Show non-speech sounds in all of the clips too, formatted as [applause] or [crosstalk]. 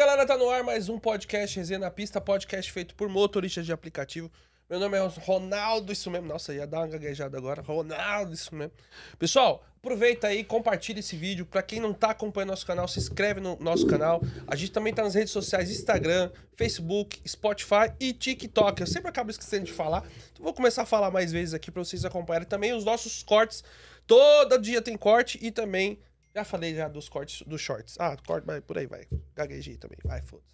Galera, tá no ar mais um podcast Resenha na Pista, podcast feito por motoristas de aplicativo. Meu nome é Ronaldo, isso mesmo. Nossa, ia dar uma gaguejada agora. Ronaldo, isso mesmo. Pessoal, aproveita aí, compartilha esse vídeo. Pra quem não tá acompanhando nosso canal, se inscreve no nosso canal. A gente também tá nas redes sociais: Instagram, Facebook, Spotify e TikTok. Eu sempre acabo esquecendo de falar. Então vou começar a falar mais vezes aqui pra vocês acompanharem também os nossos cortes. Todo dia tem corte e também. Já falei já dos cortes dos shorts. Ah, corte, vai por aí, vai. Gaguejei também. Vai, foda-se.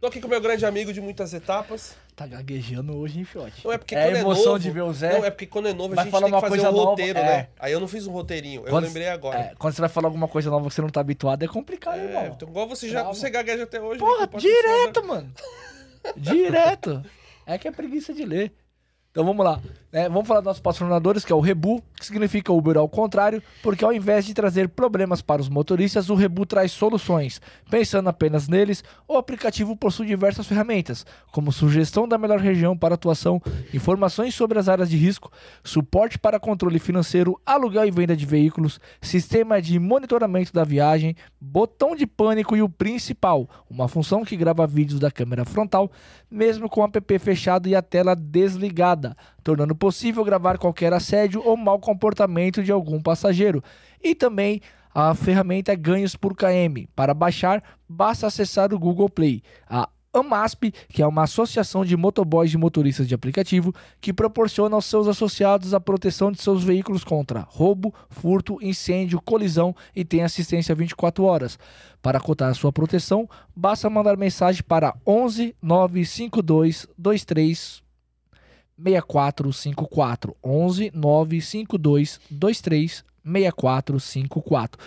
Tô aqui com meu grande amigo de muitas etapas. Tá gaguejando hoje, hein, fiote? Não é porque É quando a é emoção novo, de ver o Zé. Não, é porque quando é novo a Vai gente falar tem que uma fazer coisa um nova, roteiro, é. né? Aí eu não fiz um roteirinho, eu Quando- lembrei agora. É, quando você vai falar alguma coisa nova que você não tá habituado, é complicado, É, irmão. então, igual você já você gagueja até hoje. Porra, né, eu direto, mano. [laughs] direto. É que é preguiça de ler. Então vamos lá. Né? Vamos falar dos nossos patrocinadores, que é o Rebu, que significa Uber ao contrário, porque ao invés de trazer problemas para os motoristas, o Rebu traz soluções. Pensando apenas neles, o aplicativo possui diversas ferramentas, como sugestão da melhor região para atuação, informações sobre as áreas de risco, suporte para controle financeiro, aluguel e venda de veículos, sistema de monitoramento da viagem, botão de pânico e o principal, uma função que grava vídeos da câmera frontal, mesmo com o app fechado e a tela desligada, tornando possível gravar qualquer assédio ou mau comportamento de algum passageiro. E também a ferramenta é Ganhos por KM. Para baixar, basta acessar o Google Play. A AMASP, que é uma associação de motoboys e motoristas de aplicativo, que proporciona aos seus associados a proteção de seus veículos contra roubo, furto, incêndio, colisão e tem assistência 24 horas. Para cotar a sua proteção, basta mandar mensagem para 11 952 23 6454 11 952 23 6454.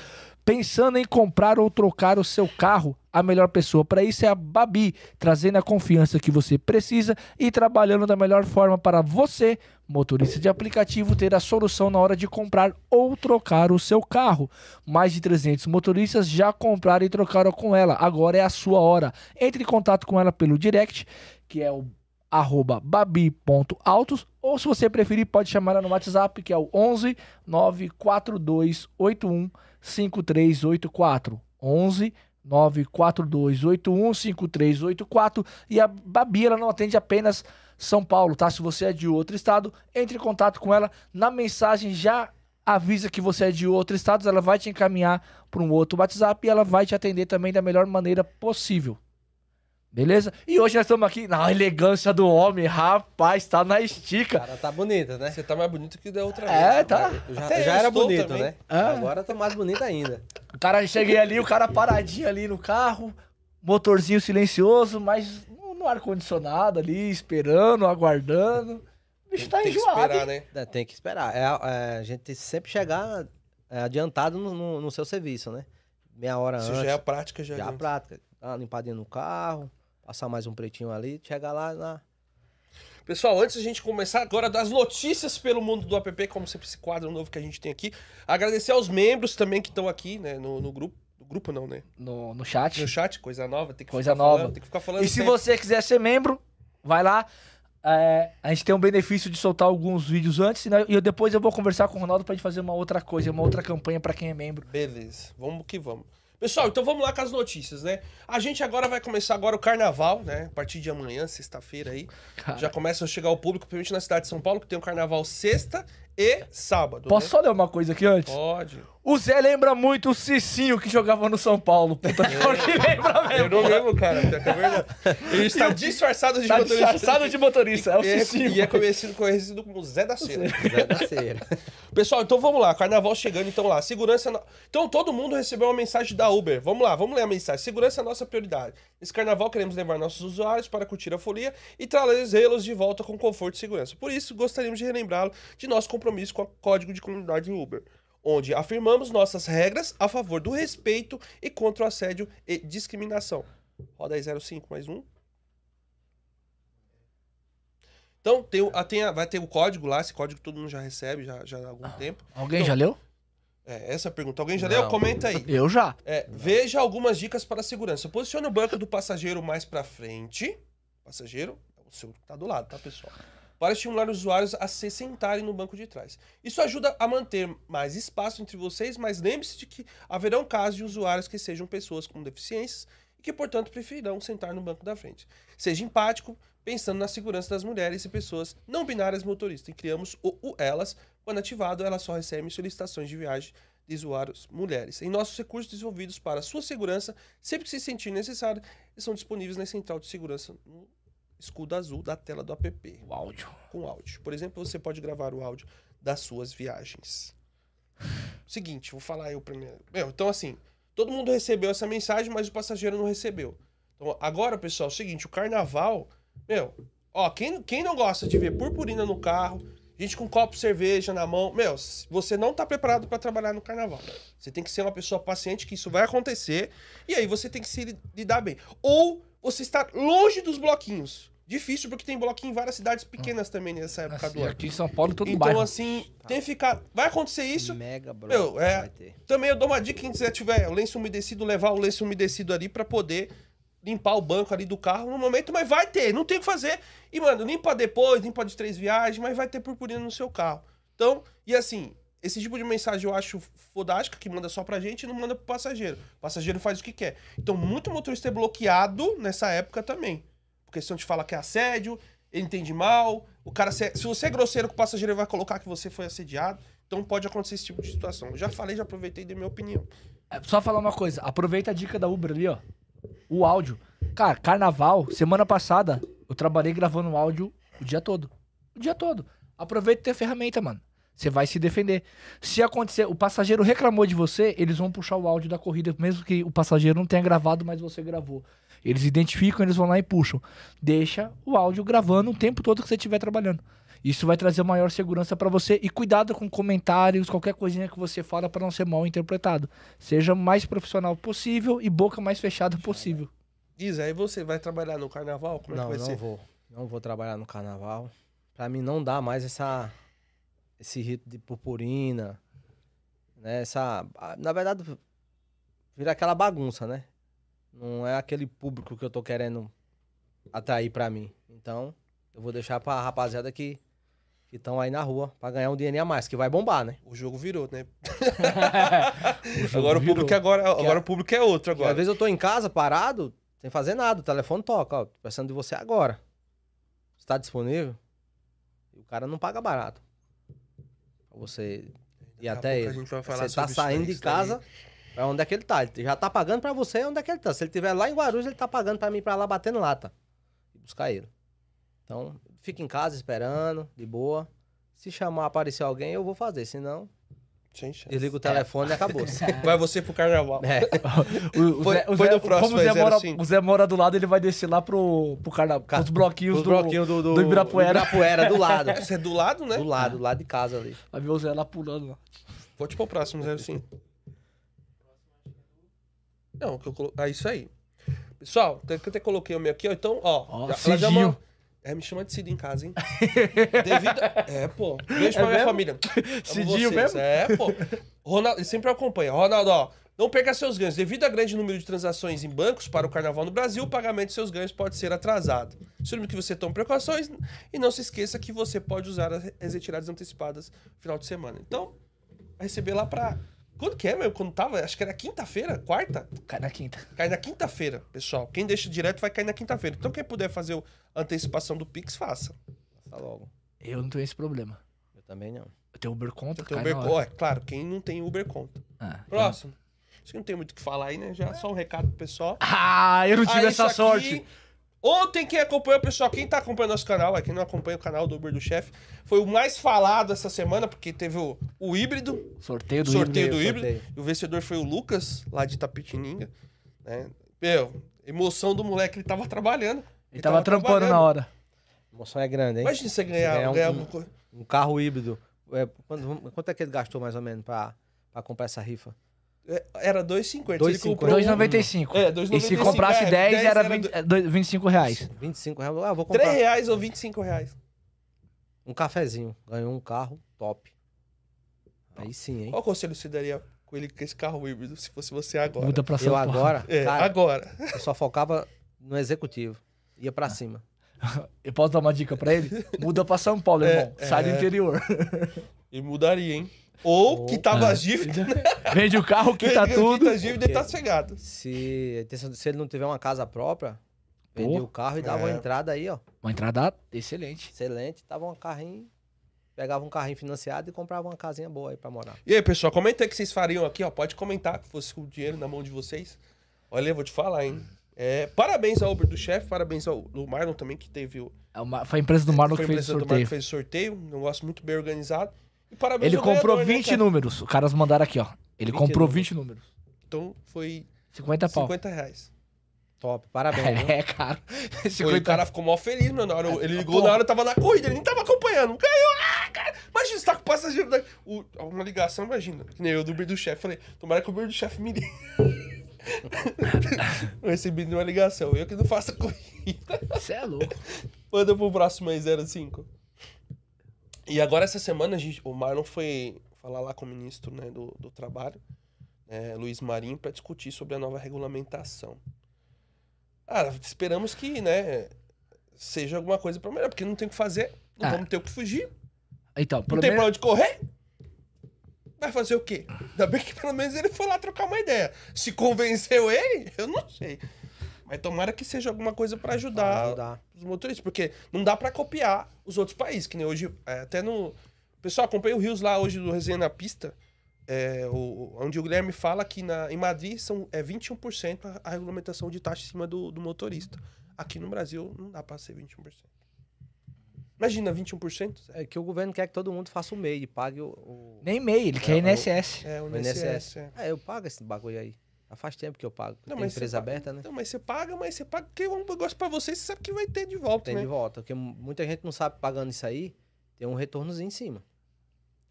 Pensando em comprar ou trocar o seu carro, a melhor pessoa para isso é a Babi, trazendo a confiança que você precisa e trabalhando da melhor forma para você, motorista de aplicativo, ter a solução na hora de comprar ou trocar o seu carro. Mais de 300 motoristas já compraram e trocaram com ela. Agora é a sua hora. Entre em contato com ela pelo direct, que é o arroba babi.autos ou se você preferir pode chamar ela no WhatsApp que é o 11 94281 5384 11 94281 5384 e a Babi ela não atende apenas São Paulo, tá? Se você é de outro estado, entre em contato com ela na mensagem já avisa que você é de outro estado, ela vai te encaminhar para um outro WhatsApp e ela vai te atender também da melhor maneira possível. Beleza? E hoje nós estamos aqui na elegância do homem, rapaz, tá na estica. Cara, tá bonita, né? Você tá mais bonito que da outra É, vez. tá. Eu já, eu já era bonito, também. né? É. Agora tô mais bonito ainda. O cara, cheguei ali, o cara paradinho ali no carro, motorzinho silencioso, mas no, ar-condicionado ali, esperando, aguardando. O bicho tá Tem que enjoado. esperar, hein? né? É, tem que esperar. É, é, a gente sempre chegar é, adiantado no, no- no seu serviço, né? Meia hora Isso antes. já é a prática, já. já a né? prática. Dar uma limpadinha no carro, passar mais um pretinho ali, chegar lá na. Pessoal, antes da gente começar agora das notícias pelo mundo do app, como sempre esse quadro novo que a gente tem aqui, agradecer aos membros também que estão aqui, né, no, no grupo. No grupo não, né? No, no chat. No chat, coisa nova, tem que Coisa ficar nova. falando, tem que ficar falando E se sempre. você quiser ser membro, vai lá. É, a gente tem um benefício de soltar alguns vídeos antes né, e eu, depois eu vou conversar com o Ronaldo pra gente fazer uma outra coisa, uma outra campanha pra quem é membro. Beleza, vamos que vamos. Pessoal, então vamos lá com as notícias, né? A gente agora vai começar agora o carnaval, né? A partir de amanhã, sexta-feira aí. Cara, Já começa a chegar o público, principalmente na cidade de São Paulo, que tem o carnaval sexta e sábado. Posso né? só ler uma coisa aqui antes? Pode. O Zé lembra muito o Cicinho que jogava no São Paulo. Puta que pariu, lembra mesmo. Eu não lembro, cara, que é. Ele está disfarçado de Tá motorista. disfarçado de motorista, é o é, Cicinho. e é conhecido, conhecido como Zé da Cera. Zé da Cera. Pessoal, então vamos lá. Carnaval chegando, então lá. Segurança. no- Então todo mundo recebeu uma mensagem da Uber. Vamos lá, vamos ler a mensagem. Segurança é a nossa prioridade. Nesse carnaval queremos levar nossos usuários para curtir a folia e trazê-los de volta com conforto e segurança. Por isso, gostaríamos de relembrá-lo de nosso compromisso com o Código de Comunidade Uber. Onde afirmamos nossas regras a favor do respeito e contra o assédio e discriminação. Roda aí 05 mais um. Então, tem, o- a- tem a- vai ter o código lá, esse código todo mundo já recebe já, já há algum tempo. Alguém já leu? É, essa pergunta. Alguém já Não. leu? Comenta aí. Eu já. É, veja algumas dicas para a segurança. Posicione o banco do passageiro mais para frente. Passageiro, o seu que tá do lado, tá, pessoal? Para estimular os usuários a se sentarem no banco de trás. Isso ajuda a manter mais espaço entre vocês, mas lembre-se de que haverão casos de usuários que sejam pessoas com deficiências e que, portanto, preferirão sentar no banco da frente. Seja empático, pensando na segurança das mulheres e pessoas não binárias motoristas. E criamos o, o Elas. Quando ativado, elas só recebem solicitações de viagem de usuários mulheres. Em nossos recursos desenvolvidos para sua segurança, sempre que se sentir necessário, são disponíveis na central de segurança no escudo azul da tela do app O áudio. com áudio. Por exemplo, você pode gravar o áudio das suas viagens. Seguinte, vou falar eu primeiro. Meu, então assim, todo mundo recebeu essa mensagem, mas o passageiro não recebeu. Então, agora, pessoal, é o seguinte, o carnaval, meu, ó, quem, quem não gosta de ver purpurina no carro, gente com copo de cerveja na mão, meu, você não tá preparado para trabalhar no carnaval. Você tem que ser uma pessoa paciente que isso vai acontecer e aí você tem que se li- lidar bem. Ou você está longe dos bloquinhos. Difícil porque tem bloquinho em várias cidades pequenas também nessa época Assim, do ano. aqui em São Paulo, todo Então, bairro. assim, tem que ficar. Vai acontecer isso. Mega bloco Meu, é- vai ter. Também eu dou uma dica: quem quiser tiver o lenço umedecido, levar o lenço umedecido ali pra poder limpar o banco ali do carro no momento, mas vai ter, não tem o que fazer. E, mano, limpa depois, limpa de três viagens, mas vai ter purpurina no seu carro. Então, e assim, esse tipo de mensagem eu acho fodástica, que manda só pra gente e não manda pro passageiro. O passageiro faz o que quer. Então, muito motorista é bloqueado nessa época também. Porque se não te fala que é assédio, ele entende mal, o cara, se, se você é grosseiro com o passageiro, ele vai colocar que você foi assediado. Então pode acontecer esse tipo de situação. Eu já falei, já aproveitei e dei minha opinião. É, Só falar uma coisa, aproveita a dica da Uber ali, ó. O áudio. Cara, carnaval, semana passada, eu trabalhei gravando áudio o dia todo. O dia todo. Aproveita e a ferramenta, mano. Você vai se defender. Se acontecer, o passageiro reclamou de você, eles vão puxar o áudio da corrida, mesmo que o passageiro não tenha gravado, mas você gravou. Eles identificam, eles vão lá e puxam. Deixa o áudio gravando o tempo todo que você estiver trabalhando. Isso vai trazer maior segurança pra você e cuidado com comentários, qualquer coisinha que você fala pra não ser mal interpretado. Seja o mais profissional possível e boca mais fechada possível. Isa, aí você vai trabalhar no carnaval? Como é Não, que vai não ser? vou. Não vou trabalhar no carnaval. Pra mim não dá mais essa esse rito de purpurina, né? Essa, na verdade vira aquela bagunça, né? Não é aquele público que eu tô querendo atrair pra mim. Então, eu vou deixar pra rapaziada que que estão aí na rua pra ganhar um dinheirinho a mais, que vai bombar, né? O jogo virou, né? [laughs] jogo agora o virou. público é agora, Que agora a- o público é outro agora. às vezes eu tô em casa parado, sem fazer nada, o telefone toca, ó, tô precisando de você agora. Está disponível? E o cara não paga barato. Você Daqui a até ele. Você tá saindo de casa pra onde é que ele tá. Ele já tá pagando pra você onde é que ele tá. Se ele tiver lá em Guarulhos, ele tá pagando pra mim pra lá batendo lata. E buscar ele. Então, fica em casa esperando, de boa. Se chamar, aparecer alguém, eu vou fazer. Senão, Sem chance. desliga o telefone e acabou. [laughs] Vai você pro carnaval. É. O, o Foi- Zé, o foi Zé- no próximo, como o Zé, aí, mora, 05. o Zé mora do lado, ele vai descer lá pro, pro carnaval, Ca- pros bloquinhos Os do... bloquinhos do, do, do Ibirapuera. do Ibirapuera, do lado. Você é do lado, né? Do lado, do lado de casa ali. Vai ver o Zé lá pulando lá. Vou te pôr o próximo, 05. Não, que eu colo... Ah, isso aí. Pessoal, até que eu até coloquei o meu aqui, ó. Então, ó. Ó, já- ela já. É, me chama de Cid em casa, hein? [laughs] Devido... É, pô. Beijo pra É minha mesmo? família. [laughs] Cidinho mesmo? É, pô. Ronaldo, ele sempre acompanha. Ronaldo, ó. Não perca seus ganhos. Devido ao grande número de transações em bancos para o carnaval no Brasil, o pagamento de seus ganhos pode ser atrasado. Sugiro que você tome precauções e não se esqueça que você pode usar as retiradas antecipadas no final de semana. Então, vai receber lá pra. Quando que é, meu? Quando tava? Acho que era quinta-feira, quarta? Cai na quinta. Cai na quinta-feira, pessoal. Quem deixa direto vai cair na quinta-feira. Então, quem puder fazer a antecipação do Pix, faça. Passa logo. Eu não tenho esse problema. Eu também não. Eu tenho Uber conta, Tem cai Uber Conta. É, claro, quem não tem Uber conta. Ah, Próximo. Acho que não tem muito o que falar aí, né? Já só um recado pro pessoal. Ah, eu não tive Ah, essa sorte. aqui- Ontem, quem acompanhou, pessoal, quem tá acompanhando nosso canal, é quem não acompanha o canal do Uber do Chefe, foi o mais falado essa semana, porque teve o, o híbrido, Sorteio do sorteio Uber. do híbrido, sorteio. e o vencedor foi o Lucas, lá de Tapetininga, né? Meu, emoção do moleque, ele tava trabalhando. Ele tava trampando na hora. A emoção é grande, hein? Imagina você ganhar, ganhar um- ganhar alguma coisa. Um carro híbrido. É, quanto, quanto é que ele gastou mais ou menos pra, pra comprar essa rifa? É, Era 2,50. 2,50. Ele comprou um- 2,95. É, E 2,95. se comprasse é, 10, era, era 20, é, dois- 25 reais. 25 reais. Ah, vou 3 comprar reais ou 25 reais. um cafezinho. Ganhou um carro top. Aí sim, hein? Qual conselho você daria com ele com esse carro híbrido, se fosse você agora? Muda pra São Eu Paulo. agora, É, cara, agora. eu só focava no executivo. Ia pra cima. [laughs] Eu posso dar uma dica pra ele? [laughs] Muda pra São Paulo, É, irmão. Sai do é. interior. E mudaria, hein? Ou Ou- quitava Ah. as dívidas, [laughs] Vende o carro, quita tudo. quita as dívidas e tá cegado. Se, se ele não tiver uma casa própria, vendia Pô. o carro e dava uma É. entrada aí, ó. Uma entrada excelente. Excelente. Dava um carrinho. Pegava um carrinho financiado e comprava uma casinha boa aí pra morar. E aí, pessoal, comenta aí o que vocês fariam aqui, ó. Pode comentar que fosse o dinheiro na mão de vocês. Olha, eu vou te falar, hein? É, parabéns ao Uber do chefe, parabéns ao do Marlon também, que teve o. É uma- foi a empresa do Marlon foi que a fez o empresa do Marlon sorteio. que fez o sorteio. Um negócio muito bem organizado. Parabéns Ele comprou ganhador, né, 20 cara? números. Os caras mandaram aqui, ó. Ele 20 comprou números. 20 números. Então foi 50 pau. 50 reais. Top. Parabéns. viu? É, cara. Foi, 50 [laughs] o cara ficou mó feliz, mano. Na hora, ele ligou Porra. na hora, eu tava na corrida, ele nem tava acompanhando. Ganhou! Ah, cara! Imagina, você tá com o passageiro da. o- uma ligação, imagina. Que nem eu do Uber do chefe. Falei, tomara que o Uber do chefe me ligue. [laughs] não recebi nenhuma ligação. Eu que não faço a [laughs] corrida. Você é louco. Manda pro próximo aí, 05. E agora, essa semana, a gente, o Marlon foi falar lá com o ministro né, do, do Trabalho, né, Luiz Marinho, para discutir sobre a nova regulamentação. Cara, esperamos que, né, seja alguma coisa para melhor, porque não tem o que fazer, não Ah. vamos ter o que fugir, Então, não tem pra onde correr. Vai fazer o quê? Ainda bem que pelo menos ele foi lá trocar uma ideia. Se convenceu ele, [laughs] eu não sei. Mas tomara que seja alguma coisa para Pra ajudar ajudar. os motoristas, porque não dá pra copiar os outros países, que nem hoje, é, até no... Pessoal, acompanhei o Rios lá hoje do Resenha na Pista, é, o, onde o Guilherme fala que na, em Madrid são, é 21% a, a regulamentação de taxa em cima do, do motorista. Aqui no Brasil não dá pra ser 21%. Imagina, 21%? Zé. É que o governo quer que todo mundo faça o MEI e pague o, o, Nem MEI, ele quer É, INSS. É, o o INSS. INSS. é. É, eu pago esse bagulho aí. Faz tempo que eu pago. Não, Tem empresa paga- aberta, né? Então, mas você paga, mas você paga porque é um negócio pra você, você sabe que vai ter de volta, Tem né? de volta. Porque muita gente não sabe pagando isso aí, tem um retornozinho em cima.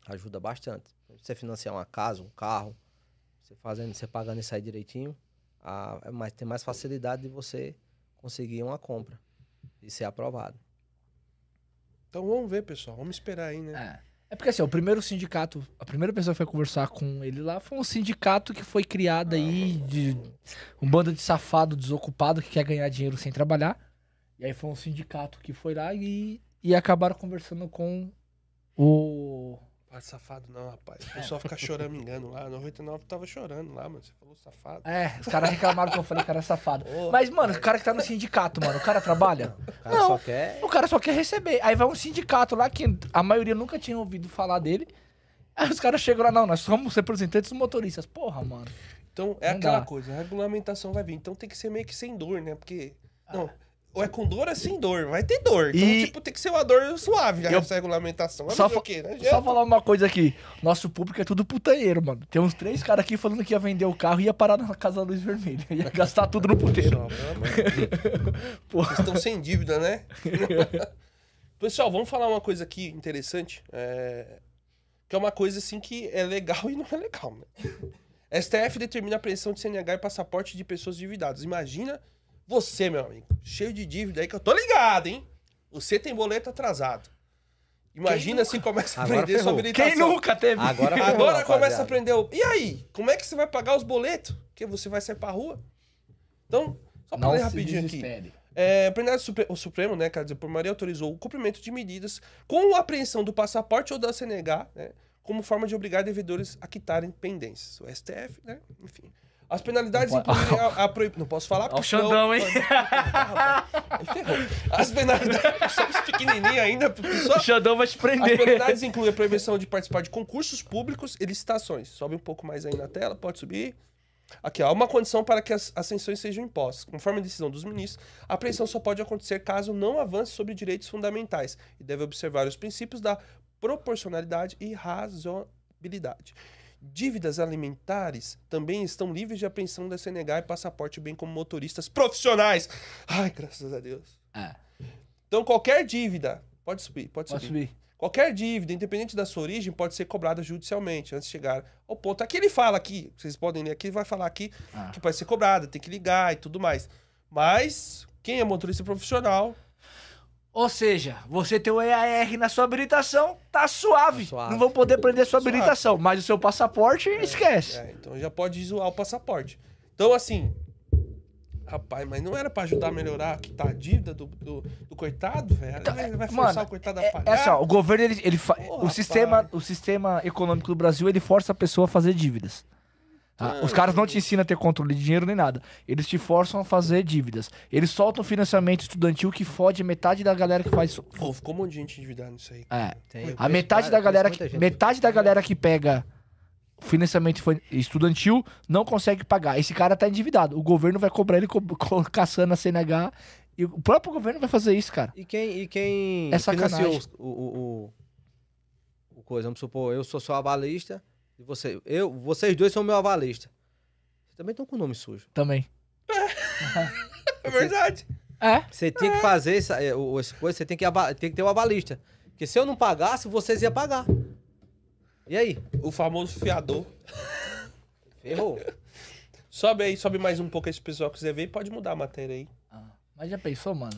Ajuda bastante. Você financiar uma casa, um carro, você fazendo, você pagando isso aí direitinho, a, é mais, tem mais facilidade de você conseguir uma compra e ser aprovado. Então vamos ver, pessoal. Vamos esperar aí, né? É. É porque assim, o primeiro sindicato, a primeira pessoa que foi conversar com ele lá foi um sindicato que foi criado aí de um bando de safado desocupado que quer ganhar dinheiro sem trabalhar. E aí foi um sindicato que foi lá e, e acabaram conversando com o. Ah, safado não, rapaz. O pessoal fica choramingando lá. 99 tava chorando lá, mano. Você falou safado. É, os caras reclamaram que eu falei que era safado. Mas, mano, o cara que tá no sindicato, mano, o cara trabalha? O cara Não. só quer. O cara só quer receber. Aí vai um sindicato lá que a maioria nunca tinha ouvido falar dele. Aí os caras chegam lá, não, nós somos representantes dos motoristas. Porra, mano. Então, é Não aquela dá. coisa, a regulamentação vai vir. Então tem que ser meio que sem dor, né? Porque. Não, ou é com dor ou é sem dor. Vai ter dor. Então, E- tipo, tem que ser uma dor suave já Eu- essa regulamentação. Vai Só fa- quê, né? Só falar uma coisa aqui. Nosso público é tudo putanheiro, mano. Tem uns três caras aqui falando que ia vender o carro e ia parar na casa da luz vermelha. [laughs] Ia gastar tudo no puteiro. Vocês [laughs] estão sem dívida, né? [laughs] Pessoal, vamos falar uma coisa aqui interessante. é, Que é uma coisa assim que é legal e não é legal, né? STF determina a apreensão de CNH e passaporte de pessoas endividadas. Imagina você, meu amigo, cheio de dívida aí, que eu tô ligado, hein? Você tem boleto atrasado. Imagina se começa a Agora prender sua ferrou. habilitação. Quem nunca teve? Agora ferrou, Agora começa a prender o. E aí? Como é que você vai pagar os boletos? Porque você vai sair pra rua? Então, só pra Não ler se rapidinho aqui. desespere. É, o plenário Supre- o Supremo, né, quer dizer, por maioria autorizou o cumprimento de medidas com a apreensão do passaporte ou da CNH, né, como forma de obrigar devedores a quitarem pendências. O STF, né, enfim. As penalidades incluem a, [laughs] a proib- Não posso falar Ó o Xandão, hein? As penalidades... [laughs] Somos pequenininhos ainda, pessoal. O Xandão vai te As prender. penalidades incluem a [laughs] proibição de participar de concursos públicos e licitações. Sobe um pouco mais aí na tela, pode subir. Aqui, ó, uma condição para que as, as sanções sejam impostas. Conforme a decisão dos ministros, a apreensão só pode acontecer caso não avance sobre direitos fundamentais e deve observar os princípios da proporcionalidade e razoabilidade. Dívidas alimentares também estão livres de apreensão da CNH e passaporte, bem como motoristas profissionais. Ai, graças a Deus. É, Então, qualquer dívida. Pode subir, pode, pode subir. subir. Qualquer dívida, independente da sua origem, pode ser cobrada judicialmente antes de chegar ao ponto. Aqui ele fala aqui, vocês podem ler aqui, ele vai falar aqui Ah. que pode ser cobrada, tem que ligar e tudo mais. Mas quem é motorista profissional, Ou seja, você tem o EAR na sua habilitação, tá suave. Tá suave. Não vão poder prender sua Suave. habilitação, mas o seu passaporte, esquece. é, então já pode zoar o passaporte. Então, assim, Rapaz, mas não era pra ajudar a melhorar a quitar a dívida do, do, do coitado, velho? Então, Ele vai mano, forçar o coitado a É, pagar? é assim, ó, o governo, ele, ele fa- Pô, o, rapaz. sistema, o sistema econômico do Brasil, ele força a pessoa a fazer dívidas. Ah, Os caras não te ensinam a ter controle de dinheiro nem nada. Eles te forçam a fazer dívidas. Eles soltam financiamento estudantil que fode metade da galera que faz. Pô, ficou um monte de gente endividada nisso aí. É. Tem, A metade da galera que, gente. metade da galera que pega financiamento foi- estudantil não consegue pagar. Esse cara tá endividado. O governo vai cobrar ele co- [laughs] co- caçando a CNH e o próprio governo vai fazer isso, cara. E quem, e quem É sacanagem. o, o, o, o coisa? Vamos supor, eu sou seu avalista e você, eu, vocês dois são meu avalista. Vocês também estão com o nome sujo. Também. [laughs] É verdade. É. Você tinha que fazer essa, é, essa coisa, você tem que, tem que ter o avalista. Porque se eu não pagasse, vocês iam pagar. E aí? O famoso fiador. [laughs] Ferrou. Sobe aí, sobe mais um pouco esse pessoal que quiser ver e pode mudar a matéria aí. Mas já pensou, mano?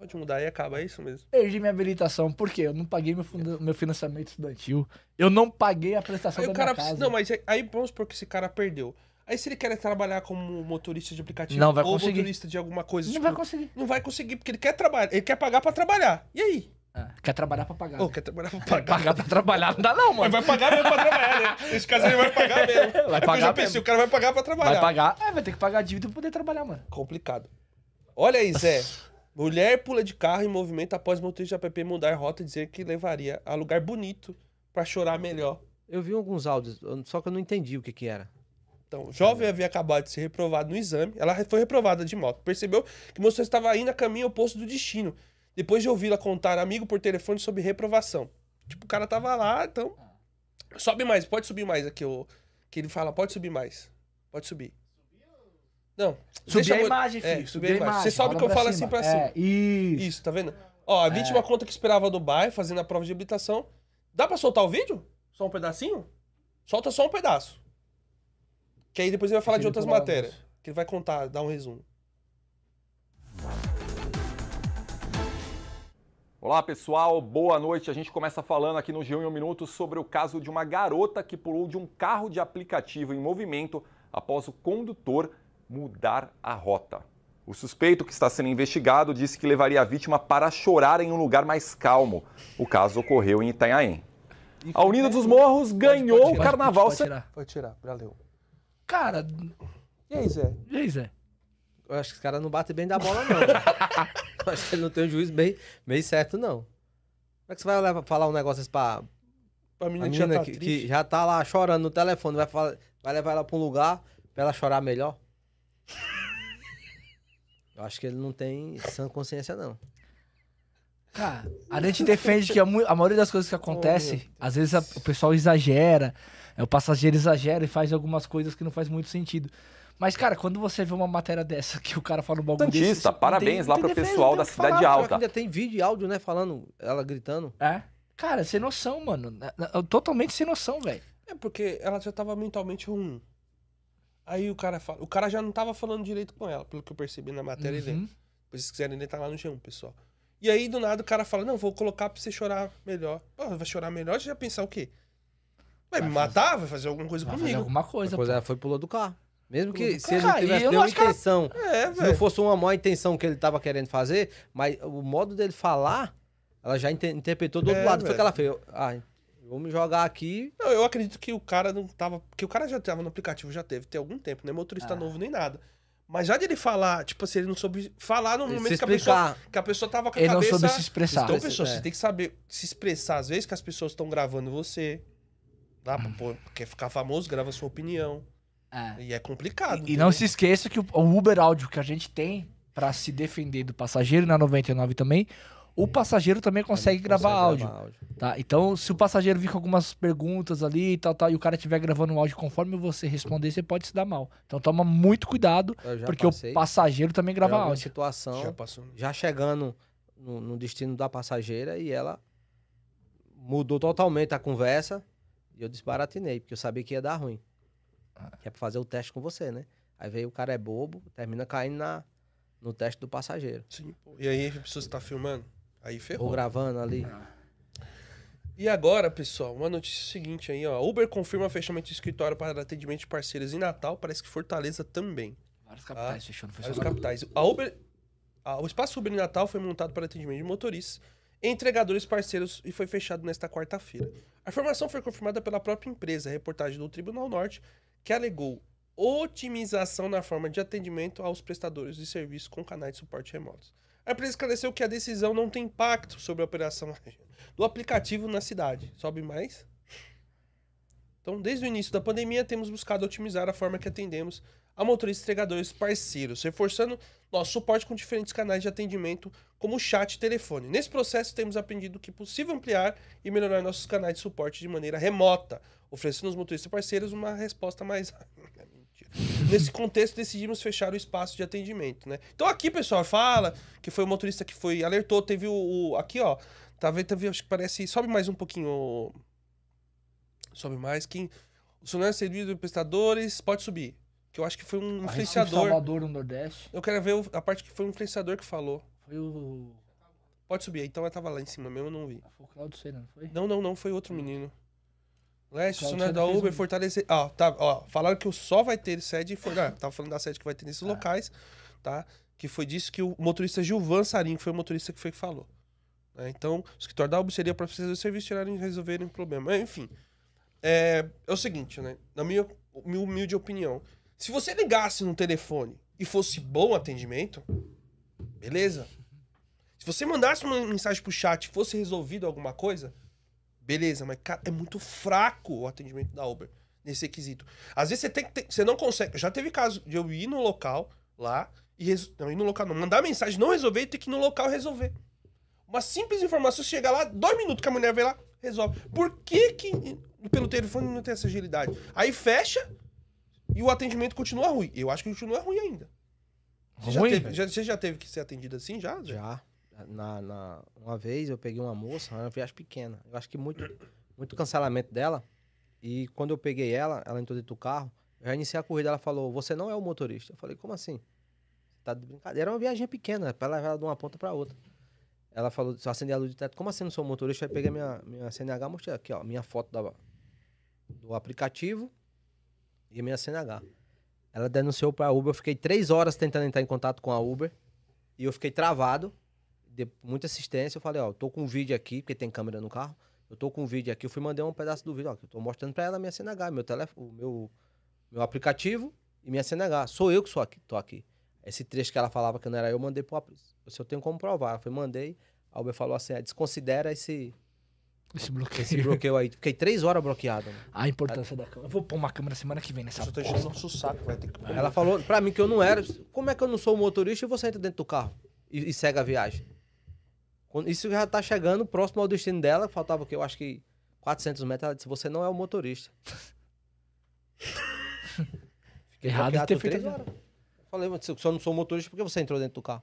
Pode mudar aí, acaba, é isso mesmo. Perdi minha habilitação. Por quê? Eu não paguei meu, funda- meu financiamento estudantil. Eu não paguei a prestação Aí da o cara minha casa. Não, mas é- aí vamos supor que esse cara perdeu. Aí se ele quer trabalhar como motorista de aplicativo Não vai ou conseguir. motorista de alguma coisa, não tipo, vai conseguir. não vai conseguir, porque ele quer trabalhar, ele quer pagar pra trabalhar. E aí? É, Quer trabalhar pra pagar. Ou né? quer trabalhar pra [laughs] pagar? pagar pra trabalhar não dá não, Mas mano. vai pagar mesmo pra trabalhar, né? Nesse caso ele vai pagar mesmo. [laughs] Vai É porque eu pagar já pensei, mesmo. o cara vai pagar pra trabalhar. Vai pagar. É, vai ter que pagar a dívida pra poder trabalhar, mano. Complicado. Olha aí, Zé. [laughs] Mulher pula de carro em movimento após motorista de app mudar rota e dizer que levaria a lugar bonito pra chorar melhor. Eu vi alguns áudios, só que eu não entendi o que que era. Então, jovem havia acabado de ser reprovado no exame. Ela foi reprovada de moto. Percebeu que o motorista estava indo a caminho oposto do destino. Depois de ouvi-la contar amigo por telefone sobre reprovação. Tipo, o cara tava lá, então. Sobe mais, pode subir mais aqui. O... Que ele fala, pode subir mais. Pode subir. Não. Subir deixa a imagem, é, filho. subir a imagem. Você sobe que eu falo assim pra cima. É, isso. Isso, tá vendo? Ó, a vítima conta que esperava do bairro fazendo a prova de habilitação. Dá pra soltar o vídeo? Só um pedacinho? Solta só um pedaço. Que aí depois ele vai falar de outras matérias. Que ele vai contar, dar um resumo. Olá pessoal, boa noite. A gente começa falando aqui no G1 em um minuto sobre o caso de uma garota que pulou de um carro de aplicativo em movimento após o condutor mudar a rota. O suspeito que está sendo investigado disse que levaria a vítima para chorar em um lugar mais calmo. O caso ocorreu em Itanhaém. A Unida dos Morros ganhou pode o tirar, carnaval. Pode sem- tirar. Pode tirar, valeu. Cara, E aí, Zé? e aí, Zé? Eu acho que os caras não batem bem da bola, não. [laughs] eu acho que ele não tem um juiz bem, bem certo, não. Como é que você vai levar, falar um negócio desse pra, Pra A menina que já menina tá que, que já tá lá chorando no telefone, vai, fala- vai levar ela pra um lugar pra ela chorar melhor? Eu acho que ele não tem sã consciência, não. Cara, a gente defende que a, a maioria das coisas que acontece, às vezes a- o pessoal exagera, é, o passageiro exagera e faz algumas coisas que não faz muito sentido. Mas, cara, quando você vê uma matéria dessa que o cara fala um bagulho desse... Santista, tem- parabéns não lá tem pro defesa, pessoal da tem Cidade falar. Alta. ainda tem vídeo e áudio, né? Falando, ela gritando. É? Cara, sem noção, mano. É, é, Totalmente sem noção, velho. É porque ela já tava mentalmente ruim. Aí o cara fala. O cara já não tava falando direito com ela, pelo que eu percebi na matéria e Uhum. lendo. Se vocês quiserem ler, tá lá no G1, pessoal. E aí, do nada, o cara fala: Não, vou colocar pra você chorar melhor. Pô, vai chorar melhor? Você já pensar o quê? Vai, me matar? Vai fazer alguma coisa Vai fazer comigo? alguma coisa, Depois pô. ela foi e pulou do carro. Mesmo que se ele não E tivesse nenhuma que ela- intenção, É, se não fosse uma má intenção que ele tava querendo fazer, mas o modo dele falar, ela já inte- interpretou do outro É, lado. Foi o que ela fez. Ah, me jogar aqui. Não, eu acredito que o cara não tava. Porque o cara já tava no aplicativo, já teve, tem algum tempo, não é motorista Ah. novo nem nada. Mas já de ele falar, tipo assim, ele não soube falar no Se momento que a, pessoa, que a pessoa tava com a Ele não cabeça. soube se expressar. Então, pessoa, é. você tem que saber se expressar. Às vezes que as pessoas estão gravando você. Dá pra pôr, quer ficar famoso, grava sua opinião. É. E é complicado. E não se esqueça que o, o Uber áudio que a gente tem pra se defender do passageiro na 99 também, o passageiro também consegue gravar Consegue áudio. gravar áudio. Tá? Então, se o passageiro vir com algumas perguntas ali e tal, tal, e o cara estiver gravando um áudio conforme você responder, você pode se dar mal. Então, toma muito cuidado, porque passei o passageiro também grava áudio. situação, Já passou. já chegando no, no destino da passageira e ela mudou totalmente a conversa e eu desbaratinei, porque eu sabia que ia dar ruim. Que é pra fazer o teste com você, né? Aí veio o cara é bobo, termina caindo na, no teste do passageiro. Sim, pô. E aí a pessoa está filmando. Aí Ou ferrou. gravando ali. E agora, pessoal, uma notícia seguinte aí, ó. Uber confirma fechamento de escritório para atendimento de parceiros em Natal. Parece que Fortaleza também. Várias capitais fechando. Vários capitais. A Uber, a- o espaço Uber em Natal foi montado para atendimento de motoristas, entregadores parceiros e foi fechado nesta quarta-feira. A informação foi confirmada pela própria empresa, a reportagem do Tribunal Norte, que alegou otimização na forma de atendimento aos prestadores de serviço com canais de suporte remotos. A empresa esclareceu que a decisão não tem impacto sobre a operação [laughs] do aplicativo na cidade. Sobe mais? Então, desde o início da pandemia, temos buscado otimizar a forma que atendemos a motoristas entregadores parceiros, reforçando nosso suporte com diferentes canais de atendimento, como chat e telefone. Nesse processo, temos aprendido que é possível ampliar e melhorar nossos canais de suporte de maneira remota, oferecendo aos motoristas parceiros uma resposta mais. [laughs] Nesse contexto, decidimos fechar o espaço de atendimento, né? Então aqui, pessoal, fala que foi o motorista que foi alertou, teve o, o- aqui, ó, tá vendo, teve, acho que parece, sobe mais um pouquinho, sobe mais, quem o sonoro serviço de prestadores, pode subir, que eu acho que foi um influenciador. Salvador, no Nordeste. Eu quero ver a parte que foi um influenciador que falou. Foi o. Pode subir, então eu tava lá em cima mesmo, eu não vi. Foi o Claudio Sena, não foi? Não, não, não, foi outro menino. Leste, funcionário da Uber, um- fortalecer. Ó, tá, ó, falaram que só vai ter sede. Foi, ah, tava falando da sede que vai ter É. nesses locais, tá? Que foi disso que o motorista Gilvan Sarim, que foi o motorista que foi que falou. né? Então, o escritório da Uber seria para precisar do serviço tirarem e resolverem o problema. Enfim, é, é o seguinte, né? Na minha, minha humilde opinião, se você ligasse no telefone e fosse bom atendimento, beleza. Se você mandasse uma mensagem pro chat e fosse resolvido alguma coisa, beleza, mas cara, é muito fraco o atendimento da Uber nesse requisito. Às vezes você tem que ter, você não consegue. Já teve caso de eu ir no local lá e não ir no local não, mandar mensagem, não resolver e ter que ir no local resolver. Uma simples informação, você chega lá, dois minutos que a mulher vem lá, resolve. Por que que pelo telefone não tem essa agilidade? Aí fecha e o atendimento continua ruim. Eu acho que continua ruim ainda. Você, já Ruim, teve, velho? já, você já teve que ser atendido assim já? Zé? Já. Na, na- uma vez eu peguei uma moça, uma viagem pequena. Eu acho que muito, muito cancelamento dela. E quando eu peguei ela, ela entrou dentro do carro, eu já iniciei a corrida, ela falou, você não é o motorista. Eu falei, como assim? Tá de brincadeira? Era uma viagem pequena, pra levar ela de uma ponta pra outra. Ela falou, só acender a luz de teto, como assim não sou motorista? Aí peguei minha, minha CNH, mostrei aqui, ó, minha foto da, do aplicativo e minha CNH. Ela denunciou pra Uber, eu fiquei três horas tentando entrar em contato com a Uber e eu fiquei travado de muita assistência, eu falei, ó, eu tô com um vídeo aqui, porque tem câmera no carro. Eu tô com um vídeo aqui, eu fui mandei um pedaço do vídeo, ó, que eu tô mostrando pra ela a minha CNH, meu telefone, meu meu aplicativo e minha CNH. Sou eu que sou aqui, tô aqui. Esse trecho que ela falava que não era eu, eu mandei pro aplicativo. Se eu tenho como provar, eu fui, mandei. A Uber falou assim, é, desconsidera esse, Esse bloqueio. esse bloqueio aí. Fiquei três horas bloqueado. mano. A importância da câmera. Eu vou pôr uma câmera semana que vem nessa Eu tô porra. enchendo o saco, vai ter que. Ela falou pra mim que eu não era. Como é que eu não sou motorista e você entra dentro do carro e, e segue a viagem? Isso já tá chegando próximo ao destino dela. Faltava o quê? Eu acho que 400 metros. Ela disse: Você não é o motorista. [laughs] Fiquei Errado de ter feito três horas. Falei, mas se eu não sou motorista, por que você entrou dentro do carro?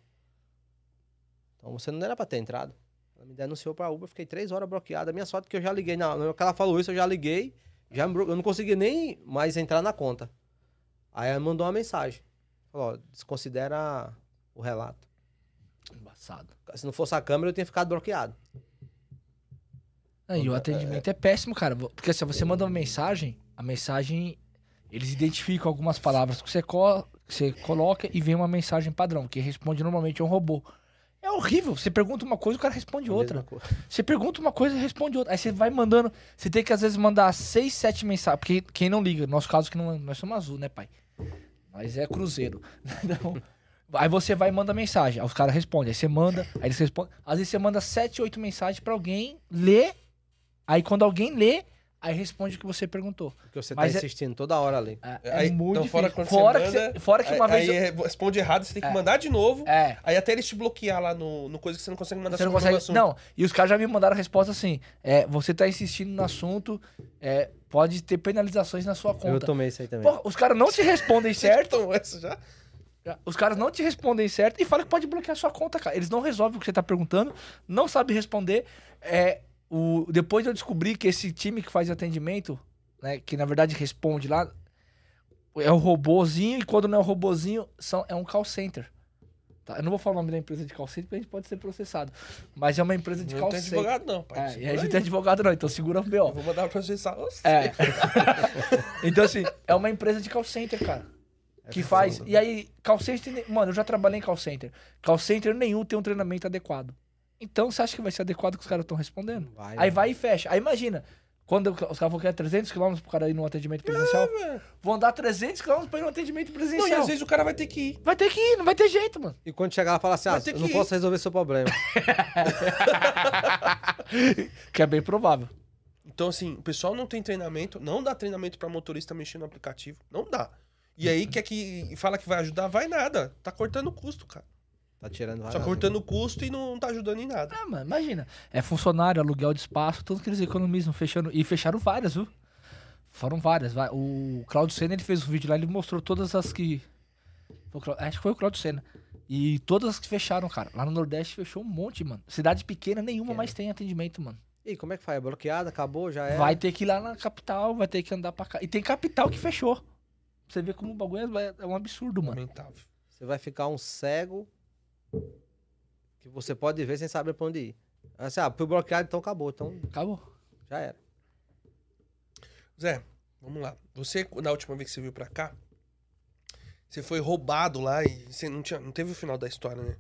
Então você não era pra ter entrado. Ela me denunciou pra Uber, fiquei três horas bloqueado. A minha sorte é que eu já liguei. Na hora que ela falou isso, eu já liguei. Já eu não consegui nem mais entrar na conta. Aí ela mandou uma mensagem. Falou, desconsidera o relato. Embaçado. Se não fosse a câmera, eu tinha ficado bloqueado. E o atendimento é péssimo, cara. Porque se você manda uma mensagem, a mensagem. Eles identificam algumas palavras que você, co- que você coloca e vem uma mensagem padrão, que responde normalmente é um robô. É horrível. Você pergunta uma coisa, o cara responde A outra. Você pergunta uma coisa e responde outra. Aí você vai mandando. Você tem que às vezes mandar seis, sete mensagens. Porque quem não liga, no nosso caso, que não, nós somos azul, né, pai? Nós é cruzeiro. [laughs] Então, aí você vai e manda mensagem. Aí os caras respondem. Aí você manda, aí eles respondem. Às vezes você manda sete, oito mensagens pra alguém ler. Aí quando alguém lê, aí responde o que você perguntou. Porque você Mas tá é- insistindo toda hora ali. É, é Aí, muito então, fora difícil. fora, você que manda, você- fora que uma aí, vez. aí eu- responde errado, você tem que É. mandar de novo. É. Aí até eles te bloquear lá no, no coisa que você não consegue mandar Você não consegue. assunto. Não, e os caras já me mandaram a resposta assim: é, você tá insistindo no assunto, é, pode ter penalizações na sua Eu conta. tomei isso aí também. Porra, os caras não te respondem [laughs] certo. Então, essa já? Os caras não te respondem certo e falam que pode bloquear sua conta, cara. Eles não resolvem o que você tá perguntando, não sabem responder. É, o, depois eu descobri que esse time que faz atendimento, né, que na verdade responde lá, é o robozinho, e quando não é o robozinho, são, é um call center. Tá? Eu não vou falar o nome da empresa de call center, porque a gente pode ser processado. Mas é uma empresa de Não call tem center. advogado, não, pai. É, e a gente não tem advogado não, então segura o Eu B.O. vou mandar pra processar você. É. [laughs] então, assim, é uma empresa de call center, cara. Que faz. E aí, call center. Mano, eu já trabalhei em call center. Call center nenhum tem um treinamento adequado. Então, você acha que vai ser adequado que os caras estão respondendo? Vai, Aí né? vai e fecha. Aí imagina, quando os caras falam que é 300 km pro cara ir num atendimento presencial, velho. vão andar 300 km pra ir num atendimento Não, e presencial. às vezes o cara vai ter que ir. Vai ter que ir, não vai ter jeito, mano. E quando chegar lá, fala assim, Vai ah, eu não ir. posso resolver seu problema. [laughs] que é bem provável. Então, assim, o pessoal não tem treinamento, não dá treinamento pra motorista mexer no aplicativo. Não dá. E aí quer que fala que vai ajudar, vai nada. Tá cortando custo, cara. Tá tirando Só cortando custo e não tá ajudando em nada. Ah, mano, imagina. É funcionário, aluguel de espaço, tudo que eles economizam, fechando. E fecharam várias, viu? Foram várias. vai. O Claudio Senna, ele fez um vídeo lá, ele mostrou todas as que. O Acho que foi o Claudio Senna. E todas as que fecharam, cara. Lá no Nordeste fechou um monte, mano. Cidade pequena, nenhuma mais tem atendimento, mano. Ih, como é que faz? É bloqueada? Acabou? Já é? Vai ter que ir lá na capital, vai ter que andar pra cá. E tem capital que fechou. Você vê como o bagulho é, é um absurdo, mano. Lamentável. Você vai ficar um cego que você pode ver sem saber pra onde ir. Assim, ah, fui bloqueado, então acabou. Então Acabou. já era. Zé, vamos lá. Você, na última vez que você veio pra cá, você foi roubado lá e você não, tinha, não teve o final da história, né?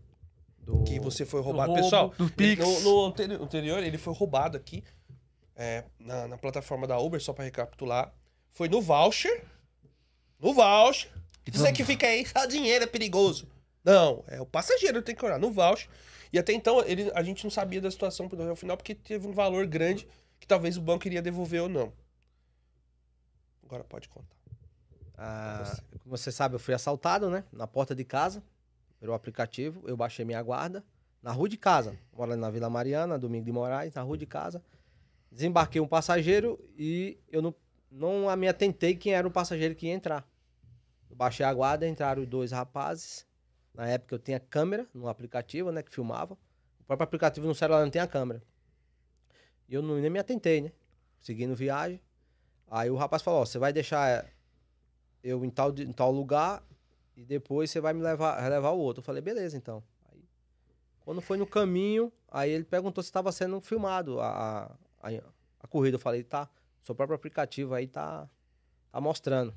Do... Que você foi roubado. roubo, Pessoal, do ele- Pix. no, no anteri- anterior, ele foi roubado aqui é, na, na plataforma da Uber, só pra recapitular. Foi no voucher. No voucher. Você que fica aí, só dinheiro é perigoso. Não, é o passageiro que tem que olhar no voucher. E até então, ele, a gente não sabia da situação até o final, porque teve um valor grande que talvez o banco iria devolver ou não. Agora pode contar. Ah, como você sabe, eu fui assaltado, né? Na porta de casa, pelo aplicativo. Eu baixei minha guarda. Na rua de casa. Ali na Vila Mariana, Domingo de Moraes, na rua de casa. Desembarquei um passageiro e eu não, não me atentei quem era o passageiro que ia entrar. Eu baixei a guarda, entraram dois rapazes. Na época eu tinha câmera no aplicativo, né? Que filmava. O próprio aplicativo no celular não tem a câmera. E eu não, nem me atentei, né? Seguindo viagem. Aí o rapaz falou, ó, você vai deixar eu em tal, em tal lugar e depois você vai me levar, levar o outro. Eu falei, beleza, então. Aí, quando foi no caminho, aí ele perguntou se estava sendo filmado a, a- a corrida. Eu falei, tá, seu próprio aplicativo aí tá, tá mostrando.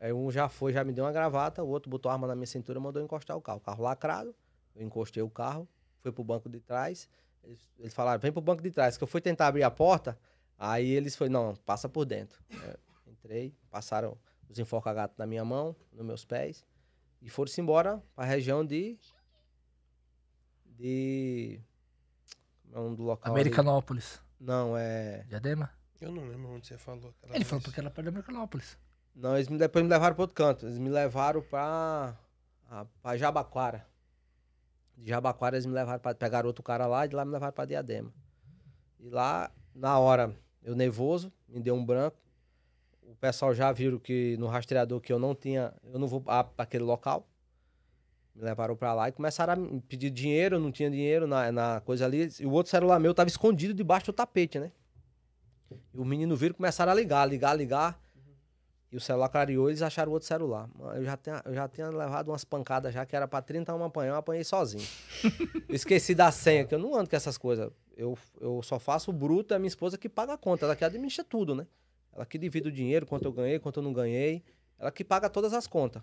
Aí um já foi, já me deu uma gravata, o outro botou a arma na minha cintura e mandou encostar o carro. O carro lacrado, eu encostei o carro, fui pro banco de trás. Eles, eles falaram, vem pro banco de trás. Que eu fui tentar abrir a porta, aí eles foi, não, passa por dentro. Entrei, passaram os enforca-gato na minha mão, nos meus pés, e foram-se embora pra região de. De. Como é do local? ali? Não, é. Diadema? Eu não lembro onde você falou. aquela Ele falou vez. porque era perto da Americanópolis. Não, eles me, depois me levaram para outro canto. Eles me levaram pra, a- pra Jabaquara. De Jabaquara eles me levaram para pegar outro cara lá e de lá me levaram para Diadema. E lá, na hora, eu nervoso, me deu um branco. O pessoal já viram que no rastreador que eu não tinha, eu não vou para aquele local. Me levaram para lá e começaram a pedir dinheiro, não tinha dinheiro na, na coisa ali. E o outro celular meu tava escondido debaixo do tapete, né? E o menino viram e começaram a ligar, ligar, ligar. E o celular clareou, eles acharam outro celular. Eu já, tinha, eu já tinha levado umas pancadas já, que era pra 31 apanhar, eu apanhei sozinho. eu [laughs] esqueci da senha, que eu não ando com essas coisas. Eu, eu só faço o bruto, é a minha esposa que paga a conta. Ela que administra tudo, né? Ela que divide o dinheiro, quanto eu ganhei, quanto eu não ganhei. Ela que paga todas as contas.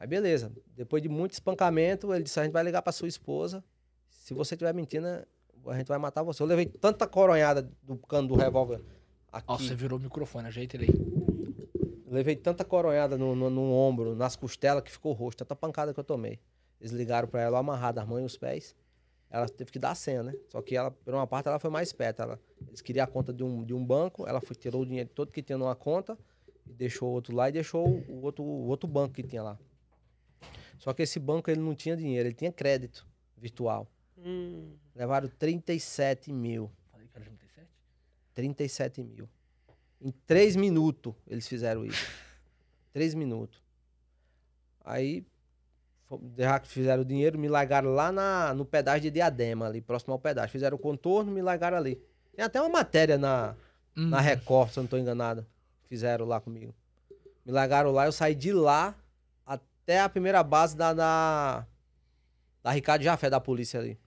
Aí beleza. Depois de muito espancamento, ele disse, a gente vai ligar pra sua esposa. Se você estiver mentindo, a gente vai matar você. Eu levei tanta coronhada do cano do revólver aqui. Ó, você virou o microfone, ajeita ele aí. Levei tanta coronhada no, no, no ombro, nas costelas, que ficou roxo. Tanta pancada que eu tomei. Eles ligaram pra ela amarrada as mãos e os pés. Ela teve que dar a senha, né? Só que ela, por uma parte, ela foi mais esperta. Ela, eles queriam a conta de um, de um banco, ela foi, tirou o dinheiro todo que tinha numa conta e deixou o outro lá e deixou o outro, o outro banco que tinha lá. Só que esse banco ele não tinha dinheiro, ele tinha crédito virtual. Hum, Levaram 37 mil. Falei que era 37? 37 mil. Em três minutos eles fizeram isso. [laughs] três minutos. Aí fizeram o dinheiro, me largaram lá na, no pedágio de Diadema, ali próximo ao pedágio. Fizeram o contorno, me largaram ali. Tem até uma matéria na, Hum. na Record, se eu não tô enganado. Fizeram lá comigo. Me largaram lá, eu saí de lá até a primeira base da, da, da Ricardo Jafé, da polícia ali.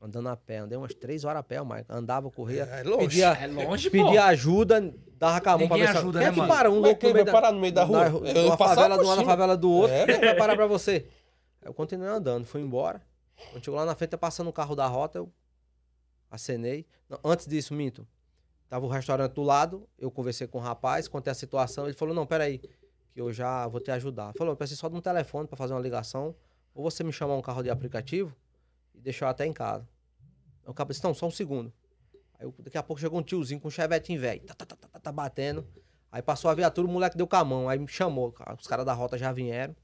Andando a pé, andei umas três horas a pé, Mike. Andava, corria. É longe. Pedia, É longe, pô. pedia ajuda, dava com a mão pra Ninguém ver se- ajuda, Quem né, é que mano? para? Um louco no meio vai da- parar no meio da rua? da- Eu uma passava favela por de um, na favela do outro. É, Quem é que vai parar pra você? Aí eu continuei andando, fui embora. Quando chegou lá na frente, tá passando o carro da rota, eu acenei. Não, antes disso, minto. Tava o restaurante do lado, eu conversei com o rapaz, contei a situação. Ele falou: Não, peraí, que eu já vou te ajudar. Falou: Eu preciso só de um telefone pra fazer uma ligação. Ou você me chamar um carro de aplicativo e deixar até em casa. Eu acabei disse: Não, só um segundo. Aí eu- daqui a pouco chegou um tiozinho com um chevetinho velho, tá, tá, tá, tá, tá batendo. Aí passou a viatura, o moleque deu com a mão. Aí me chamou, os caras da rota já vieram.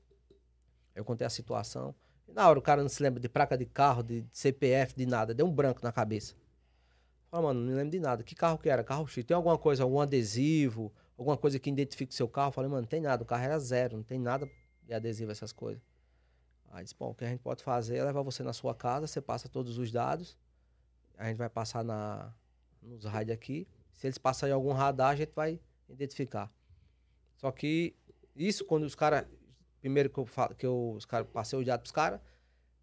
Eu contei a situação. E na hora o cara não se lembra de placa de carro, de CPF, de nada. Deu um branco na cabeça. Falei, mano, não me lembro de nada. Que carro que era? Carro X. Tem alguma coisa, algum adesivo, alguma coisa que identifique o seu carro? Falei, mano, não tem nada. O carro era zero, não tem nada de adesivo, essas coisas. Aí disse, bom, o que a gente pode fazer é levar você na sua casa, você passa todos os dados. A gente vai passar na, nos rádios aqui. Se eles passarem em algum radar, a gente vai identificar. Só que isso, quando os caras. Primeiro que eu, que eu os cara, passei o dados pros caras,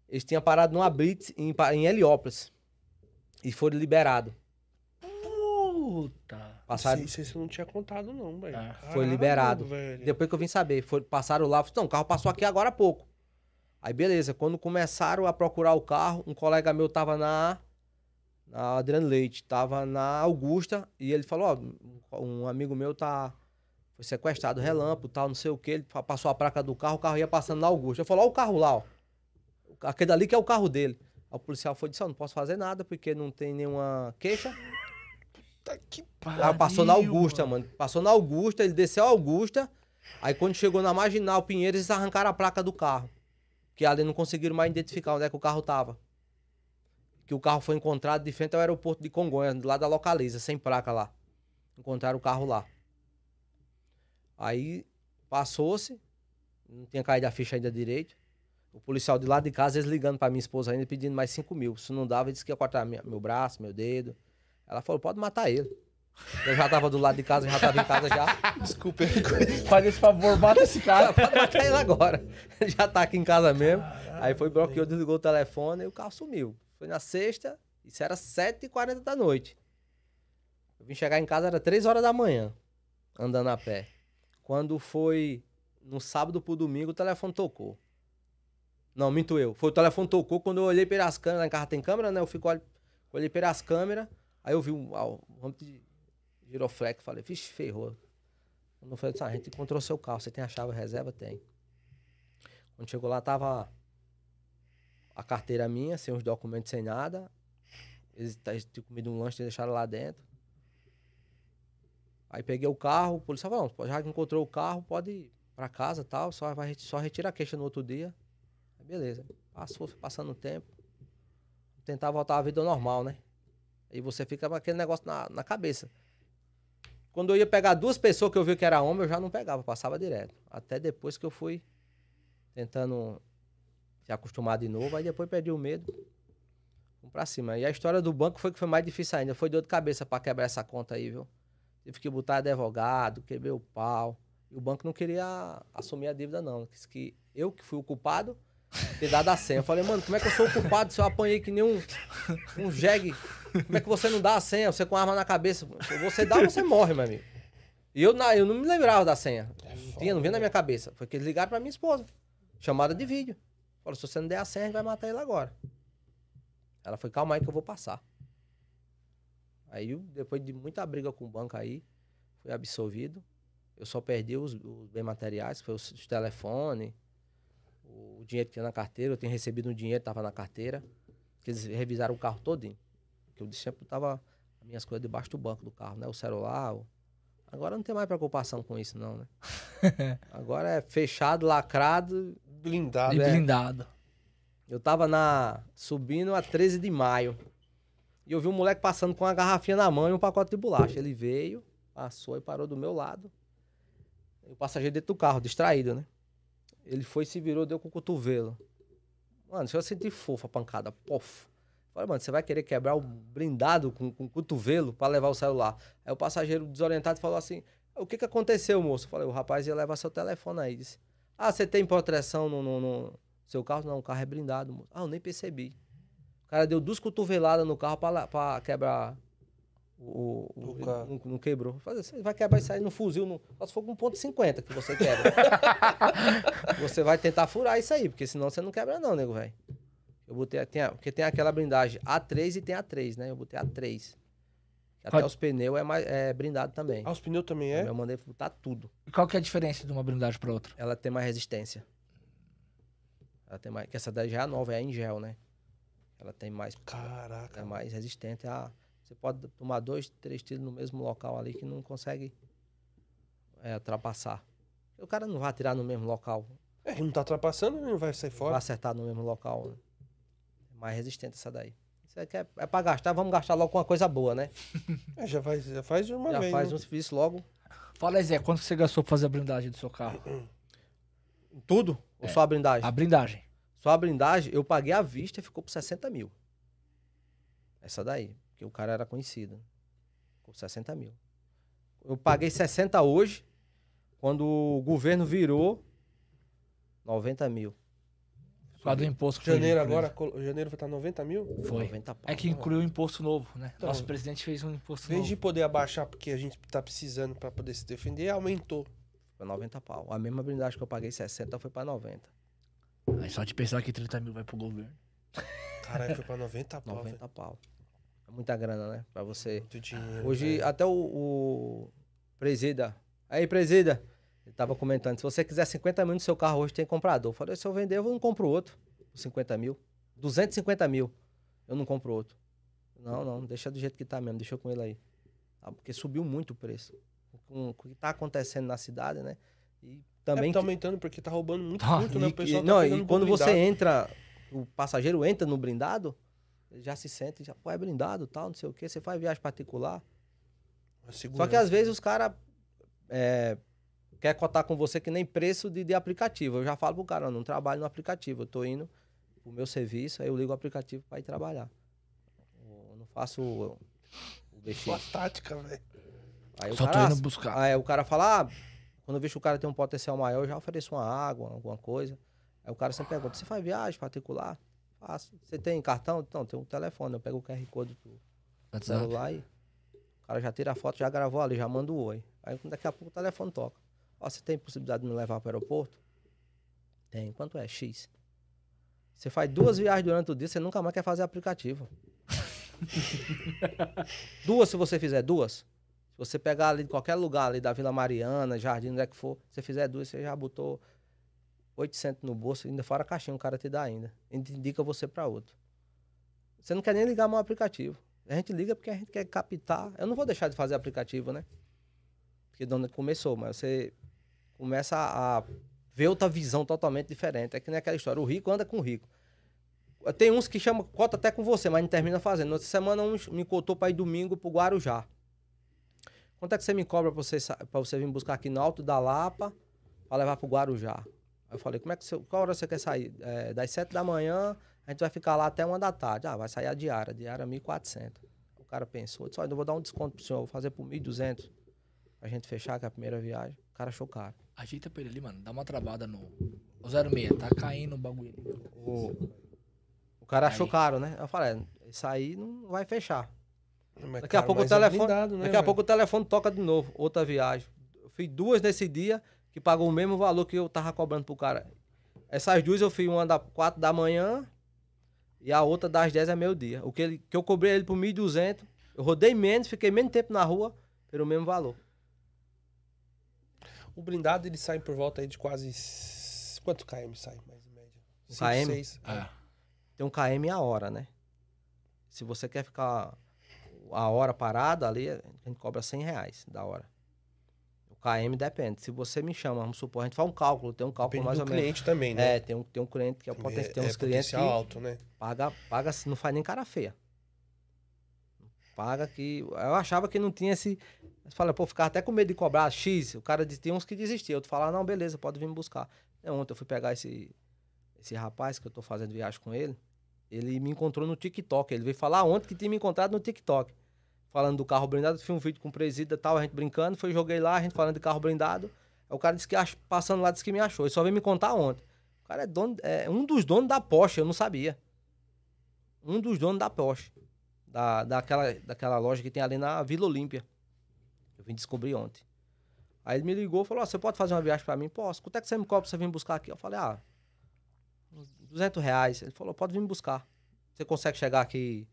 eles tinham parado numa blitz em, em Heliópolis. E foram liberados. Puta. Passaram, Isso, isso eu não tinha contado, não, velho. Ah, foi liberado. velho. Depois que eu vim saber, foi, passaram lá, não, o carro passou aqui agora há pouco. Aí beleza, quando começaram a procurar o carro, um colega meu tava na, na Adriano Leite, tava na Augusta, e ele falou, ó, um amigo meu tá, foi sequestrado, relâmpago, tal, não sei o que, ele passou a placa do carro, o carro ia passando na Augusta. Eu falei, ó o carro lá, ó. Aquele ali que é o carro dele. Aí o policial foi e disse, ó, não posso fazer nada, porque não tem nenhuma queixa. Tá que Ela passou na Pariu, Augusta, mano. Passou na Augusta, ele desceu a Augusta. Aí quando chegou na Marginal Pinheiros, eles arrancaram a placa do carro. Que ali não conseguiram mais identificar onde é que o carro tava. Que o carro foi encontrado de frente ao aeroporto de Congonhas, lá da Localiza, sem placa lá. Encontraram o carro lá. Aí passou-se, não tinha caído a ficha ainda direito. O policial de lá de casa, eles ligando pra minha esposa ainda, pedindo mais 5 mil. Se não dava, ele disse que ia cortar minha- meu braço, meu dedo. Ela falou, pode matar ele. Eu já tava do lado de casa, já tava em casa já. Desculpa. [laughs] Faz esse favor, mata esse cara. [laughs] Pode matar ele agora. Ele já tá aqui em casa mesmo. Aí foi, bloqueou, desligou o telefone e o carro sumiu. Foi na sexta, isso era 7h40 da noite. Eu vim chegar em casa, era 3 horas da manhã, andando a pé. Quando foi no sábado pro domingo, o telefone tocou. Não, minto eu. Foi o telefone tocou quando eu olhei pelas câmeras. Em casa tem câmera, né? Eu fico, olhei pelas câmeras. Aí eu vi um, ah, um monte de giroflex. Falei, vixe, ferrou. Eu falei, "Ah, a gente encontrou seu carro. Você tem a chave reserva? Tem. Quando chegou lá, tava a carteira minha, sem os documentos, sem nada. Eles, eles tinham comido um lanche e deixaram lá dentro. Aí peguei o carro, o policial falou, "Não, já que encontrou o carro, pode ir pra casa tal, só, vai, só retira a queixa no outro dia. Aí beleza. Passou, foi passando o tempo. Tentar voltar à vida normal, né? Aí você fica com aquele negócio na, na cabeça. Quando eu ia pegar duas pessoas que eu vi que era homem, eu já não pegava, passava direto. Até depois que eu fui tentando se acostumar de novo, aí depois perdi o medo. Vamos pra cima. E a história do banco foi que foi mais difícil ainda. Foi dor de cabeça pra quebrar essa conta aí, viu? Tive que botar advogado, quebrei o pau. E o banco não queria assumir a dívida, não. Disse que eu que fui o culpado ter dado a senha. Eu falei, mano, como é que eu sou o culpado se eu apanhei que nem um, um jegue? Como é que você não dá a senha? Você com arma na cabeça. Se você dá, você morre, meu amigo. E eu, eu não me lembrava da senha. Não tinha, não vinha na minha cabeça. Foi que eles ligaram pra minha esposa. Chamada de vídeo. Falaram, se você não der a senha, a gente vai matar ele agora. Ela foi, calma aí que eu vou passar. Aí, depois de muita briga com o banco aí, fui absolvido. Eu só perdi os, os bens materiais, que foi os, os telefones, o dinheiro que tinha na carteira. Eu tinha recebido um dinheiro, estava na carteira. Que eles revisaram o carro todinho. Que eu sempre tava as minhas coisas debaixo do banco do carro, né? O celular. o- Agora não tem mais preocupação com isso, não, né? [laughs] Agora é fechado, lacrado. Blindado. E é. blindado. Eu tava na subindo a 13 de maio. E eu vi um moleque passando com uma garrafinha na mão e um pacote de bolacha. Ele veio, passou e parou do meu lado. E o passageiro dentro do carro, distraído, né? Ele foi, se virou, deu com o cotovelo. Mano, se eu sentir fofa a pancada, pof. Falei, mano, você vai querer quebrar o blindado com, com o cotovelo pra levar o celular. Aí o passageiro desorientado falou assim: O que que aconteceu, moço? Falei, o rapaz ia levar seu telefone aí. Disse: Ah, você tem proteção no, no, no seu carro? Não, o carro é blindado, moço. Ah, eu nem percebi. cara deu duas cotoveladas no carro pra quebrar o. o, O carro. não, não quebrou. Você vai quebrar isso aí no fuzil, no, só se for com 1.50 que você quebra. [laughs] você vai tentar furar isso aí, porque senão você não quebra, não, nego, velho. Eu botei. a- Tem a- porque tem aquela blindagem A3 e tem A3, né? Eu botei A3. Que Até Qual- os pneus é, mais, é blindado também. Ah, os pneus também é? Eu mandei botar tudo. E qual que é a diferença de uma blindagem pra outra? Ela tem mais resistência. Ela tem mais. Que essa daí já é a nova, é a em gel, né? Ela tem mais. Caraca. É mais resistente a. Você pode tomar dois, três tiros no mesmo local ali que não consegue é, ultrapassar. O cara não vai atirar no mesmo local, É, não tá ultrapassando, ele não vai sair vai fora. acertar no mesmo local. né? É mais resistente essa daí. Isso aqui é, é pra gastar, vamos gastar logo com uma coisa boa, né? [laughs] É, já, faz, já faz de uma Já vez. faz né? um serviço logo. Fala aí, Zé, quanto você gastou pra fazer a blindagem do seu carro? Tudo? Ou É. só a blindagem? A blindagem. Só a blindagem, eu paguei à vista e ficou por 60 mil. Essa daí, porque o cara era conhecido. Por 60 mil. Eu paguei 60 hoje, quando o governo virou, 90 mil. Por causa do imposto que Janeiro agora, janeiro vai estar 90 mil? Foi. 90 pau. É que incluiu o imposto novo, né? Então, Nosso presidente fez um imposto Em vez novo. de poder abaixar porque a gente tá precisando pra poder se defender, aumentou. Foi 90 pau. A mesma blindagem que eu paguei 60 foi pra 90. Aí só de pensar que 30 mil vai pro governo. Caralho, foi pra 90 pau, velho. 90 pau. Muita grana, né? Pra você. Muito dinheiro. Hoje, velho. até o, o presida. Aí, presida. Ele tava comentando, se você quiser 50 mil no seu carro hoje, tem comprador. Eu falei, se eu vender, eu não compro outro. Por 50 mil. 250 mil. Eu não compro outro. Não, não, deixa do jeito que tá mesmo, deixa eu com ele aí. Ah, porque subiu muito o preço. Com, o que tá acontecendo na cidade, né? E também. é, tá que- aumentando porque tá roubando muito Tá, né? e, O pessoal e- tá não, e quando você blindado. entra, o passageiro entra no blindado, já se sente, já, pô, é blindado tal, não sei o quê. Você faz viagem particular. Só que às vezes os caras é, quer cotar com você que nem preço de, de aplicativo. Eu já falo pro cara, não trabalho no aplicativo, eu tô indo pro meu serviço, aí eu ligo o aplicativo para ir trabalhar. Eu não faço o, o BX. Sua tática, velho. Aí o Só tô cara, indo buscar. Aí o cara fala, ah, quando eu vejo que o cara tem um potencial maior, eu já ofereço uma água, alguma coisa. Aí o cara sempre pergunta, você faz viagem particular? Faço. Você tem cartão? Não, tem um telefone. Eu pego o QR Code do WhatsApp. celular e o cara já tira a foto, já gravou ali, já manda o oi. Aí daqui a pouco o telefone toca. Ó, você tem possibilidade de me levar para o aeroporto? Tem. Quanto é? X. Você faz duas viagens durante o dia, você nunca mais quer fazer aplicativo. [laughs] duas, se você fizer duas. Se você pegar ali de qualquer lugar ali da Vila Mariana, Jardim, onde é que for, você fizer duas, você já botou 800 no bolso, ainda fora a caixinha, o cara te dá ainda. Ele indica você para outro. Você não quer nem ligar o aplicativo. A gente liga porque a gente quer captar. Eu não vou deixar de fazer aplicativo, né? Porque de onde começou, mas você começa a ver outra visão totalmente diferente. É que nem aquela história, o rico anda com o rico. Tem uns que chamam, cota até com você, mas não termina fazendo. Outra semana um me cotou para ir domingo pro Guarujá. Quanto é que você me cobra pra você, você vir buscar aqui no Alto da Lapa para levar pro Guarujá? Aí eu falei, como é que você, qual hora você quer sair? É, das 7 da manhã, a gente vai ficar lá até uma da tarde. Ah, vai sair a diária, a diária 1.400. O cara pensou, disse, olha, eu vou dar um desconto pro senhor, vou fazer por 1.200 pra gente fechar, que é a primeira viagem. O cara achou caro. Ajeita pra ele ali, mano. Dá uma travada no. O 06, tá caindo o bagulho ali. O, o cara achou Aí. caro, né? Eu falei, é, isso aí não vai fechar. Mas, Daqui a cara, pouco o é telefone. blindado, né, daqui a pouco o telefone toca de novo, outra viagem. Eu fiz duas nesse dia que pagou o mesmo valor que eu tava cobrando pro cara. Essas duas eu fiz uma da 4 da manhã e a outra das 10 é meio-dia. O que, ele, que eu cobrei ele por 1.200, eu rodei menos, fiquei menos tempo na rua pelo mesmo valor. O blindado ele sai por volta aí de quase. Quanto KM sai, mais em média? Um Cinco, KM? seis? É. Tem um KM a hora, né? Se você quer ficar a hora parada ali, a gente cobra 100 reais da hora. KM depende. Se você me chama, vamos supor, a gente faz um cálculo, tem um cálculo Depende mais ou menos. cliente também, né? É, tem um, tem um cliente que é o Também poten- tem é uns clientes que alto, né? paga, paga, não faz nem cara feia. Paga que. Eu achava que não tinha esse. Fala, pô, ficava até com medo de cobrar X. O cara diz- tem uns que desistiam. Outro falava, não, beleza, pode vir me buscar. É, ontem eu fui pegar esse, esse rapaz que eu tô fazendo viagem com ele. Ele me encontrou no TikTok. Ele veio falar ontem que tinha me encontrado no TikTok. Falando do carro blindado. Fiz um vídeo com o presida e tal, a gente brincando. Foi, joguei lá, a gente falando de carro blindado. O cara disse que ach- passando lá disse que me achou. Ele só veio me contar ontem. O cara é, dono, é um dos donos da Porsche, eu não sabia. um dos donos da Porsche, da, daquela, daquela loja que tem ali na Vila Olímpia. Eu vim descobrir ontem. Aí ele me ligou e falou: ó, você pode fazer uma viagem pra mim? Posso. Quanto é que você me cobra pra você vir buscar aqui? Eu falei: ah, uns 200 reais. Ele falou: pode vir me buscar. Você consegue chegar aqui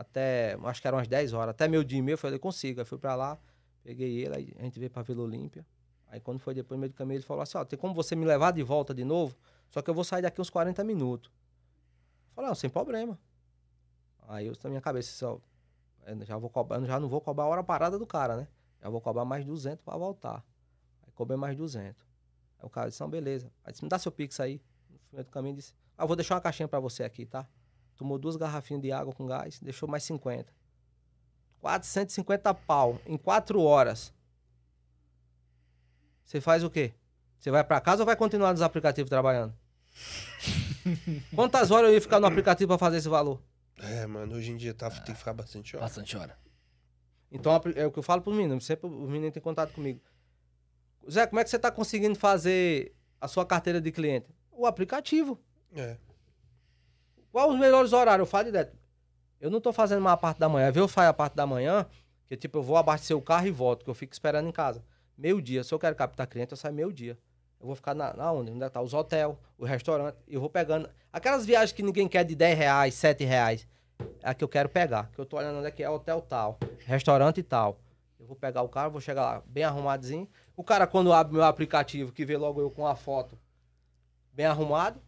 até, acho que eram umas 10 horas, até meio dia e meio. Eu falei: consigo. Aí fui pra lá, peguei ele, aí a gente veio pra Vila Olímpia. Aí quando foi depois, meio do caminho, ele falou assim: ó, tem como você me levar de volta de novo? Só que eu vou sair daqui uns 40 minutos. Eu falei: não, sem problema. Aí eu, na minha cabeça, assim, ó, eu já, vou cobrar, já não vou cobrar a hora parada do cara, né? Já vou cobrar mais 200 pra voltar. Aí cobrei mais 200. Aí o cara disse, não, beleza. Aí disse, me dá seu pix aí. No meio do caminho disse, ah, vou deixar uma caixinha pra você aqui, tá? Tomou duas garrafinhas de água com gás, deixou mais 50. 450 pau em 4 horas. Você faz o quê? Você vai pra casa ou vai continuar nos aplicativos trabalhando? [laughs] Quantas horas eu ia ficar no aplicativo pra fazer esse valor? É, mano, hoje em dia tá, tem que ficar bastante hora. Bastante hora. Então é o que eu falo pros meninos, sempre os meninos têm contato comigo. Zé, como é que você tá conseguindo fazer a sua carteira de cliente? O aplicativo. É. Qual os melhores horários? Eu falo direto. Eu não tô fazendo mais a parte da manhã. Vezes eu faço a parte da manhã, que tipo, eu vou abastecer o carro e volto, que eu fico esperando em casa. Meio dia. Se eu quero captar cliente, eu saio meio dia. Eu vou ficar na, na onde? Onde é tá? Os hotéis, o restaurante. Eu vou pegando. Aquelas viagens que ninguém quer de 10 reais, 7 reais. É a que eu quero pegar. Que eu tô olhando onde é que é hotel tal, restaurante tal. Eu vou pegar o carro, vou chegar lá bem arrumadinho. O cara, quando abre meu aplicativo, que vê logo eu com a foto bem arrumado,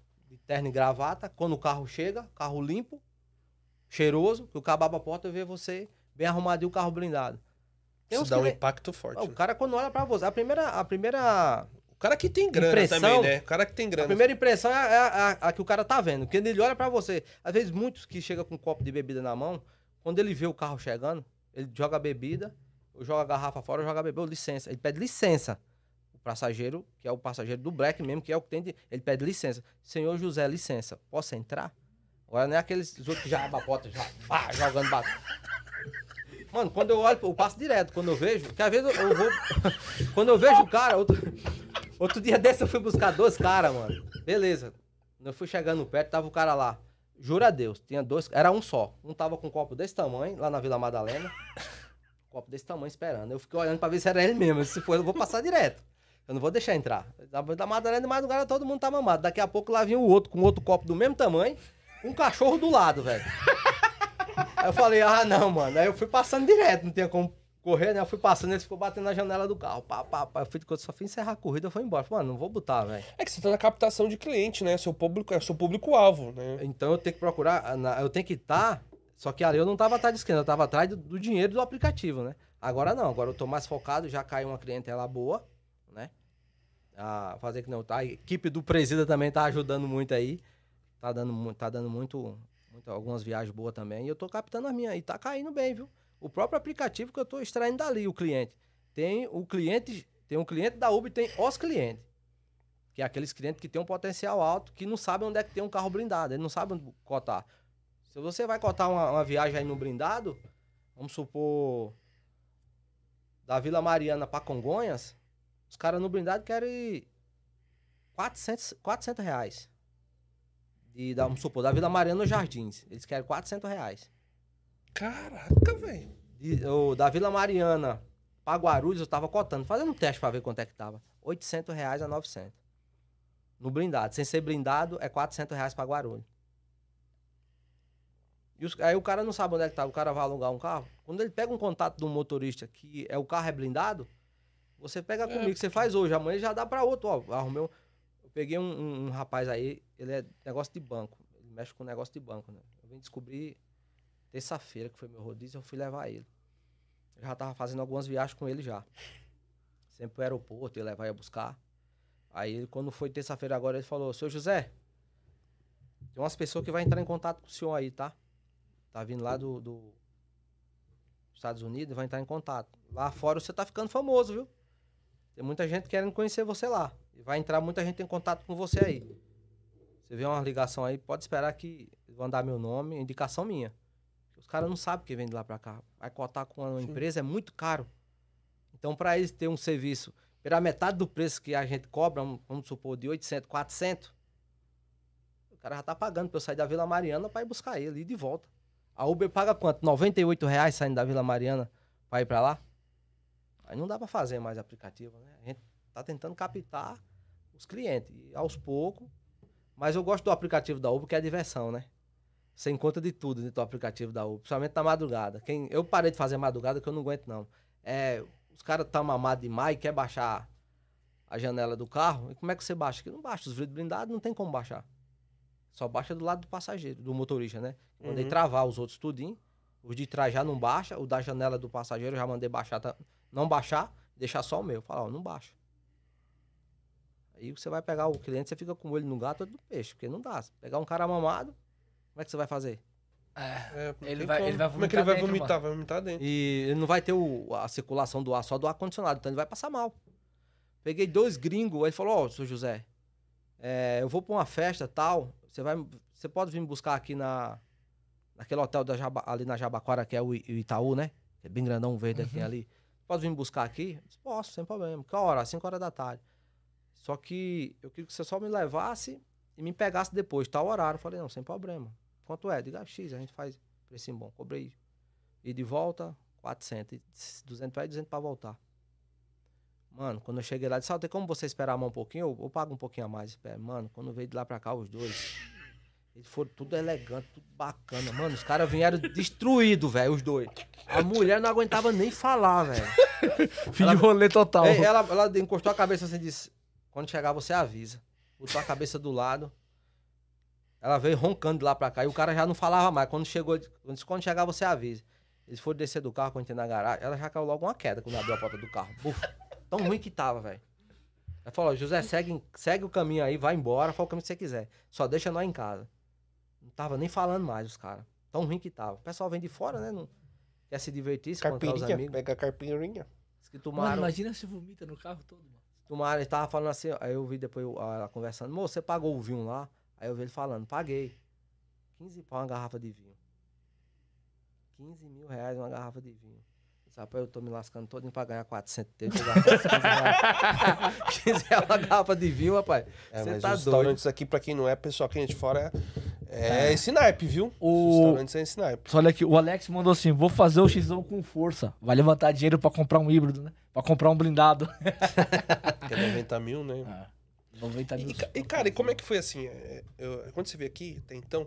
terno e gravata. Quando o carro chega, carro limpo, cheiroso, que o cara abre a porta e vê você bem arrumadinho, o carro blindado. Tem Isso dá um nem- impacto forte. Ah, o né? cara quando olha pra você, a primeira, a primeira, O cara que tem grana Impressão- também, né? O cara que tem a grana. primeira impressão é a, é a- a que o cara tá vendo. Quando ele olha pra você, às vezes muitos que chegam com um copo de bebida na mão, quando ele vê o carro chegando, ele joga a bebida, ou joga a garrafa fora, ou joga a bebida, ou licença. Ele pede licença. Passageiro, que é o passageiro do Black mesmo, que é o que tem de, ele pede licença. Senhor José, licença, posso entrar? Agora não é aqueles outros que já abrem a porta, já pá, jogando bate. Mano, quando eu olho, eu passo direto. Quando eu vejo, que às vezes eu, eu vou. [laughs] quando eu vejo o cara, outro, outro dia desse eu fui buscar dois caras, mano. Beleza. Eu fui chegando perto, tava o cara lá. Jura a Deus, tinha dois. Era um só. Um tava com um copo desse tamanho, lá na Vila Madalena. [laughs] copo desse tamanho esperando. Eu fiquei olhando pra ver se era ele mesmo. Se for, eu vou passar direto. Eu não vou deixar entrar. Da, da Madalena de madrugada todo mundo tá mamado. Daqui a pouco lá vinha o outro com outro copo do mesmo tamanho, um cachorro do lado, velho. Aí eu falei, ah, não, mano. Aí eu fui passando direto, não tinha como correr, né? Eu fui passando, ele ficou batendo na janela do carro. Pá, pá, pá. Eu fui, quando eu só fui encerrar a corrida, eu fui embora. Falei, mano, não vou botar, velho. É que você tá na captação de cliente, né? Seu público é seu público-alvo, né? Então eu tenho que procurar, eu tenho que estar. só que ali eu não tava atrás de esquema, eu tava atrás do, do dinheiro do aplicativo, né? Agora não, agora eu tô mais focado, já caiu uma clientela boa? A fazer que não. A equipe do Presida também tá ajudando muito aí. Tá dando, tá dando muito, muito. Algumas viagens boas também. E eu tô captando as minhas. E tá caindo bem, viu? O próprio aplicativo que eu tô extraindo dali, o cliente. Tem o cliente. Tem um cliente da Uber tem os clientes. Que é aqueles clientes que têm um potencial alto, que não sabem onde é que tem um carro blindado. Ele não sabe onde cotar. Se você vai cotar uma, uma viagem aí no blindado, vamos supor. Da Vila Mariana para Congonhas, os caras no blindado querem 400, 400 reais. De, da, vamos supor, da Vila Mariana Jardins. Eles querem 400 reais. Caraca, velho. Da Vila Mariana para Guarulhos, eu tava cotando, fazendo um teste para ver quanto é que tava. 800 reais a 900. No blindado. Sem ser blindado, é 400 reais para Guarulhos. E os- aí o cara não sabe onde é que tá. O cara vai alugar um carro. Quando ele pega um contato de um motorista que é o carro é blindado, você pega comigo, você faz hoje, amanhã já dá para outro. Ó, arrumei um, eu peguei um, um- um rapaz aí, ele é negócio de banco. Ele mexe com negócio de banco, né? Eu vim descobrir terça-feira, que foi meu rodízio, eu fui levar ele. Eu já tava fazendo algumas viagens com ele já. Sempre pro aeroporto, ia levar e ia buscar. Aí, ele, quando foi terça-feira agora, ele falou, seu José, tem umas pessoas que vai entrar em contato com o senhor aí, tá? Tá vindo lá do, do Estados Unidos, vai entrar em contato. Lá fora você tá ficando famoso, viu? Tem muita gente querendo conhecer você lá. E vai entrar muita gente em contato com você aí. Você vê uma ligação aí, pode esperar que vão dar meu nome, indicação minha. Os caras não sabem que vem de lá pra cá. Vai cotar com uma empresa é muito caro. Então, para eles ter um serviço pela metade do preço que a gente cobra, um- vamos supor, de 800, 400, cara já tá pagando pra eu sair da Vila Mariana pra ir buscar ele e de volta. A Uber paga quanto? 98 reais saindo da Vila Mariana pra ir pra lá? Aí não dá pra fazer mais aplicativo, né? A gente tá tentando captar os clientes. E aos poucos. Mas eu gosto do aplicativo da Uber, que é diversão, né? Você encontra de tudo dentro do aplicativo da Uber, principalmente na madrugada. Quem, eu parei de fazer madrugada que eu não aguento, não. É, os caras estão mamados demais e quer baixar a janela do carro. E como é que você baixa? Que não baixa. Os vidros blindados não tem como baixar. Só baixa do lado do passageiro, do motorista, né? Mandei Uhum. travar os outros tudinho. Os de trás já não baixa. O da janela do passageiro eu já mandei baixar, tá- não baixar, deixar só o meu. Falar, ó, não baixa. Aí você vai pegar o cliente, você fica com o olho no gato ou no peixe, porque não dá. Se pegar um cara mamado, como é que você vai fazer? É. É, Ele vai- como. ele vai Como é que ele vai vomitar dentro, vomitar? Vai vomitar dentro. E ele não vai ter o- a circulação do ar só do ar-condicionado, então ele vai passar mal. Peguei dois gringos, aí ele falou, ó, seu José, é, eu vou pra uma festa tal, você vai, você pode vir me buscar aqui na, naquele hotel da Jaba- ali na Jabaquara, que é o Itaú, né? Que é bem grandão, verde tem ali. Pode vir buscar aqui? Disse, Posso, sem problema. Que hora? 5 horas da tarde. Só que eu queria que você só me levasse e me pegasse depois, tal horário. Eu falei, não, sem problema. Quanto é? Diga, X, a gente faz precinho bom. Cobrei e de volta, 400. E 200 pra ir, 200 pra voltar. Mano, quando eu cheguei lá, disse, ah, tem como você esperar mais um pouquinho? Eu, eu pago um pouquinho a mais. Mano, quando veio de lá pra cá, os dois, eles foram tudo elegante, tudo bacana. Mano, os caras vieram [laughs] destruídos, velho, os dois. A mulher não aguentava nem falar, velho. [laughs] Fim de rolê total. Ela, ela encostou a cabeça assim e disse: Quando chegar, você avisa. Botou a cabeça do lado. Ela veio roncando de lá pra cá. E o cara já não falava mais. Quando chegou, disse, quando chegar, você avisa. Eles foram descer do carro, quando entrei na garagem. Ela já caiu logo uma queda quando abriu a porta do carro. Buf, tão ruim que tava, velho. Ela falou: José, segue, segue o caminho aí, vai embora, fala o caminho que você quiser. Só deixa nós em casa. Não tava nem falando mais os caras. Tão ruim que tava. O pessoal vem de fora, né? Não quer se divertir, se encontrar os amigos. Pega a carpirinha. Mano, tomaram. imagina se vomita no carro todo, mano. Tomaram, ele tava falando assim, aí eu vi depois ela conversando, moço, você pagou o vinho lá? Aí eu vi ele falando, paguei. 15 pau uma garrafa de vinho. 15 mil reais uma garrafa de vinho. Sabe, eu tô me lascando todo pra ganhar 400 dele, pra gastar esses 15 reais. [laughs] 15 reais uma garrafa de vinho, rapaz. É, Você mas tá doido. restaurantes aqui, pra quem não é, pessoal que a gente fora, é, é esse naipe, viu? O... restaurantes é esse naipe. Só olha aqui, o Alex mandou assim: vou fazer o X1 com força. Vai levantar dinheiro pra comprar um híbrido, né? Pra comprar um blindado. [laughs] Que é 90 mil, né? 90 mil. E, e, cara, e como é que foi assim? é, eu- quando você veio aqui, até então,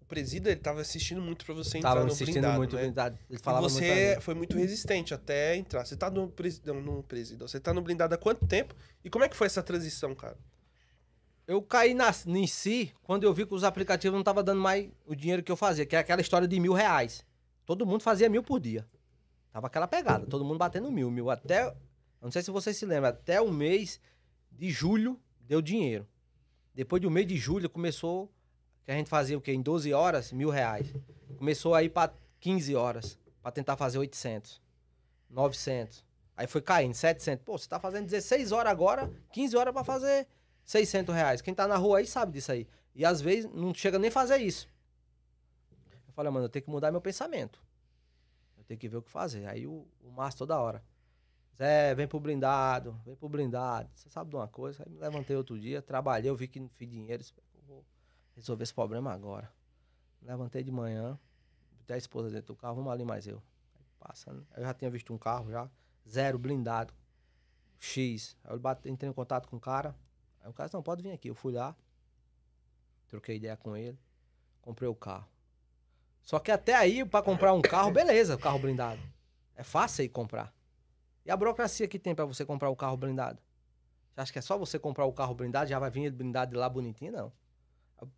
o presida, ele tava assistindo muito pra você entrar Tava no blindado, muito né? blindado. Ele E falava muito pra você mim. foi muito resistente até entrar. Você tá no presidão, no presidão, você tá no blindado há quanto tempo? E como é que foi essa transição, cara? Eu caí na, em si quando eu vi que os aplicativos não estavam dando mais o dinheiro que eu fazia, que é aquela história de mil reais. Todo mundo fazia mil por dia. Tava aquela pegada, todo mundo batendo mil, mil. Até, não sei se vocês se lembram, até o mês de julho deu dinheiro. Depois do mês de julho começou, que a gente fazia o quê? Em 12 horas, mil reais. Começou aí pra 15 horas, pra tentar fazer 800, 900. Aí foi caindo, 700. Pô, você tá fazendo 16 horas agora, 15 horas pra fazer 600 reais. Quem tá na rua aí sabe disso aí. E às vezes não chega nem fazer isso. Eu falei, mano, eu tenho que mudar meu pensamento. Eu tenho que ver o que fazer. Aí o, o Márcio toda hora. Zé, vem pro blindado, vem pro blindado. Você sabe de uma coisa? Aí me levantei outro dia, trabalhei, eu vi que não fiz dinheiro. "Eu vou resolver esse problema agora. Me levantei de manhã, botei a esposa dentro do carro, vamos ali mais eu. Aí passando. Eu já tinha visto um carro já, zero, blindado. X. Aí eu bate, entrei em contato com o cara. Aí o cara não, pode vir aqui. Eu fui lá, troquei ideia com ele, comprei o carro. Só que até aí, pra comprar um carro, beleza, carro blindado. É fácil aí comprar. E a burocracia que tem pra você comprar o carro blindado? Você acha que é só você comprar o carro blindado, já vai vir blindado de lá bonitinho? Não.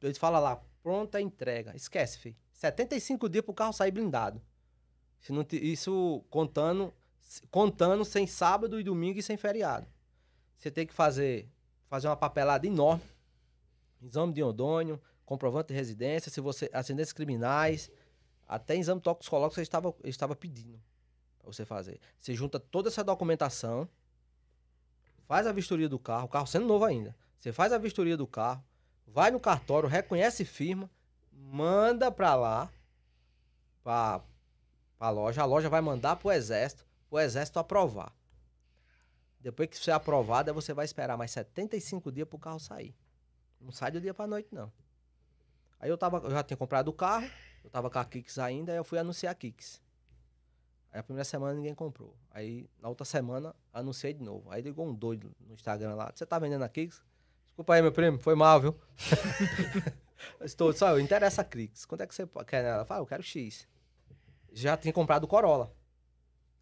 Eles falam lá, pronta entrega. Esquece, filho. 75 dias pro carro sair blindado. Isso contando, contando sem sábado e domingo e sem feriado. Você tem que fazer, fazer uma papelada enorme. Exame de odônio, comprovante de residência, se você acidentes criminais, até exame toxicológico você estava, estava pedindo para você fazer. Você junta toda essa documentação, faz a vistoria do carro, o carro sendo novo ainda. Você faz a vistoria do carro, vai no cartório, reconhece firma, manda para lá, para a loja. A loja vai mandar para o exército, o exército aprovar. Depois que você é aprovado, você vai esperar mais 75 dias para o carro sair. Não sai do dia para noite, não. Aí eu, tava, eu já tinha comprado o carro, eu tava com a Kicks ainda, aí eu fui anunciar a Kicks. Aí a primeira semana ninguém comprou. Aí na outra semana anunciei de novo. Aí ligou um doido no Instagram lá. Você tá vendendo a Kicks? Desculpa aí, meu primo, foi mal, viu? [laughs] Estou, só, eu interessa a Kicks. Quanto é que você quer nela? Fala, eu quero X. Já tinha comprado o Corolla.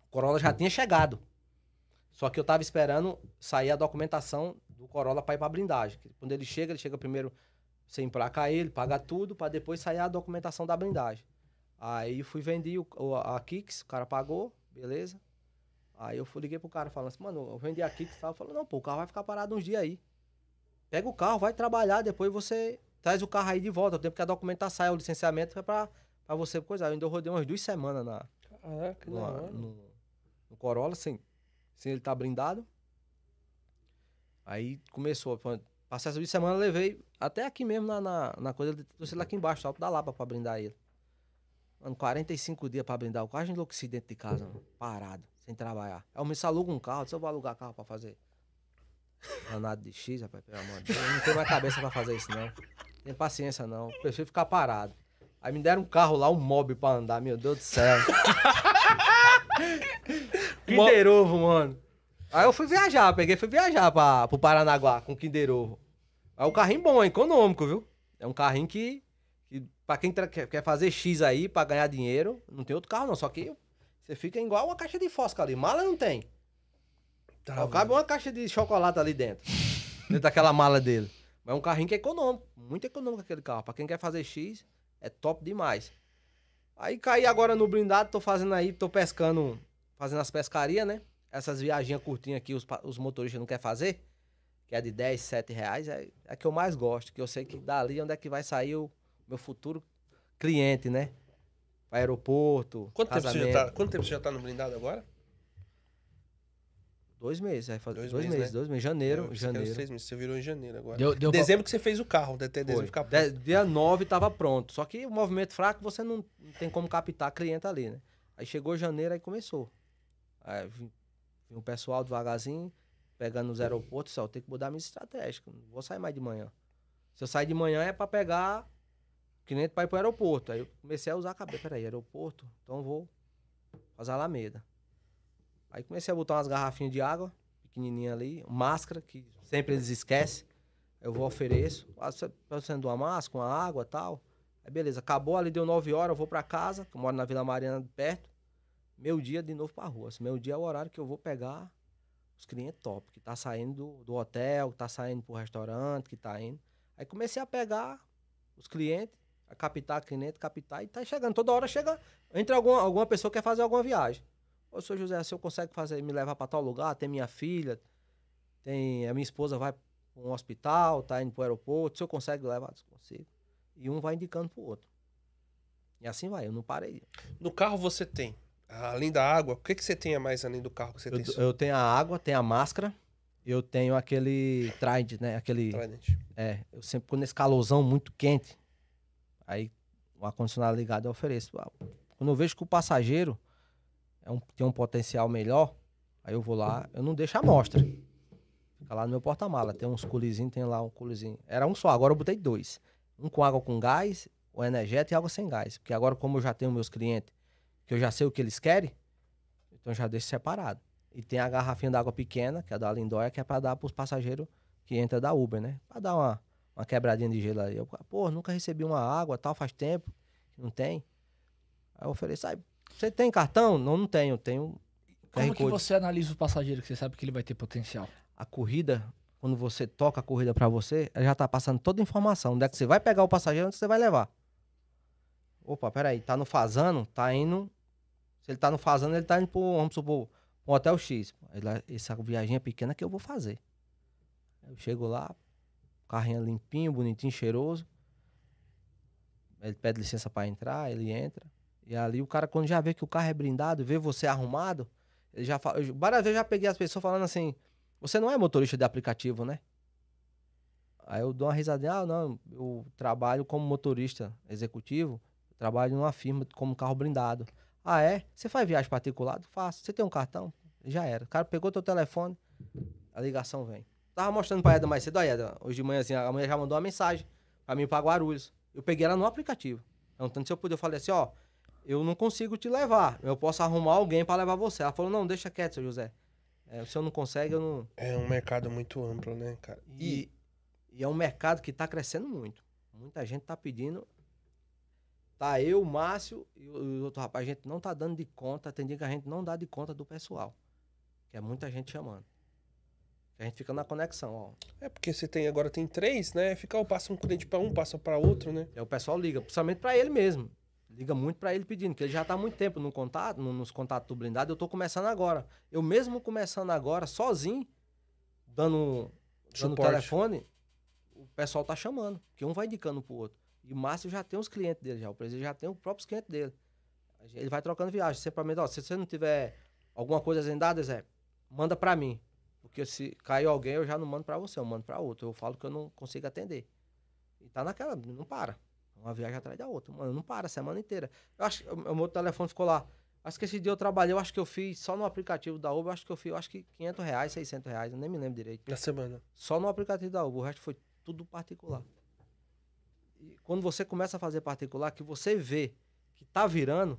O Corolla já tinha chegado. Só que eu tava esperando sair a documentação do Corolla para ir pra blindagem. Quando ele chega, ele chega primeiro você emplacar ele, pagar tudo, para depois sair a documentação da blindagem. Aí fui o- a Kicks, o cara pagou, beleza. Aí eu fui, liguei pro cara falando assim, mano, eu vendi a Kicks e tal. Falou, não, pô, o carro vai ficar parado uns dias aí. Pega o carro, vai trabalhar, depois você traz o carro aí de volta. O tempo que a documentação sai, o licenciamento é pra, pra você coisar. Eu ainda rodei umas duas semanas na, Caraca, que da no, no, Corolla, sem, sem ele estar blindado. Aí começou. Passei essa eu levei até aqui mesmo na, na, na coisa, eu trouxe ele aqui embaixo, alto da Lapa pra blindar ele. Mano, 45 dias pra blindar o carro, a gente enlouqueci dentro de casa, mano, parado, sem trabalhar. Aí o me aluga um carro, eu disse, eu vou alugar carro pra fazer. Danado de X, rapaz, pelo amor de Deus. Eu não tenho mais cabeça pra fazer isso, não. Tem paciência, não. Prefiro ficar parado. Aí me deram um carro lá, um mob pra andar, meu Deus do céu. [laughs] Kinder Ovo, mano. Aí eu fui viajar, peguei fui viajar pra, pro Paranaguá com Kinder Ovo. Aí o carrinho bom, é econômico, viu? É um carrinho que, que pra quem quer fazer X aí, pra ganhar dinheiro, não tem outro carro não. Só que você fica igual uma caixa de fósforo ali. Mala não tem. Tá, Só cabe uma caixa de chocolate ali dentro. [laughs] dentro daquela mala dele. Mas é um carrinho que é econômico. Muito econômico aquele carro. Pra quem quer fazer X, é top demais. Aí caí agora no blindado, tô fazendo aí, tô pescando, fazendo as pescarias, né? Essas viagens curtinhas que os, os motoristas não querem fazer, que é de 10, 7 reais, é, é a que eu mais gosto. Que eu sei que dali onde é que vai sair o meu futuro cliente, né? Pra aeroporto, Quanto tempo, você já tá, quanto tempo você já tá no blindado agora? Dois meses, vai fazer Dois dois, meses, meses, né? dois meses. Janeiro, Eu era uns janeiro. três meses, Você virou em janeiro agora. Deu, deu pra- dezembro que você fez o carro, até dezembro Foi. ficar De- dia 9 tava pronto. Só que o movimento fraco você não, não tem como captar cliente ali, né? Aí chegou janeiro aí começou. Aí vim o pessoal devagarzinho, pegando nos aeroportos, só eu tenho que mudar minha estratégia. Não vou sair mais de manhã. Se eu sair de manhã é pra pegar cliente pra ir pro aeroporto. Aí eu comecei a usar a cabeça. Peraí, aeroporto? Então vou fazer a Alameda. Aí comecei a botar umas garrafinhas de água, pequenininha ali, máscara, que sempre eles esquecem. Eu vou ofereço. De uma máscara, uma água tal. Aí beleza, acabou ali, deu 9 horas, eu vou pra casa, que eu moro na Vila Mariana perto. Meu dia de novo pra rua. Esse meu dia é o horário que eu vou pegar os clientes top, que tá saindo do, hotel, que tá saindo pro restaurante, que tá indo. Aí comecei a pegar os clientes, a captar cliente, captar, e tá chegando. Toda hora chega, entra alguma, alguma pessoa que quer fazer alguma viagem. Ô, senhor José, se eu consegue fazer, me levar pra tal lugar, tem minha filha, tem a minha esposa vai pra um hospital, tá indo pro aeroporto, se eu consegue levar, se consigo. E um vai indicando pro outro. E assim vai, eu não parei. No carro você tem, além da água, o que, que você tem a mais além do carro que você Eu, tem? eu tenho a água, tenho a máscara, eu tenho aquele Trident, né? Aquele. Trident. É, eu sempre, quando esse calorzão muito quente, aí o ar-condicionado ligado eu ofereço. Ah, Quando eu vejo que o passageiro é um, tem um potencial melhor, aí eu vou lá, eu não deixo a amostra. Fica lá no meu porta-mala. Tem uns culizinhos, tem lá um culizinho. Era um só, agora eu botei dois. Um com água com gás, o energético e água sem gás. Porque agora, como eu já tenho meus clientes, que eu já sei o que eles querem, então já deixo separado. E tem a garrafinha d'água pequena, que é da Lindóia, que é pra dar pros passageiros que entra da Uber, né? Pra dar uma, uma quebradinha de gelo aí. Eu, pô, nunca recebi uma água, tal, faz tempo não tem. Aí eu ofereço, aí, você tem cartão? Não, não tenho, tenho Como que você analisa o passageiro que você sabe que ele vai ter potencial? A corrida, quando você toca a corrida pra você, ela já tá passando toda a informação. Onde é que você vai pegar o passageiro, onde você vai levar. Opa, peraí, tá no Fazano, tá indo... Se ele tá no Fazano, ele tá indo pro, vamos supor, um hotel X. Lá, Essa viagem é pequena que eu vou fazer. Eu chego lá, carrinho limpinho, bonitinho, cheiroso. Ele pede licença pra entrar, ele entra. E ali o cara, quando já vê que o carro é blindado, vê você arrumado, ele já fala. eu- Várias vezes eu já peguei as pessoas falando assim: Você não é motorista de aplicativo, né? Aí eu dou uma risadinha: Ah, não, eu trabalho como motorista executivo, trabalho numa firma como carro blindado. Ah, é? Você faz viagem particular? Faço. Você tem um cartão? Já era. O cara pegou teu telefone, a ligação vem. Tava mostrando pra Eda mais cedo, ó, Eda, hoje de manhãzinha, a mulher já mandou uma mensagem pra mim pra Guarulhos. Eu peguei ela no aplicativo. Perguntando se eu podia. Eu falei assim, ó, eu não consigo te levar. Eu posso arrumar alguém para levar você. Ela falou, não, deixa quieto, seu José. É, o senhor não consegue, eu não. É um mercado muito amplo, né, cara? E, e é um mercado que está crescendo muito. Muita gente está pedindo. Tá eu, o Márcio e o, outro rapaz, a gente não tá dando de conta. Tem dia que a gente não dá de conta do pessoal. Que é muita gente chamando. A gente fica na conexão, ó. É porque você tem agora tem três, né? Fica, passa um cliente para um, passa para outro, né? Aí o pessoal liga, principalmente para ele mesmo. Liga muito para ele pedindo, que ele já tá há muito tempo no contato, no- nos contatos do blindado. Eu tô começando agora. Eu mesmo começando agora, sozinho, dando, dando Suporte. telefone, o pessoal tá chamando. Que um vai indicando pro outro. E o Márcio já tem os clientes dele, já. O presidente já tem os próprios clientes dele. Ele vai trocando viagem. Sempre pra mim, ó, se você não tiver alguma coisa agendada, Zé, manda pra mim. Porque se caiu alguém, eu já não mando pra você, eu mando pra outro. Eu falo que eu não consigo atender. E tá naquela, não para. Uma viagem atrás da outra. Mano, não para a semana inteira. Eu acho que o meu telefone ficou lá. Acho que esse dia eu trabalhei, eu acho que eu fiz só no aplicativo da Uber, eu acho que eu fiz, eu acho que 500 reais, 600 reais, eu nem me lembro direito. Na semana. Só no aplicativo da Uber, o resto foi tudo particular. E quando você começa a fazer particular, que você vê que tá virando,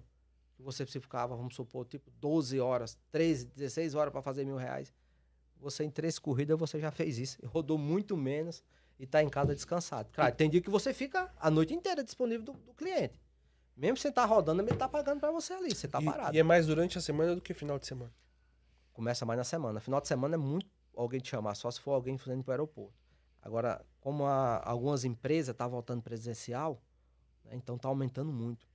que você ficava, vamos supor, tipo 12 horas, 13, 16 horas para fazer mil reais, você em três corridas você já fez isso. Rodou muito menos e tá em casa descansado. Claro, tem dia que você fica a noite inteira disponível do, do cliente. Mesmo sem estar rodando, ele tá pagando para você ali, você tá e, parado. e é mais durante a semana do que final de semana. Começa mais na semana. Final de semana é muito alguém te chamar, só se for alguém indo para o aeroporto. Agora, como a- algumas empresas estão voltando presencial, né, então tá aumentando muito.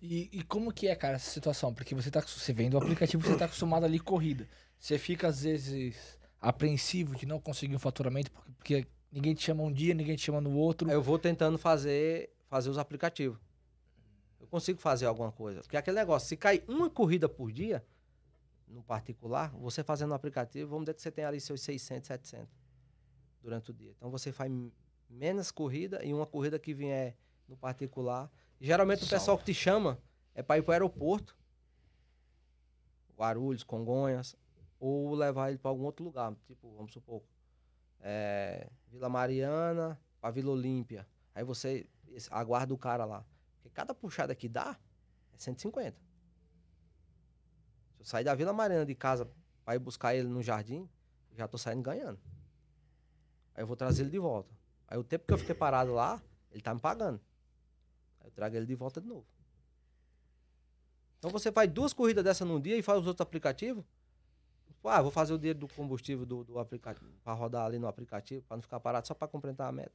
E, e como que é, cara, essa situação? Porque você tá, você vendo o aplicativo, você tá acostumado ali corrida. Você fica, às vezes, apreensivo de não conseguir um faturamento, porque, porque ninguém te chama um dia, ninguém te chama no outro. Eu vou tentando fazer, fazer os aplicativos. Eu consigo fazer alguma coisa. Porque aquele negócio, se cai uma corrida por dia, no particular, você fazendo no aplicativo, vamos dizer que você tem ali seus 600, 700 durante o dia. Então você faz menos corrida e uma corrida que vier no particular. Geralmente o pessoal que te chama é para ir para o aeroporto, Guarulhos, Congonhas, ou levar ele para algum outro lugar. Tipo, vamos supor, é, Vila Mariana para Vila Olímpia. Aí você aguarda o cara lá. Porque cada puxada que dá é 150. Se eu sair da Vila Mariana de casa para ir buscar ele no jardim, já tô saindo ganhando. Aí eu vou trazer ele de volta. Aí o tempo que eu fiquei parado lá, ele tá me pagando. Aí eu trago ele de volta de novo. Então você faz duas corridas dessa num dia e faz os outros aplicativos. Ah, vou fazer o dinheiro do combustível do, do aplicativo, para rodar ali no aplicativo, para não ficar parado só para completar a meta.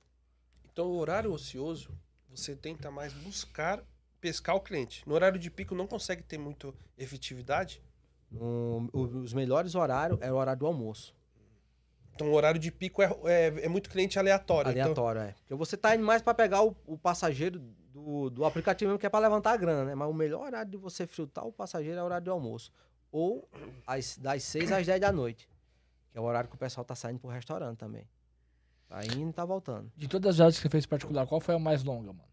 Então, o horário ocioso, você tenta mais buscar pescar o cliente. No horário de pico não consegue ter muita efetividade. Os melhores horários é o horário do almoço. Então, o horário de pico é, é, é muito cliente aleatório. Então, Aleatório, é. Porque você tá indo mais para pegar o, o passageiro do, do aplicativo mesmo, que é para levantar a grana, né? Mas o melhor horário de você filtrar o passageiro é o horário do almoço. Ou às, das 6 às 10 da noite. Que é o horário que o pessoal tá saindo pro restaurante também. Tá indo e tá voltando. De todas as viagens que você fez particular, qual foi a mais longa, mano?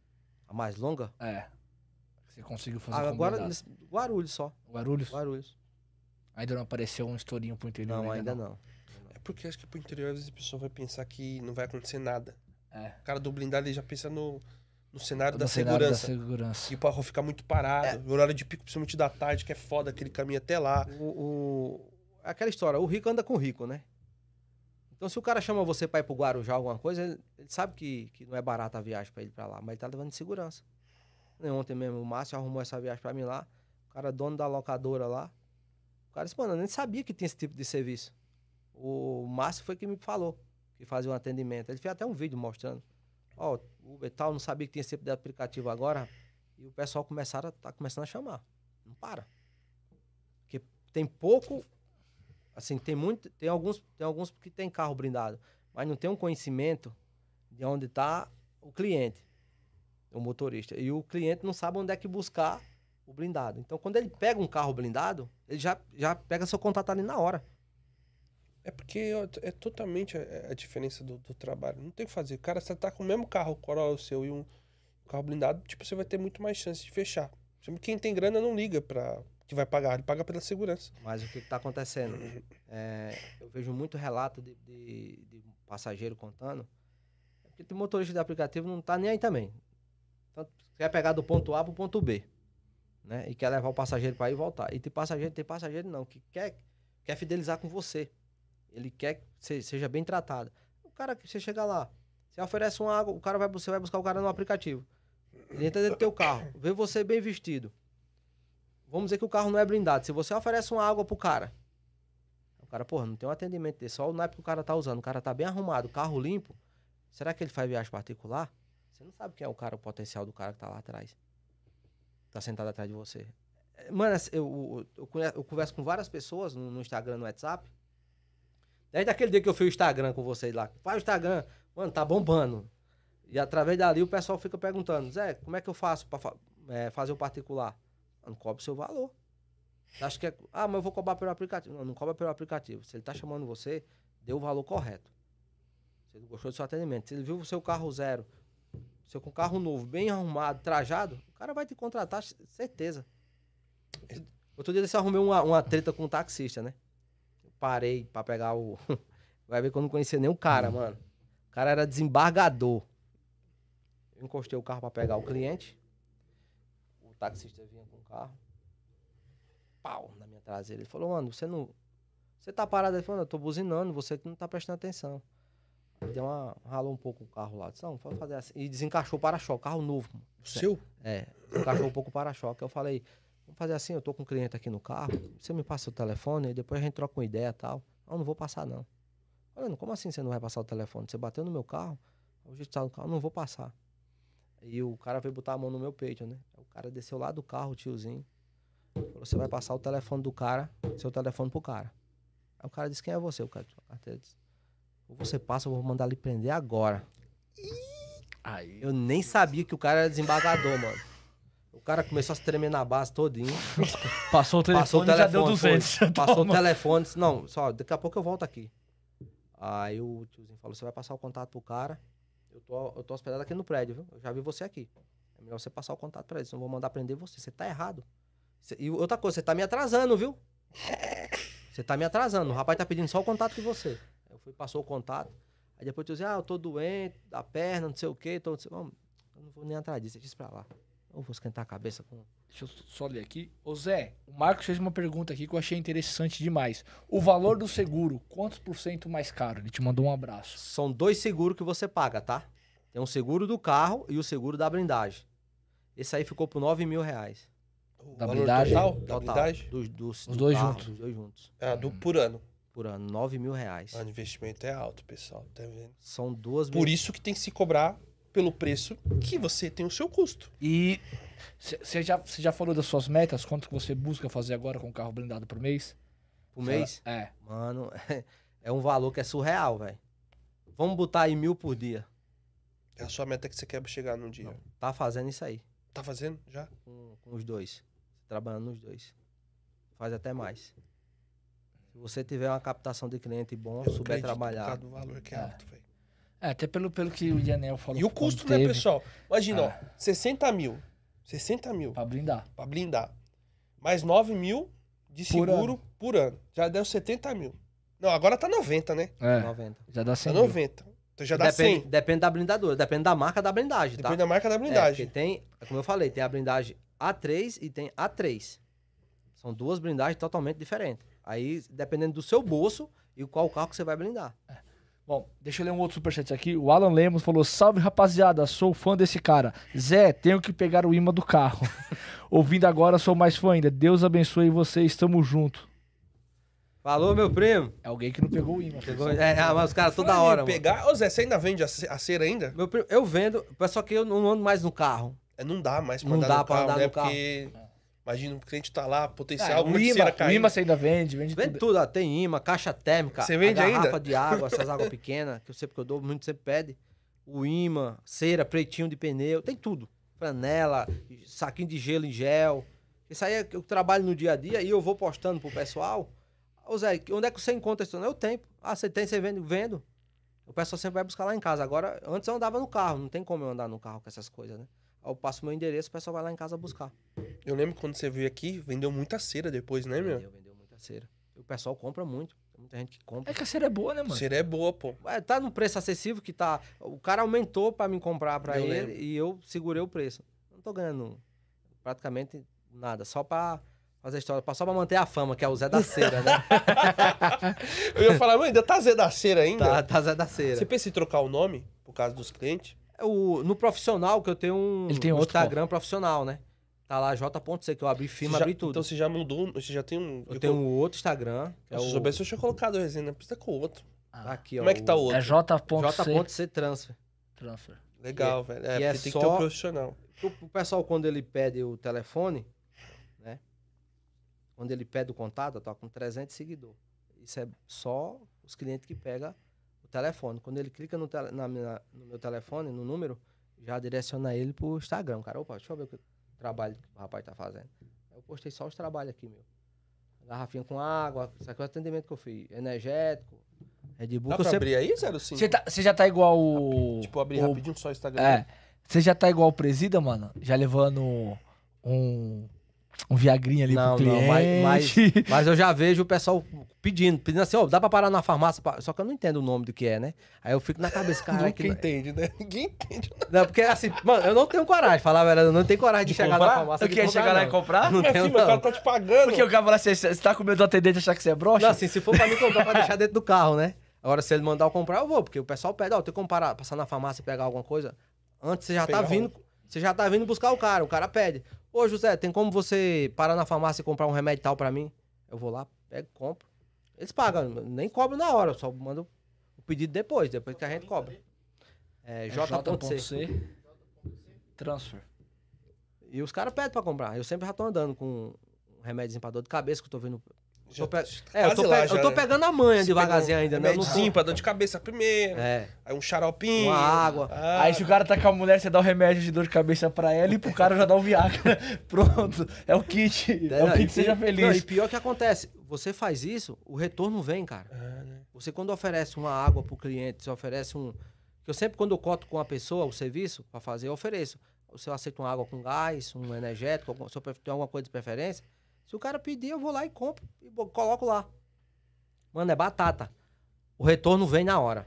A mais longa? É. Você conseguiu fazer Ah, agora, nesse- Guarulhos só. Guarulhos? Guarulhos. Ainda não apareceu um estourinho pro interior. Não, ainda não. É porque acho que pro interior, às vezes, a pessoa vai pensar que não vai acontecer nada. É. O cara do blindado, ele já pensa no, no cenário No da cenário segurança. Da segurança. E o carro ficar muito parado. No horário de pico, principalmente da tarde, que é foda aquele caminho até lá. O, o- é aquela história, o rico anda com o rico, né? Então, se o cara chama você pra ir pro Guarujá alguma coisa, ele, ele sabe que, que não é barata a viagem pra ele pra lá, mas ele tá levando de segurança. Nem Ontem mesmo, o Márcio arrumou essa viagem pra mim lá, o cara dono da locadora lá. O cara disse, mano, eu nem sabia que tinha esse tipo de serviço. O Márcio foi que me falou que fazia um atendimento. Ele fez até um vídeo mostrando. Ó, Uber e tal, não sabia que tinha esse tipo de aplicativo agora. E o pessoal começaram tá começando a chamar. Não para. Porque tem pouco, assim, tem muito, tem alguns, tem alguns que tem carro blindado, mas não tem um conhecimento de onde está o cliente, o motorista. E o cliente não sabe onde é que buscar o blindado. Então, quando ele pega um carro blindado, ele já, já pega seu contato ali na hora. É porque é totalmente a, diferença do, do trabalho. Não tem o que fazer. O cara, você tá com o mesmo carro, Corolla o seu, e um carro blindado, tipo, você vai ter muito mais chance de fechar. Quem tem grana não liga pra que vai pagar, ele paga pela segurança. Mas o que está acontecendo? É, eu vejo muito relato de, de, de passageiro contando. é Porque tem motorista de aplicativo não tá nem aí também. Tanto, quer pegar do ponto A pro ponto B. Né? E quer levar o passageiro para ir e voltar. E tem passageiro, tem passageiro não, que quer, quer fidelizar com você. Ele quer que você seja bem tratado. O cara que você chega lá, você oferece uma água, o cara vai, você vai buscar o cara no aplicativo. Ele entra dentro do teu carro, vê você bem vestido. Vamos dizer que o carro não é blindado. Se você oferece uma água pro cara, o cara, porra, não tem um atendimento desse, só o naipe que o cara tá usando. O cara tá bem arrumado, carro limpo. Será que ele faz viagem particular? Você não sabe quem é o cara, o potencial do cara que tá lá atrás. Tá sentado atrás de você. Mano, eu, eu, eu, eu converso com várias pessoas no, no Instagram, no WhatsApp. Desde aquele dia que eu fiz o Instagram com vocês lá. Faz o Instagram. Mano, tá bombando. E através dali o pessoal fica perguntando, Zé, como é que eu faço pra fa é, fazer o particular? Não cobre o seu valor. Acho que é. Ah, mas eu vou cobrar pelo aplicativo. Não, não cobra pelo aplicativo. Se ele tá chamando você, dê o valor correto. Se ele gostou do seu atendimento. Se ele viu o seu carro zero, seu com carro novo, bem arrumado, trajado, o cara vai te contratar, certeza. Outro dia você arrumei uma, uma treta com um taxista, né? Parei pra pegar o. [laughs] Vai ver que eu não conhecia nem o cara, mano. O cara era desembargador. Eu encostei o carro pra pegar o cliente. O taxista vinha com o carro. Pau na minha traseira. Ele falou, mano, você não. Você tá parado? Ele falou, eu tô buzinando, você que não tá prestando atenção. Aí Deu uma. Ralou um pouco o carro lá. Disse, não, vamos fazer assim. E desencaixou o para-choque, carro novo. mano. Seu? É, desencaixou um pouco o para-choque. Eu falei, vamos fazer assim, eu tô com um cliente aqui no carro, você me passa o telefone, e depois a gente troca uma ideia e tal. Não, não vou passar não. Falei, como assim você não vai passar o telefone? Você bateu no meu carro, o jeito tá no carro, não vou passar. E o cara veio botar a mão no meu peito, né? O cara desceu lá do carro, o tiozinho. Falou, você vai passar o telefone do cara, seu telefone pro cara. Aí o cara disse, quem é você? O cara tirou a carteira disse, ou você passa, eu vou mandar ele prender agora. Aí. Eu nem sabia que o cara era desembargador, mano. O cara começou a se tremer na base todinho. [laughs] Passou o telefone, Passou o e já telefone. deu 200. foi. Passou o telefone. disse, Não, só, daqui a pouco eu volto aqui. Aí o tiozinho falou: você vai passar o contato pro cara. Eu tô, eu tô hospedado aqui no prédio, viu? Eu já vi você aqui. É melhor você passar o contato pra ele, senão eu vou mandar prender você. Você tá errado. E outra coisa, você tá me atrasando, viu? Você tá me atrasando. O rapaz tá pedindo só o contato de você. Eu fui, passou o contato. Aí depois o tiozinho, ah, eu tô doente, da perna, não sei o quê. Tô, não eu não vou nem atrás disso, deixa isso pra lá. Eu vou esquentar a cabeça com. Deixa eu só ler aqui. Ô Zé, o Marcos fez uma pergunta aqui que eu achei interessante demais. O valor do seguro, quantos por cento mais caro? Ele te mandou um abraço. São dois seguros que você paga, tá? Tem um seguro do carro e o seguro da blindagem. Esse aí ficou por 9 mil reais. O Da blindagem? total? Da Total. blindagem? Dos, dos, Os do dois carro, juntos. Dos dois juntos. Ah, do, por ano. Por ano, 9 mil reais. Ah, O investimento é alto, pessoal. Tá vendo? São duas Por isso que tem que se cobrar pelo preço que você tem o seu custo. E você já, cê já falou das suas metas? Quanto que você busca fazer agora com o carro blindado por mês? por mês. É. Mano, é um valor que é surreal, velho. Vamos botar aí mil por dia. É a sua meta que você quer chegar num dia. Tá fazendo isso aí. Tá fazendo já? Com, com os dois. Trabalhando nos dois. Faz até mais. Se você tiver uma captação de cliente bom, Eu souber trabalhar. causa do valor que é, É. alto, velho. É, até pelo, pelo que o Yanel falou. E o custo, né, teve pessoal? Imagina, É. ó, 60 mil. 60 mil Pra blindar. pra blindar. Mais 9 mil de Por seguro por ano. Já deu 70 mil. Não, agora tá 90, né? É, 90. já dá Tá 100 mil. 90. Então já dá depende, 100. depende da blindadora, depende da marca da blindagem, Depende tá? da marca da É, blindagem. porque tem, como eu falei, tem a blindagem A3 e tem A3. São duas blindagens totalmente diferentes. Aí, dependendo do seu bolso e qual carro que você vai blindar. Bom, deixa eu ler um outro superchat aqui. O Alan Lemos falou: Salve rapaziada, sou fã desse cara. Zé, tenho que pegar o imã do carro. [laughs] Ouvindo agora, sou mais fã ainda. Deus abençoe vocês, estamos junto. Falou, meu primo. É alguém que não pegou o imã. Pessoal. é, ah, mas os caras toda hora, mano. pegar. Ô Zé, você ainda vende a cera ainda? Meu primo, eu vendo, só que eu não ando mais no carro. É, não dá mais pra Não andar dá no pra carro, andar né? no carro. Porque. Imagina, o cliente tá lá, Ah, potencial, o, muita imã, o imã você ainda vende, vende Vende tudo. tudo, ó. Tem imã, caixa térmica. Você vende a ainda? garrafa de água, essas águas pequenas, que eu sei porque eu dou, muito sempre pede. O imã, cera, pretinho de pneu, tem tudo. Franela, saquinho de gelo em gel. Isso aí é que eu trabalho no dia a dia e eu vou postando pro pessoal. Ô Zé, onde é que você encontra isso? Eu tenho. Ah, você tem, você vende? Vendo. O pessoal sempre vai buscar lá em casa. Agora, antes eu andava no carro, não tem como eu andar no carro com essas coisas, né? Eu passo meu endereço, o pessoal vai lá em casa buscar. Eu lembro quando você veio aqui, vendeu muita cera depois, né, meu? Vendeu, vendeu muita cera. E o pessoal compra muito. Tem muita gente que compra. É que a cera é boa, né, mano? Cera é boa, pô. É, tá num preço acessível que tá. O cara aumentou pra me comprar pra Eu ele lembro. e eu segurei o preço. Não tô ganhando praticamente nada, só pra fazer história, só pra manter a fama, que é o Zé da Cera, né? [laughs] Eu ia falar, mas ainda tá Zé da Cera ainda? tá, tá Zé da Cera. Você pensa em trocar o nome por causa dos clientes? O, no profissional, que eu tenho um, Ele tem um outro, Instagram profissional, né? Tá lá J.C, que eu abri firma, já- abri tudo. Então você já mudou, você já tem um... eu tenho um outro Instagram, é Se o... eu soubesse, eu tinha colocado o resenha, precisa com o outro. tá aqui, ó, Como é que tá o outro? É J.C. J.C Transfer. Transfer. Legal, velho. É, que é porque tem que ter um só- profissional. O, o pessoal, quando ele pede o telefone, né? Quando ele pede o contato, eu tô com 300 seguidores. Isso é só os clientes que pegam telefone. Quando ele clica no, tele- na minha- no meu telefone, no número, já direciona ele pro Instagram. Cara, opa, deixa eu ver o trabalho que o rapaz tá fazendo. Aí Eu postei só os trabalhos aqui, meu. Garrafinha com água, isso aqui é o atendimento que eu fiz. Energético, Red Bull. Dá que eu pra sempre- abrir aí, 05? Você tá- você já tá igual o. Tipo, abrir o- rapidinho só o Instagram. É. Você já tá igual o Presida, mano? Já levando um. Um Viagrinha ali Não, pro não, cliente. mas- [laughs] Mas eu já vejo o pessoal pedindo, pedindo assim, ó, dá pra parar na farmácia? pra- Só que eu não entendo o nome do que é, né? Aí eu fico na cabeça, cara, Nunca que... entende, né? [laughs] Ninguém entende. Não, porque assim, mano, eu não tenho coragem, falar verdade, eu não tenho coragem de, De chegar comprar? na farmácia Eu queria chegar lá e não. comprar? Não Mas, tenho, filho, o cara não. tá te pagando. Porque o cara fala assim: você tá com medo do atendente achar que você é broxa? Não, assim, se for pra mim comprar, pra deixar dentro do carro, né? Agora, se ele mandar eu comprar, eu vou, porque o pessoal pede, ó, tem como parar, passar na farmácia e pegar alguma coisa? Antes você já Pegar tá vindo, você já tá vindo buscar o cara, o cara pede. Ô, José, tem como você parar na farmácia e comprar um remédio tal pra mim? Eu vou lá, pego, compro. Eles pagam, nem cobram na hora, eu só mando o pedido depois, depois que a gente cobra. É, É J.C. Transfer. E os caras pedem pra comprar. Eu sempre já tô andando com um remédio pra dor de cabeça que eu tô vendo. Já pe- tá É, eu tô, lá pe- já, eu tô né? pegando a manha Você devagarzinho um ainda, né? Não tô- pra dor de cabeça primeiro. É. Aí um xaropinho. Uma água. Ah, Aí se o cara tá com a mulher, você dá o remédio de dor de cabeça pra ela e pro cara já dá o Viagra. [laughs] Pronto. É o kit. É, o não, kit e- Seja Não, Feliz. e pior que acontece, você faz isso, o retorno vem, cara. Ah, né? Você quando oferece uma água pro cliente, você oferece um. que Eu sempre, quando eu coto com a pessoa o serviço pra fazer, eu ofereço. Se eu aceito uma água com gás, um energético, se eu tenho alguma coisa de preferência, se o cara pedir, eu vou lá e compro e coloco lá. Mano, é batata. O retorno vem na hora.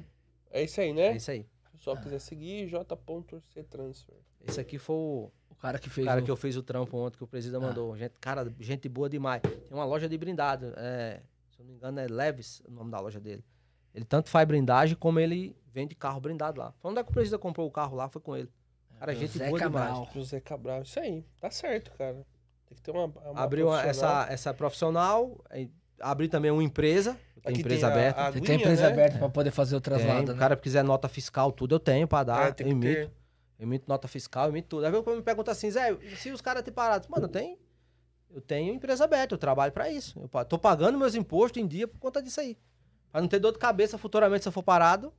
É isso aí, É né? isso aí. Se o pessoal quiser seguir, j.c transfer. Esse aqui foi o O cara que o fez. cara o- que eu fiz o trampo ontem, que o presidente mandou. Gente, cara, gente boa demais. Tem uma loja de brindado. É, se eu não me engano, é Leves o nome da loja dele. Ele tanto faz brindagem como ele vende carro brindado lá. Foi onde é que o presidente comprou o carro lá? Foi com ele. Cara, gente Zé boa Cabral. demais. José Cabral. Isso aí. Tá certo, cara. Tem que ter uma. uma Abriu essa, essa profissional. aí Abri também uma empresa. Tem Aqui empresa tem a- aberta. a Você tem aguinha, empresa né? aberta pra poder fazer o Tem, traslado, o né? cara que quiser nota fiscal, tudo eu tenho pra dar. É, tem eu emito. ter. Eu emito nota fiscal, eu emito tudo. Aí vem quando me pergunta assim, Zé, se os caras te pararam? Mano, eu tenho, eu tenho empresa aberta, eu trabalho pra isso. Eu tô pagando meus impostos em dia por conta disso aí. Pra não ter dor de cabeça futuramente se eu for parado.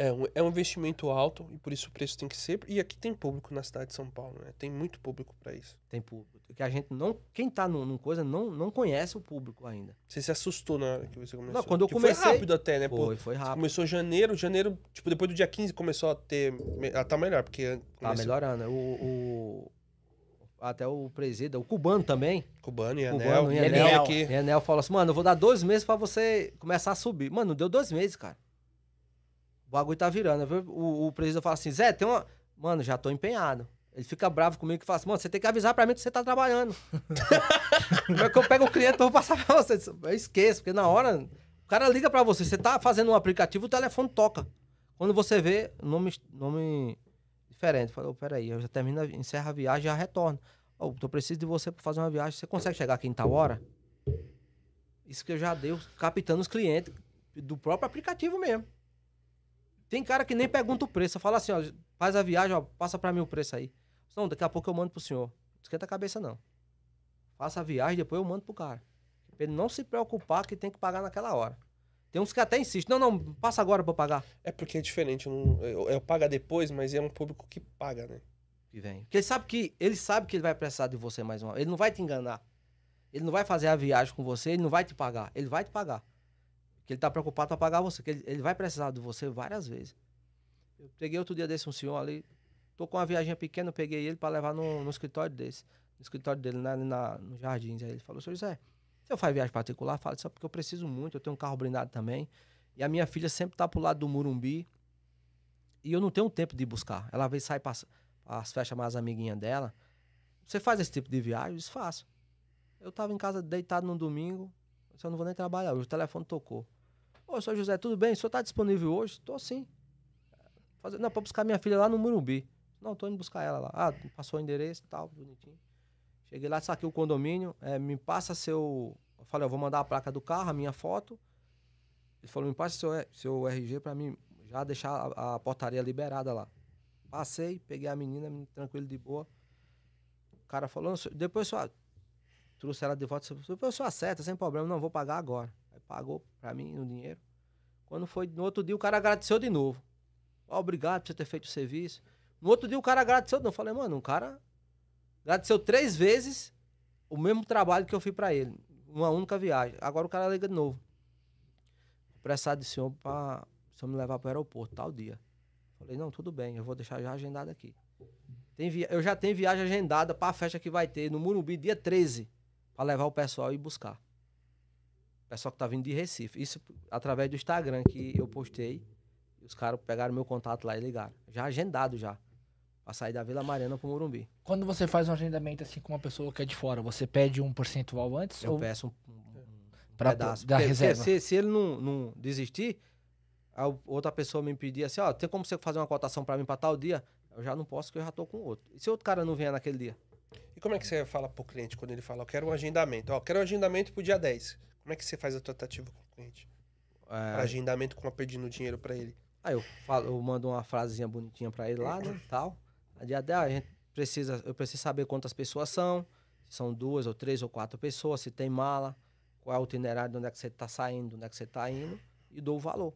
É um, é um investimento alto e por isso o preço tem que ser. E aqui tem público na cidade de São Paulo, né? Tem muito público pra isso. Tem público. Que a gente não. Quem tá num, num coisa não, não conhece o público ainda. Você se assustou na hora que você começou? Não, quando eu Que comecei- Foi rápido até, né? Pô, Foi, foi rápido. Começou janeiro, janeiro, tipo, depois do dia 15 começou a ter. Ah, tá melhor, porque. Tá começou- melhorando. O, o- até o presida, o cubano também. Cubano e Cubano Anel. Anel. Anel aqui. E Enel falou assim, mano, eu vou dar dois meses pra você começar a subir. Mano, deu dois meses, cara. O bagulho tá virando. viu? O, o presidente fala assim, Zé, tem uma... Mano, já tô empenhado. Ele fica bravo comigo e fala assim, mano, você tem que avisar pra mim que você tá trabalhando. [laughs] Como é que eu pego o cliente, eu vou passar pra você. Eu esqueço, porque na hora... O cara liga pra você, você tá fazendo um aplicativo, o telefone toca. Quando você vê, nome, nome diferente. Falou, peraí, eu já termino, encerro a viagem e já retorno. Ô, eu preciso de você pra fazer uma viagem. Você consegue chegar aqui em tal hora? Isso que eu já dei, captando os clientes do próprio aplicativo mesmo. Tem cara que nem pergunta o preço. Fala assim, ó, faz a viagem, ó, passa pra mim o preço aí. Não, daqui a pouco eu mando pro senhor. Não esquenta a cabeça, não. Faça a viagem, depois eu mando pro cara. Pra ele não se preocupar que tem que pagar naquela hora. Tem uns que até insistem. Não, não, passa agora pra pagar. É porque é diferente. Eu, não, eu, eu pago depois, mas é um público que paga, né? que vem. Porque ele sabe que ele sabe que ele vai precisar de você mais uma. Ele não vai te enganar. Ele não vai fazer a viagem com você, ele não vai te pagar. Ele vai te pagar. Porque ele tá preocupado para pagar você, que ele, ele vai precisar de você várias vezes. Eu peguei outro dia desse um senhor ali, tô com uma viagem pequena, eu peguei ele para levar no, no escritório desse, no escritório dele, na, na, no Jardins. Aí ele falou, senhor José, Se eu faço viagem particular, falo só porque eu preciso muito, eu tenho um carro blindado também. E a minha filha sempre tá pro lado do Murumbi. E eu não tenho tempo de buscar. Ela vem sai para as festas mais amiguinhas dela. Você faz esse tipo de viagem? Eu disse, faço. Eu tava em casa deitado no domingo, eu só não vou nem trabalhar. O telefone tocou. Ô, senhor José, tudo bem? O senhor tá disponível hoje? Tô sim. Fazer, não, pra buscar minha filha lá no Murumbi. Não, tô indo buscar ela lá. Ah, passou o endereço e tal, bonitinho. Cheguei lá, saquei o condomínio, é, me passa seu. Eu falei, eu vou mandar a placa do carro, a minha foto. Ele falou, me passa seu, seu RG pra mim já deixar a, a portaria liberada lá. Passei, peguei a menina, tranquilo de boa. O cara falou, depois só trouxe ela de volta, depois só acerta, sem problema, não, vou pagar agora. Pagou pra mim no dinheiro. Quando foi no outro dia, o cara agradeceu de novo. Oh, obrigado por você ter feito o serviço. No outro dia, o cara agradeceu de novo. Eu falei, mano, o cara agradeceu três vezes o mesmo trabalho que eu fiz pra ele. Uma única viagem. Agora o cara liga de novo. Pressado de senhor pra se eu me levar para o aeroporto tal dia. Falei, não, tudo bem, eu vou deixar já agendado aqui. Tem via... Eu já tenho viagem agendada para a festa que vai ter no Murumbi, dia 13, para levar o pessoal e buscar. O pessoal que tá vindo de Recife. Isso através do Instagram que eu postei. Os caras pegaram meu contato lá e ligaram. Já agendado já. Pra sair da Vila Mariana pro Murumbi. Quando você faz um agendamento assim com uma pessoa que é de fora, você pede um percentual antes? Eu ou... peço um, um, um pra pedaço. Da Porque, reserva. Se, se ele não, não desistir, a outra pessoa me pedir assim, ó, tem como você fazer uma cotação para mim para tal dia? Eu já não posso, porque eu já tô com outro. E se outro cara não vier naquele dia? E como é que você fala pro cliente quando ele fala, eu quero um agendamento? Ó, quero um agendamento pro dia 10. Como é que você faz a tratativa com o cliente? É, Agendamento com a pedindo dinheiro pra ele. aí eu, falo, eu mando uma frasezinha bonitinha para ele lá, né, [coughs] tal. A dia 10, a gente precisa, eu preciso saber quantas pessoas são, se são duas ou três ou quatro pessoas, se tem mala, qual é o itinerário, de onde é que você tá saindo, de onde é que você tá indo, e dou o valor.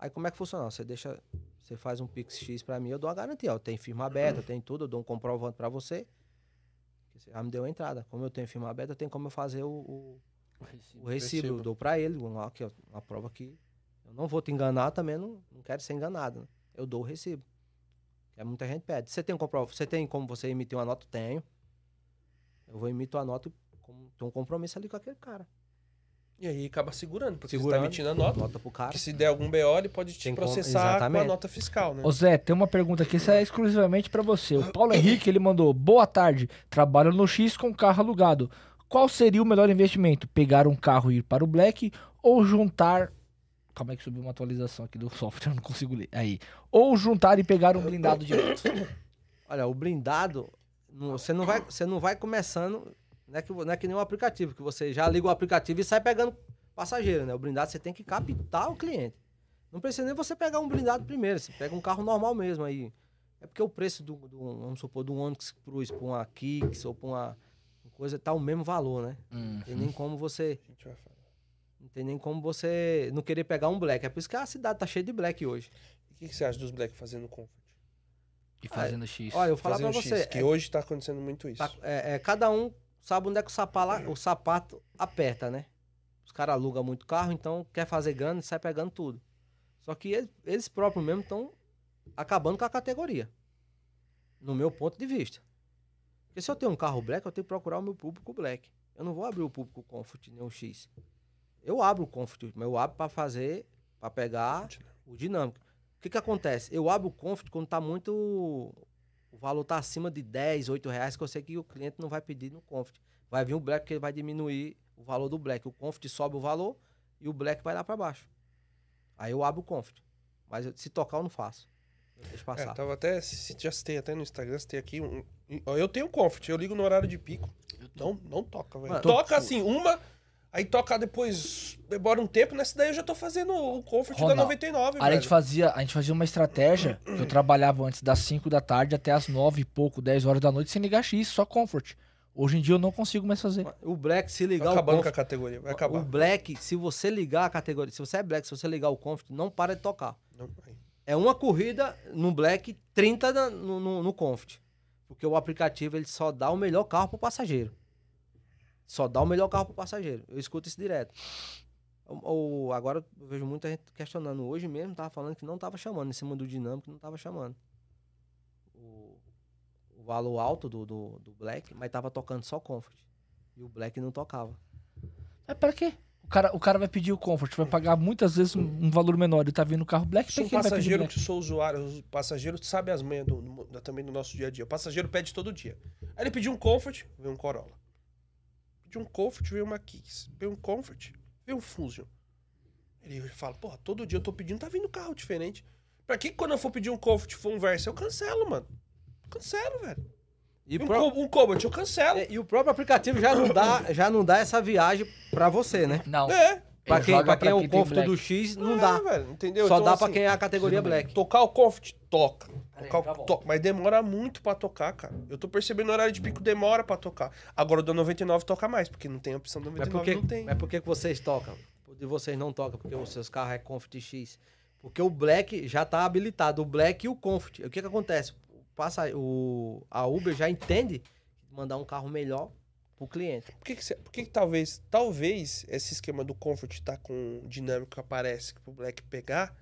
Aí como é que funciona? Você deixa, você faz um Pix X para mim, eu dou a garantia. Ó, tem firma aberta, tem tudo, eu dou um comprovante para você. Você já me deu a entrada. Como eu tenho firma aberta, tem como eu fazer o, o, o recibo. Recibo. Eu dou para ele, uma, aqui, ó, uma prova que eu não vou te enganar também, não, não quero ser enganado. né? Eu dou o recibo. Que é muita gente pede. Você tem um comprov... Você tem como você emitir uma nota? Tenho. Eu vou emitir a nota como tem um compromisso ali com aquele cara. E aí acaba segurando, porque Segurando. você tá emitindo a nota. Nota pro cara. Que se der algum BO, ele pode te Tem processar com a exatamente. nota fiscal, né? Ô Zé, tem uma pergunta aqui, essa é exclusivamente pra você. O Paulo Henrique, ele mandou, boa tarde, trabalho no X com carro alugado. Qual seria o melhor investimento? Pegar um carro e ir para o Black ou juntar... Calma aí que subiu uma atualização aqui do [laughs] software, eu não consigo ler. Aí. Ou juntar e pegar um blindado de moto. [coughs] Olha, o blindado, você não vai, você não vai começando, não é, que, não é que nem um aplicativo, que você já liga o aplicativo e sai pegando passageiro, né? O blindado você tem que captar o cliente. Não precisa nem você pegar um blindado primeiro, você pega um carro normal mesmo aí. É porque o preço do, do vamos supor, do Onix Cruz para uma Kicks ou para uma coisa tá o mesmo valor, né? Hum. Não tem nem como você, A gente vai falar. não tem nem como você não querer pegar um black. É por isso que a cidade tá cheia de black hoje. E o que, que você acha dos Black fazendo comfort? E fazendo X. Olha, eu falar Fazendo para X, você, que é- hoje tá acontecendo muito isso. Tá- é, é, cada um sabe onde é que o sapato, o sapato aperta, né? Os caras alugam muito carro, então quer fazer grana e sai pegando tudo. Só que eles, eles próprios mesmo estão acabando com a categoria. No meu ponto de vista. Porque se eu tenho um carro black, eu tenho que procurar o meu público black. Eu não vou abrir o público Comfort nem o X. Eu abro o Comfort, mas eu abro para fazer, para pegar o dinâmico. O que que acontece? Eu abro o Comfort quando tá muito o valor tá acima de 10, 8 reais, que eu sei que o cliente não vai pedir no Comfort. Vai vir o Black porque ele vai diminuir o valor do Black. O Comfort sobe o valor e o Black vai lá para baixo. Aí eu abro o Comfort. Mas se tocar eu não faço. Eu deixo É, passar. tava até, já citei até no Instagram, citei aqui. Um, eu tenho comfort, eu ligo no horário de pico. Não, não toca, velho. Toca assim, uma, aí toca depois, demora um tempo, nessa daí eu já tô fazendo o comfort da Ronaldo, 99, A velho. gente, fazia, a gente fazia uma estratégia que eu trabalhava antes das 5 da tarde até as 9 e pouco, 10 horas da noite sem ligar X, só comfort. Hoje em dia eu não consigo mais fazer. O Black, se ligar o acabando com a Comfort. categoria, vai acabar. O Black, se você ligar a categoria, se você é Black, se você ligar o Comfort, não para de tocar. Não. É uma corrida no Black, 30 na- no, no, no Comfort. Porque o aplicativo ele só dá o melhor carro pro passageiro. Só dá o melhor carro pro passageiro. Eu escuto isso direto. O, o- agora eu vejo muita gente questionando. Hoje mesmo tava falando que não tava chamando. Em cima do dinâmico não tava chamando. O, o valor alto do, do, do Black, mas tava tocando só Comfort. E o Black não tocava. É pra quê? O cara, o cara vai pedir o comfort, vai pagar muitas vezes um, um valor menor. Ele tá vindo o carro black, Sou um passageiro black? que sou usuário, o passageiro sabe as manhas do- do- também do nosso dia a dia. O passageiro pede todo dia. Aí ele pediu um Comfort, veio um Corolla. Pediu um Comfort, veio uma Kicks. Veio um Comfort, veio um Fusion. Ele fala, porra, todo dia eu tô pedindo, tá vindo carro diferente. Pra que quando eu for pedir um Comfort, for um Versa, eu cancelo, mano. Cancelo, velho. E, E um, pro- um Cobalt, eu cancelo. e- e o próprio aplicativo já não dá, já não dá essa viagem pra você, né? Não. É. Pra quem, pra quem é pra o Comfort do X, não É, dá. velho, entendeu? Só Então, dá pra assim, quem é a categoria. Black. Tocar o Comfort, toca. Peraí, Tocar o- to- Mas demora muito pra tocar, cara. Eu tô percebendo o horário de pico demora pra tocar. Agora o da 99 toca mais, porque não tem a opção do Mas 99, por que, não tem. mas por que que vocês tocam? De vocês não tocam, porque os seus carros é Comfort X. Porque o Black já tá habilitado, o Black e o Comfort. O que que acontece? Passa, o, a Uber já entende mandar um carro melhor pro cliente. Por que, que, por que que talvez, talvez esse esquema do Comfort tá com dinâmico que aparece pro Black pegar?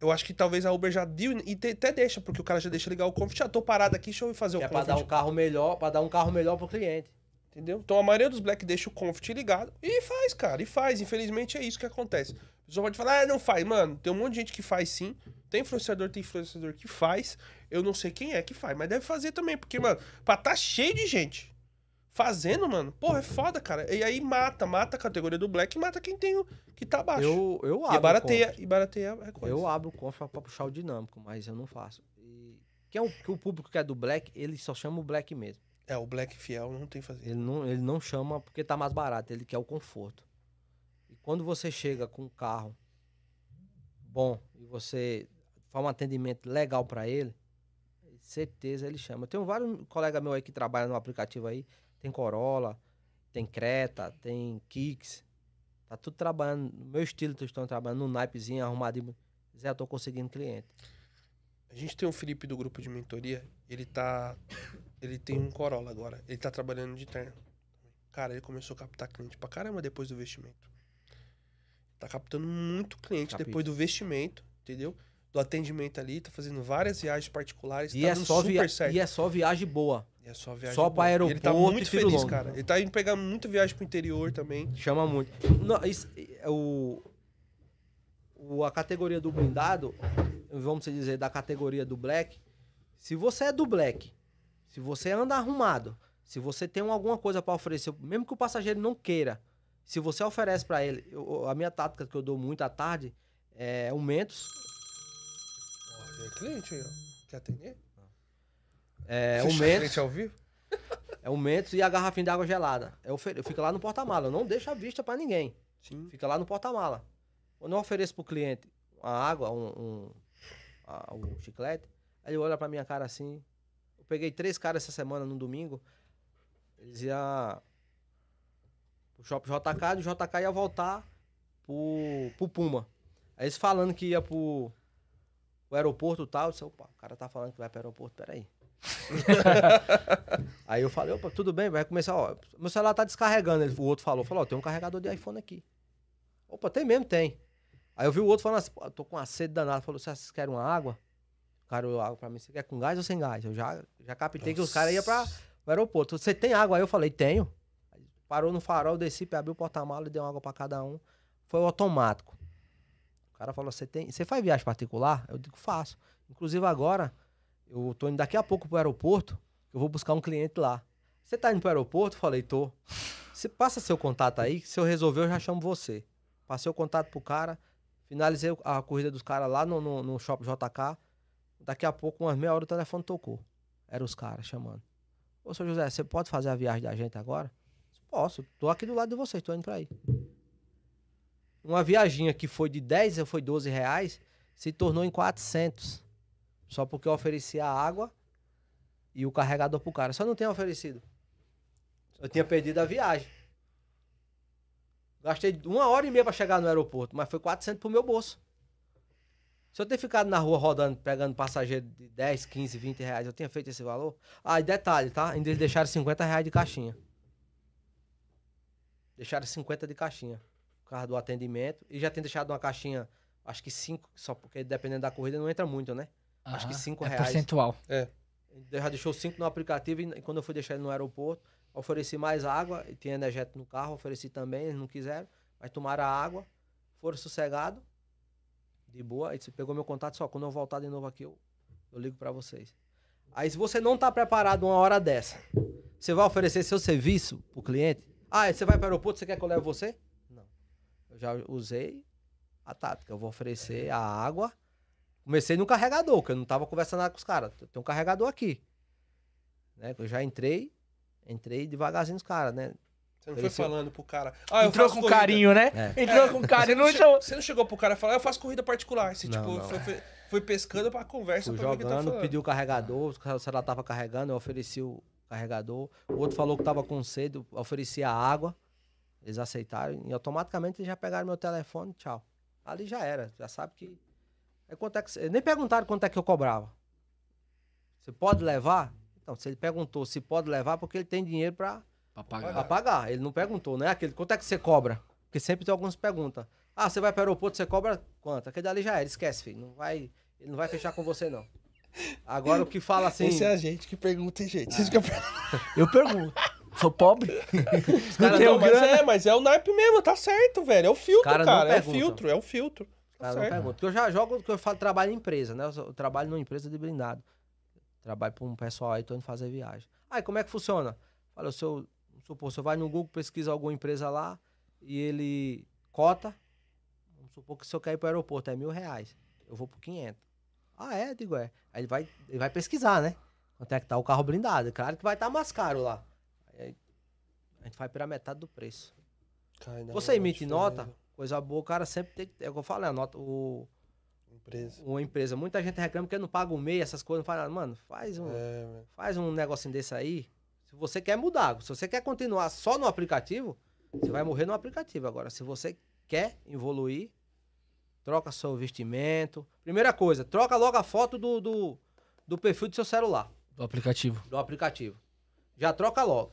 Eu acho que talvez a Uber já deu e te- até deixa, porque o cara já deixa ligar o Comfort. Já tô parado aqui, deixa eu fazer Que o é pra Comfort. dar um carro melhor, para dar um carro melhor pro cliente. Entendeu? Então a maioria dos Black deixa o Comfort ligado e faz, cara, e faz. Infelizmente é isso que acontece. A pessoa pode falar, ah, não faz. Mano, tem um monte de gente que faz sim. Tem influenciador, tem influenciador que faz. Eu não sei quem é que faz, mas deve fazer também. Porque, mano, pra tá cheio de gente fazendo, mano, porra, é foda, cara. E aí mata, mata a categoria do Black e mata quem tem o que tá abaixo. Eu, eu e abro. o barateia, e barateia a coisa. Eu abro o Comfort pra puxar o dinâmico, mas eu não faço. E que é o, que o público que é do Black, ele só chama o Black mesmo. É, o Black fiel não tem fazer. Ele não, ele não chama porque tá mais barato, ele quer o conforto. E quando você chega com um carro bom e você faz um atendimento legal pra ele, certeza ele chama. Tenho vários colegas meus aí que trabalham no aplicativo aí, tem Corolla, tem Creta, tem Kicks. Tá tudo trabalhando, no meu estilo, eles estão trabalhando no naipezinho, arrumadinho. Zé, eu tô conseguindo cliente. A gente tem o Felipe do grupo de mentoria, ele tá. Ele tem um Corolla agora. Ele tá trabalhando de terno. Cara, ele começou a captar cliente pra caramba depois do vestimento. Tá captando muito cliente Capita. depois do vestimento, entendeu? Do atendimento ali, tá fazendo várias viagens particulares. E, tá é só super certo. e é só viagem boa. E é só viagem. só boa. pra E Ele tá aeroporto muito feliz, longo. cara. Ele tá indo pegar muita viagem pro interior também. Chama muito. Não, isso- é o, o- a categoria do blindado, vamos dizer, da categoria do black, se você é do black, se você anda arrumado, se você tem alguma coisa pra oferecer, mesmo que o passageiro não queira, se você oferece pra ele, eu- a minha tática que eu dou muito à tarde é o Mentos, É cliente aí, ó. Quer atender? é o Mentos, ao vivo? é o Mentos e a garrafinha de água gelada. Eu, eu fico lá no porta-mala, eu não deixo a vista pra ninguém. Sim. Fica lá no porta-mala. Quando eu ofereço pro cliente a água, um, um, a- o chiclete, aí ele olha pra minha cara assim. Eu peguei três caras essa semana no domingo. Eles iam pro shopping JK, do JK ia voltar pro, pro Puma. Aí eles falando que ia pro, pro aeroporto tal. Eu disse, opa, o cara tá falando que vai pro aeroporto, peraí. [laughs] Aí eu falei, opa, tudo bem, vai começar, ó. Meu celular tá descarregando. Ele, o outro falou, falou, ó, tem um carregador de iPhone aqui. Opa, tem mesmo, tem. Aí eu vi o outro falando assim, tô com uma sede danada. Falou, vocês querem uma água? O cara olhou água pra mim, você quer com gás ou sem gás? Eu já, já captei que os caras iam pra o aeroporto. Você tem água? Aí eu falei, tenho. Aí parou no farol, desci, abriu o porta-malas e deu água pra cada um. Foi automático. Cara falou, você tem. Você faz viagem particular? Eu digo, faço. Inclusive agora, eu tô indo daqui a pouco pro aeroporto, eu vou buscar um cliente lá. Você tá indo pro aeroporto? Falei, tô. Você passa seu contato aí, que se eu resolver, eu já chamo você. Passei o contato pro cara, finalizei a corrida dos caras lá no, no, no Shopping JK. Daqui a pouco, umas meia hora, o telefone tocou. Eram os caras chamando. Ô, seu José, você pode fazer a viagem da gente agora? Posso, tô aqui do lado de vocês, tô indo pra aí. Uma viaginha que foi de 10 ou foi 12 reais, se tornou em 400. Só porque eu ofereci a água e o carregador pro cara. Só não tenho oferecido. Eu tinha perdido a viagem. Gastei uma hora e meia pra chegar no aeroporto, mas foi 400 pro meu bolso. Se eu ter ficado na rua rodando, pegando passageiro de 10, 15, 20 reais, eu tinha feito esse valor? Ah, e detalhe, tá? Ainda eles deixaram 50 reais de caixinha. Deixaram 50 de caixinha. Causa do atendimento. E já tem deixado uma caixinha, acho que 5, só porque dependendo da corrida não entra muito, né? Acho que Aham. cinco é reais. percentual. Ele já deixou 5 no aplicativo e, quando eu fui deixar ele no aeroporto, Ofereci mais água, e tinha energético no carro, ofereci também, eles não quiseram, mas tomaram a água, foram sossegados, de boa. Aí você pegou meu contato, só quando eu voltar de novo aqui, eu, eu ligo pra vocês. Aí se você não tá preparado uma hora dessa, você vai oferecer seu serviço pro cliente? Ah, você vai para o aeroporto, você quer que eu leve você? Não. Eu já usei a tática, eu vou oferecer a água. Comecei no carregador, porque eu não tava conversando nada com os caras. Tem um carregador aqui. Né? que Eu já entrei, entrei devagarzinho os caras, né? Você não foi falando pro cara. Ah, eu Entrou com corrida. carinho, né? É. Entrou com carinho, não Você chamou. Você não chegou pro cara e falou, ah, eu faço corrida particular. Você, Não, tipo, não, foi, é. foi, foi pescando pra conversa Fui pra que tá jogando, falando. pediu o carregador, o celular tava carregando, eu ofereci o carregador. O outro falou que tava com sede, eu ofereci a água. Eles aceitaram e automaticamente eles já pegaram meu telefone, tchau. Ali já era, já sabe que. É quanto é que nem perguntaram quanto é que eu cobrava. Você pode levar? Então, se ele perguntou se pode levar, porque ele tem dinheiro pra Pra pra pagar. pagar. Ele não perguntou, né? Aquele, quanto é que você cobra? Porque sempre tem algumas perguntas. Ah, você vai para o aeroporto, você cobra quanto? Aquele dali já era, esquece, filho. Não vai, ele não vai fechar com você, não. Agora o que fala assim. Esse é a gente que pergunta, hein, gente. Ficam [laughs] Eu pergunto. Sou pobre? cara Não, mas grana. é, mas é o naipe mesmo, tá certo, velho. É o filtro, Cara, não cara. É o filtro, é o filtro. Tá Cara, não. Porque eu já jogo, porque eu falo, trabalho em empresa, né? Eu, eu trabalho numa empresa de blindado. Trabalho para um pessoal aí, tô indo fazer viagem. Aí, como é que funciona? Fala, o seu, vamos supor, você vai no Google, pesquisa alguma empresa lá e ele cota. Vamos supor que o senhor quer ir para o aeroporto, é mil reais. Eu vou por 500. Ah, é? Digo, é. Aí ele vai, ele vai pesquisar, né? Quanto é que tá o carro blindado. Claro que vai estar mais caro lá. A gente vai pela metade do preço. Na Você emite nota, coisa boa, o cara sempre tem que. É o que eu falei, a nota. O, Empresa. uma empresa. Muita gente reclama que não paga o MEI, essas coisas, não faz nada. Mano, faz um, É, faz um negocinho desse aí. Se você quer mudar, se você quer continuar só no aplicativo, você vai morrer no aplicativo. Agora, se você quer evoluir, troca seu vestimento. Primeira coisa, troca logo a foto do, do, do perfil do seu celular, Do aplicativo. do aplicativo. Já troca logo.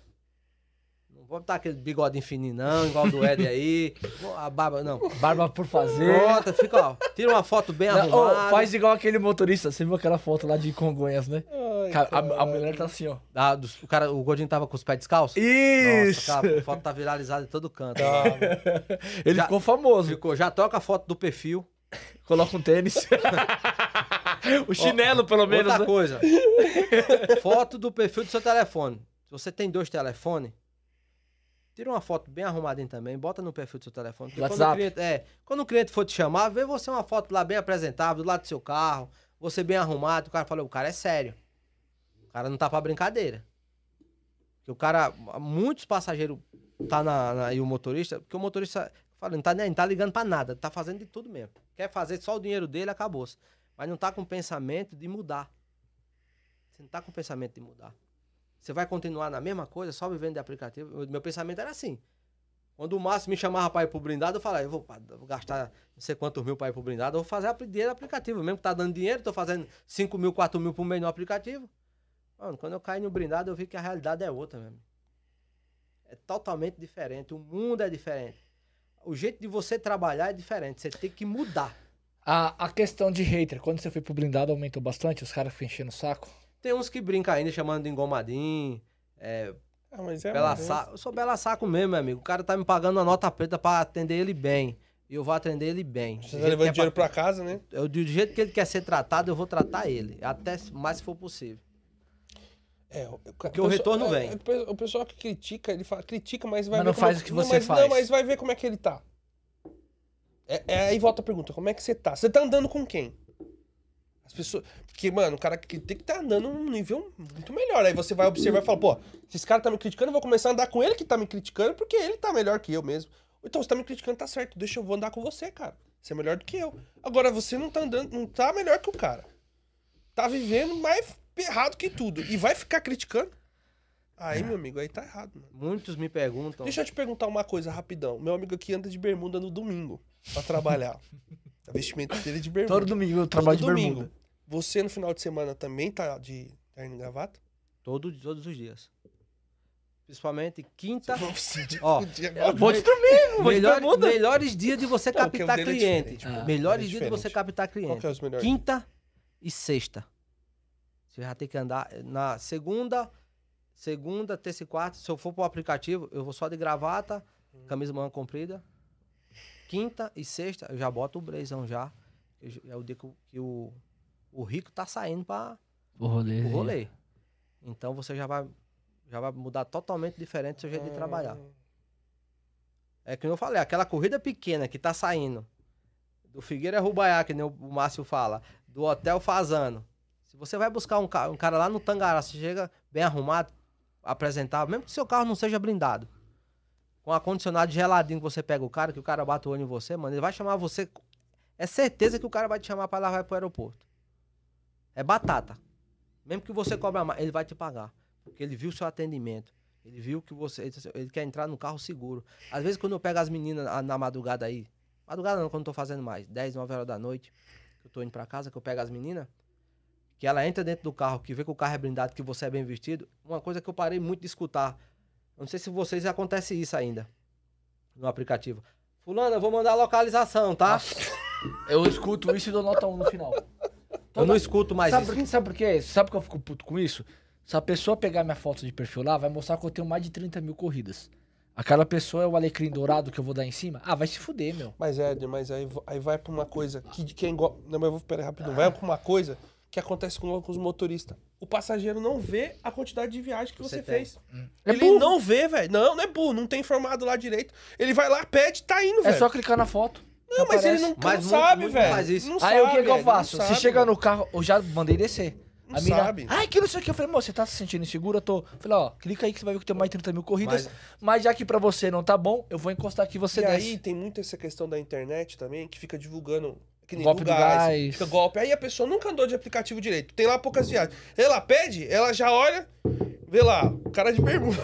Não vou botar aquele bigodinho fininho, não, igual do Ed aí. A barba, não. Barba por fazer. Bota, fica, ó. Tira uma foto bem Não, arrumada. faz igual aquele motorista. Você viu aquela foto lá de Congonhas, né? Ai, Cara, a, a mulher tá assim, ó. Ah, dos- o, cara, o Gordinho tava com os pés descalços? Isso! Nossa, cara, a foto tá viralizada em todo canto. Tá, [laughs] Ele Já- ficou famoso. Ficou, já troca a foto do perfil. [laughs] Coloca um tênis. [laughs] o chinelo, pelo menos. Outra né? coisa. foto do perfil do seu telefone. Se você tem dois telefones, tira uma foto bem arrumadinha também, bota no perfil do seu telefone. Porque quando o, cliente, é, quando o cliente for te chamar, vê você uma foto lá bem apresentável, do lado do seu carro, você bem arrumado. O cara fala, o cara é sério. O cara não tá pra brincadeira. Porque o cara, muitos passageiros tá na, na- e o motorista, porque o motorista, fala, não tá, nem- não tá ligando pra nada, tá fazendo de tudo mesmo. Quer fazer só o dinheiro dele, acabou-se. Mas não tá com pensamento de mudar. Você não tá com pensamento de mudar. Você vai continuar na mesma coisa, só vivendo de aplicativo. Meu pensamento era assim. Quando o Márcio me chamava pra ir pro blindado, eu falava, eu vou, gastar não sei quantos mil pra ir pro blindado, eu vou fazer dinheiro aplicativo. Mesmo que tá dando dinheiro, tô fazendo 5 mil, 4 mil por mês no aplicativo. Mano, quando eu caí no blindado, eu vi que a realidade é outra mesmo. É totalmente diferente. O mundo é diferente. O jeito de você trabalhar é diferente. Você tem que mudar. A, a questão de hater, quando você foi pro blindado, aumentou bastante? Os caras ficam enchendo o saco? Tem uns que brincam ainda, chamando de engomadinho. É, Ah, mas é bela saco. Eu sou bela saco mesmo, meu amigo. O cara tá me pagando uma nota preta pra atender ele bem. E eu vou atender ele bem. Você tá levando é dinheiro pra- pra casa, né? eu, do jeito que ele quer ser tratado, eu vou tratar ele. Até mais se for possível. É, o, Porque o retorno é, vem. é, o O pessoal que critica, ele fala, critica, mas vai Mas ver não como- faz o que você mas, faz. Não, mas vai ver como é que ele tá. É, é, aí volta a pergunta, como é que você tá? Você tá andando com quem? As pessoas... Porque, mano, o cara que tem que estar tá andando num nível muito melhor. Aí você vai observar e fala, pô, se esse cara tá me criticando, eu vou começar a andar com ele que tá me criticando, porque ele tá melhor que eu mesmo. Então, você tá me criticando, tá certo, deixa eu vou andar com você, cara. Você é melhor do que eu. Agora, você não tá andando, não tá melhor que o cara. Tá vivendo mais errado que tudo. E vai ficar criticando? Aí, meu amigo, aí tá errado, mano. Muitos me perguntam. Deixa eu te perguntar uma coisa rapidão. Meu amigo aqui anda de bermuda no domingo pra trabalhar. [laughs] vestimento dele é de bermuda. Todo domingo eu trabalho de Todo bermuda. Você no final de semana também tá de terno e gravata? Todo, todos os dias. Principalmente quinta. Ó, Eu vou de domingo, vou de Melhor, melhores dias de você Não, o captar é cliente. diferente, pô. melhores Ele é dias de você captar Qual cliente. que é os melhores? Quinta e sexta. Você já tem que andar. Na segunda, Segunda, terça e quarta, se eu for pro aplicativo, eu vou só de gravata, camisa manga comprida. Quinta e sexta, eu já boto o blazão já. Eu É o dia que, o- que o, o rico tá saindo para O rolê. o rolê. Então você já vai, já vai mudar totalmente diferente o seu jeito de trabalhar. É que eu falei, aquela corrida pequena que tá saindo do Figueira Rubaiá, que nem o Márcio fala, do Hotel Fazano. Se você vai buscar um, ca- um cara lá no Tangará, você chega bem arrumado, apresentável, mesmo que seu carro não seja blindado, com ar-condicionado geladinho que você pega o cara, que o cara bate o olho em você, mano, ele vai chamar você. É certeza que o cara vai te chamar pra levar pro aeroporto. É batata. Mesmo que você cobra mais, ele vai te pagar. Porque ele viu o seu atendimento. Ele viu que você. ele- quer entrar no carro seguro. Às vezes, quando eu pego as meninas na, na madrugada aí. Madrugada não, quando eu tô fazendo mais. 10, 9 horas da noite. Que eu tô indo pra casa, que eu pego as meninas. Que ela entra dentro do carro, que vê que o carro é blindado, que você é bem vestido. Uma coisa que eu parei muito de escutar. Eu não sei se vocês acontece isso ainda. No aplicativo. Fulano, eu vou mandar a localização, tá? Eu escuto isso e dou nota 1 no final. Eu não escuto mais sabe isso. Por que, sabe por quê? Sabe por que eu fico puto com isso? Se a pessoa pegar minha foto de perfil lá, vai mostrar que eu tenho mais de 30 mil corridas. Aquela pessoa é o alecrim dourado que eu vou dar em cima? Ah, vai se fuder, meu. Mas é, mas aí, aí vai pra uma coisa que de quem gosta. Não, mas eu vou esperar rapidinho. Vai pra uma coisa que acontece com, com os motoristas. O passageiro não vê a quantidade de viagem que você, Você fez. É Ele burro. não vê, velho. Não, não é burro, não tem informado lá direito. Ele vai lá, pede, tá indo, É velho. só clicar na foto. Não, mas ele aparece. não, Mas não muito- sabe, muito velho. faz isso. Não Aí sabe, o que, que eu faço? Se sabe, chega no carro, eu já mandei descer. Não a mina, sabe. ai, que não sei o que. Eu falei, moço, você tá se sentindo inseguro? Eu tô. Falei, ó, clica aí que você vai ver que tem mais de 30 mil corridas. Mas- Mas, já que pra você não tá bom, eu vou encostar aqui e você E desce. aí tem muito essa questão da internet também, que fica divulgando. Que nem Golpe do do gás. Fica golpe. Aí a pessoa nunca andou de aplicativo direito. Tem lá poucas viagens. Ela pede, ela já olha, vê lá, o cara de bermuda.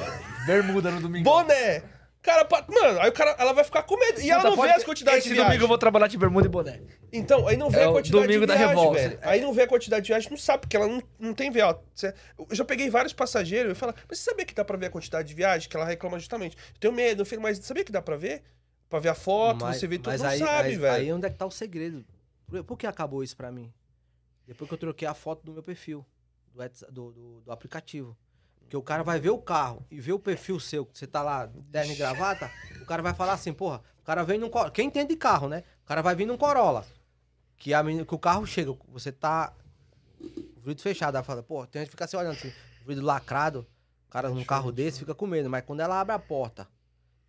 Bermuda no domingo. Boné. Cara, mano, aí o cara, ela vai ficar com medo. E ela não vê as quantidades de viagem. domingo eu vou trabalhar de bermuda e boné. Então, aí não vê É a quantidade domingo de da viagem, revolta. velho. Aí não vê a quantidade de viagem, não sabe, porque ela não, não tem ó. Cê- Eu já peguei vários passageiros e falo, mas você sabia que dá pra ver a quantidade de viagem? Que ela reclama justamente. Eu tenho medo, eu falei, mas sabia que dá pra ver? Pra ver a foto, Mas- você vê tudo, não aí, sabe, velho. Aí onde é que tá o segredo? Por, por que acabou isso pra mim? Depois que eu troquei a foto do meu perfil, do, do, do- do aplicativo. Porque o cara vai ver o carro e ver o perfil seu, que você tá lá, terno e gravata, o cara vai falar assim, porra, o cara vem num Corolla. Quem entende de carro, né? O cara vai vir num Corolla. Que, a menina, que o carro chega, você tá. O vidro fechado, ela fala, pô, tem gente que fica assim olhando assim, o vidro lacrado, o cara num carro desse fica com medo. Mas quando ela abre a porta,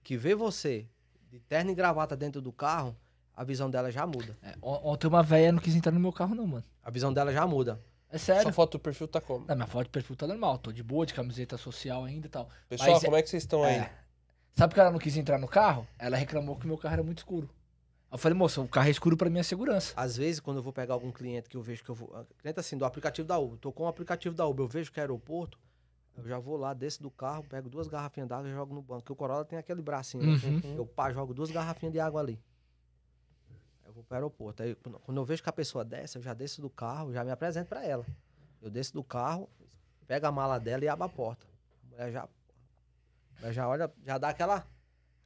que vê você de terno e gravata dentro do carro, a visão dela já muda. É, on- ontem uma velha não quis entrar no meu carro, não, mano. A visão dela já muda. É sério. Sua foto do perfil tá como? Não, minha foto de perfil tá normal. Tô de boa, de camiseta social ainda e tal. Pessoal, Mas como é que vocês estão aí? É. Sabe que ela não quis entrar no carro? Ela reclamou que o meu carro era muito escuro. Eu falei, moça, o carro é escuro pra minha segurança. Às vezes, quando eu vou pegar algum cliente que eu vejo que eu vou. ah, Cliente assim, do aplicativo da Uber. Tô com o aplicativo da Uber, eu vejo que é aeroporto. Eu já vou lá, desço do carro, pego duas garrafinhas d'água e jogo no banco. Porque o Corolla tem aquele bracinho. né? Uhum. Eu pá, jogo duas garrafinhas de água ali. Vou pro aeroporto. Aí, quando- eu vejo que a pessoa desce, eu já desço do carro, já me apresento pra ela. Eu desço do carro, pego a mala dela e abro a porta. A mulher já, a mulher já olha, já dá aquela,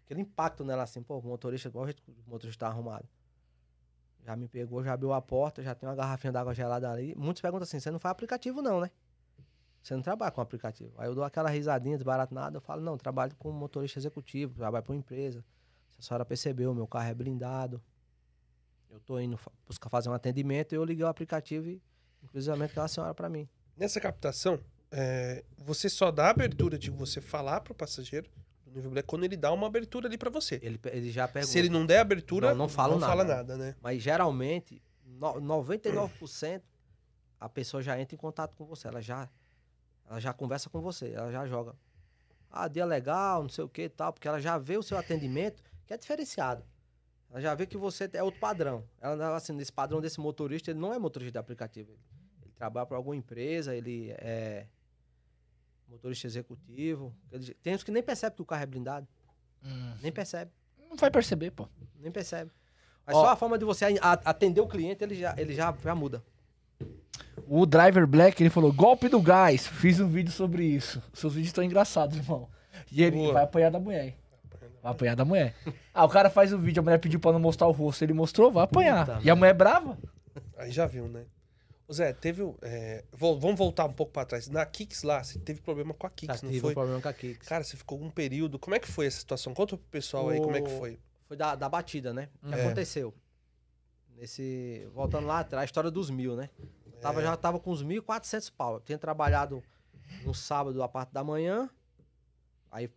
aquele impacto nela assim, pô, o motorista, o o motorista tá arrumado. Já me pegou, já abriu a porta, já tem uma garrafinha d'água gelada ali. Muitos perguntam assim, você não faz aplicativo não, né? Você não trabalha com aplicativo. Aí eu dou aquela risadinha desbaratinada, eu falo, não, trabalho com motorista executivo, trabalho para uma empresa. Se a senhora percebeu, meu carro é blindado. Eu tô indo buscar fazer um atendimento e eu liguei o aplicativo e, inclusive, aquela senhora para mim. Nessa captação, é, você só dá abertura de você falar pro passageiro do nível black quando ele dá uma abertura ali pra você. Ele, ele já pergunta. Se ele não der abertura, Não, não falo não fala nada. nada, né? Mas geralmente, no- 99% a pessoa já entra em contato com você. Ela já, ela já conversa com você, ela já joga. Ah, dia legal, não sei o que e tal, porque ela já vê o seu atendimento, que é diferenciado. Ela já vê que você é outro padrão. Ela, não- assim, nesse padrão desse motorista, ele não é motorista de aplicativo. Ele, ele trabalha para alguma empresa, ele é motorista executivo. Ele- tem uns que nem percebe que o carro é blindado. Hum. Nem percebe. Não vai perceber, pô. Nem percebe. Mas Ó. só a forma de você atender o cliente, ele já, ele já, já muda. O Driver Black, ele falou, golpe do gás. Fiz um vídeo sobre isso. Seus vídeos estão engraçados, irmão. E ele Boa. vai apanhar da mulher. hein? Vai apanhar da mulher. Ah, o cara faz o vídeo, a mulher pediu pra não mostrar o rosto. Ele mostrou, vai apanhar. Puta e a mulher é brava? Aí já viu, né? Ô Zé, teve. o- é, vol- vamos voltar um pouco pra trás. Na Kicks lá, você teve problema com a Kicks, não tive foi? um problema com a Kicks. Cara, você ficou um período. Como é que foi essa situação? Conta pro pessoal aí como é que O- foi. Foi da, da batida, né? O que É. aconteceu? Nesse. Voltando lá atrás, a história dos mil, né? É. Tava, Já tava com uns 1.400 pau. Eu tinha trabalhado no sábado, a parte da manhã. Aí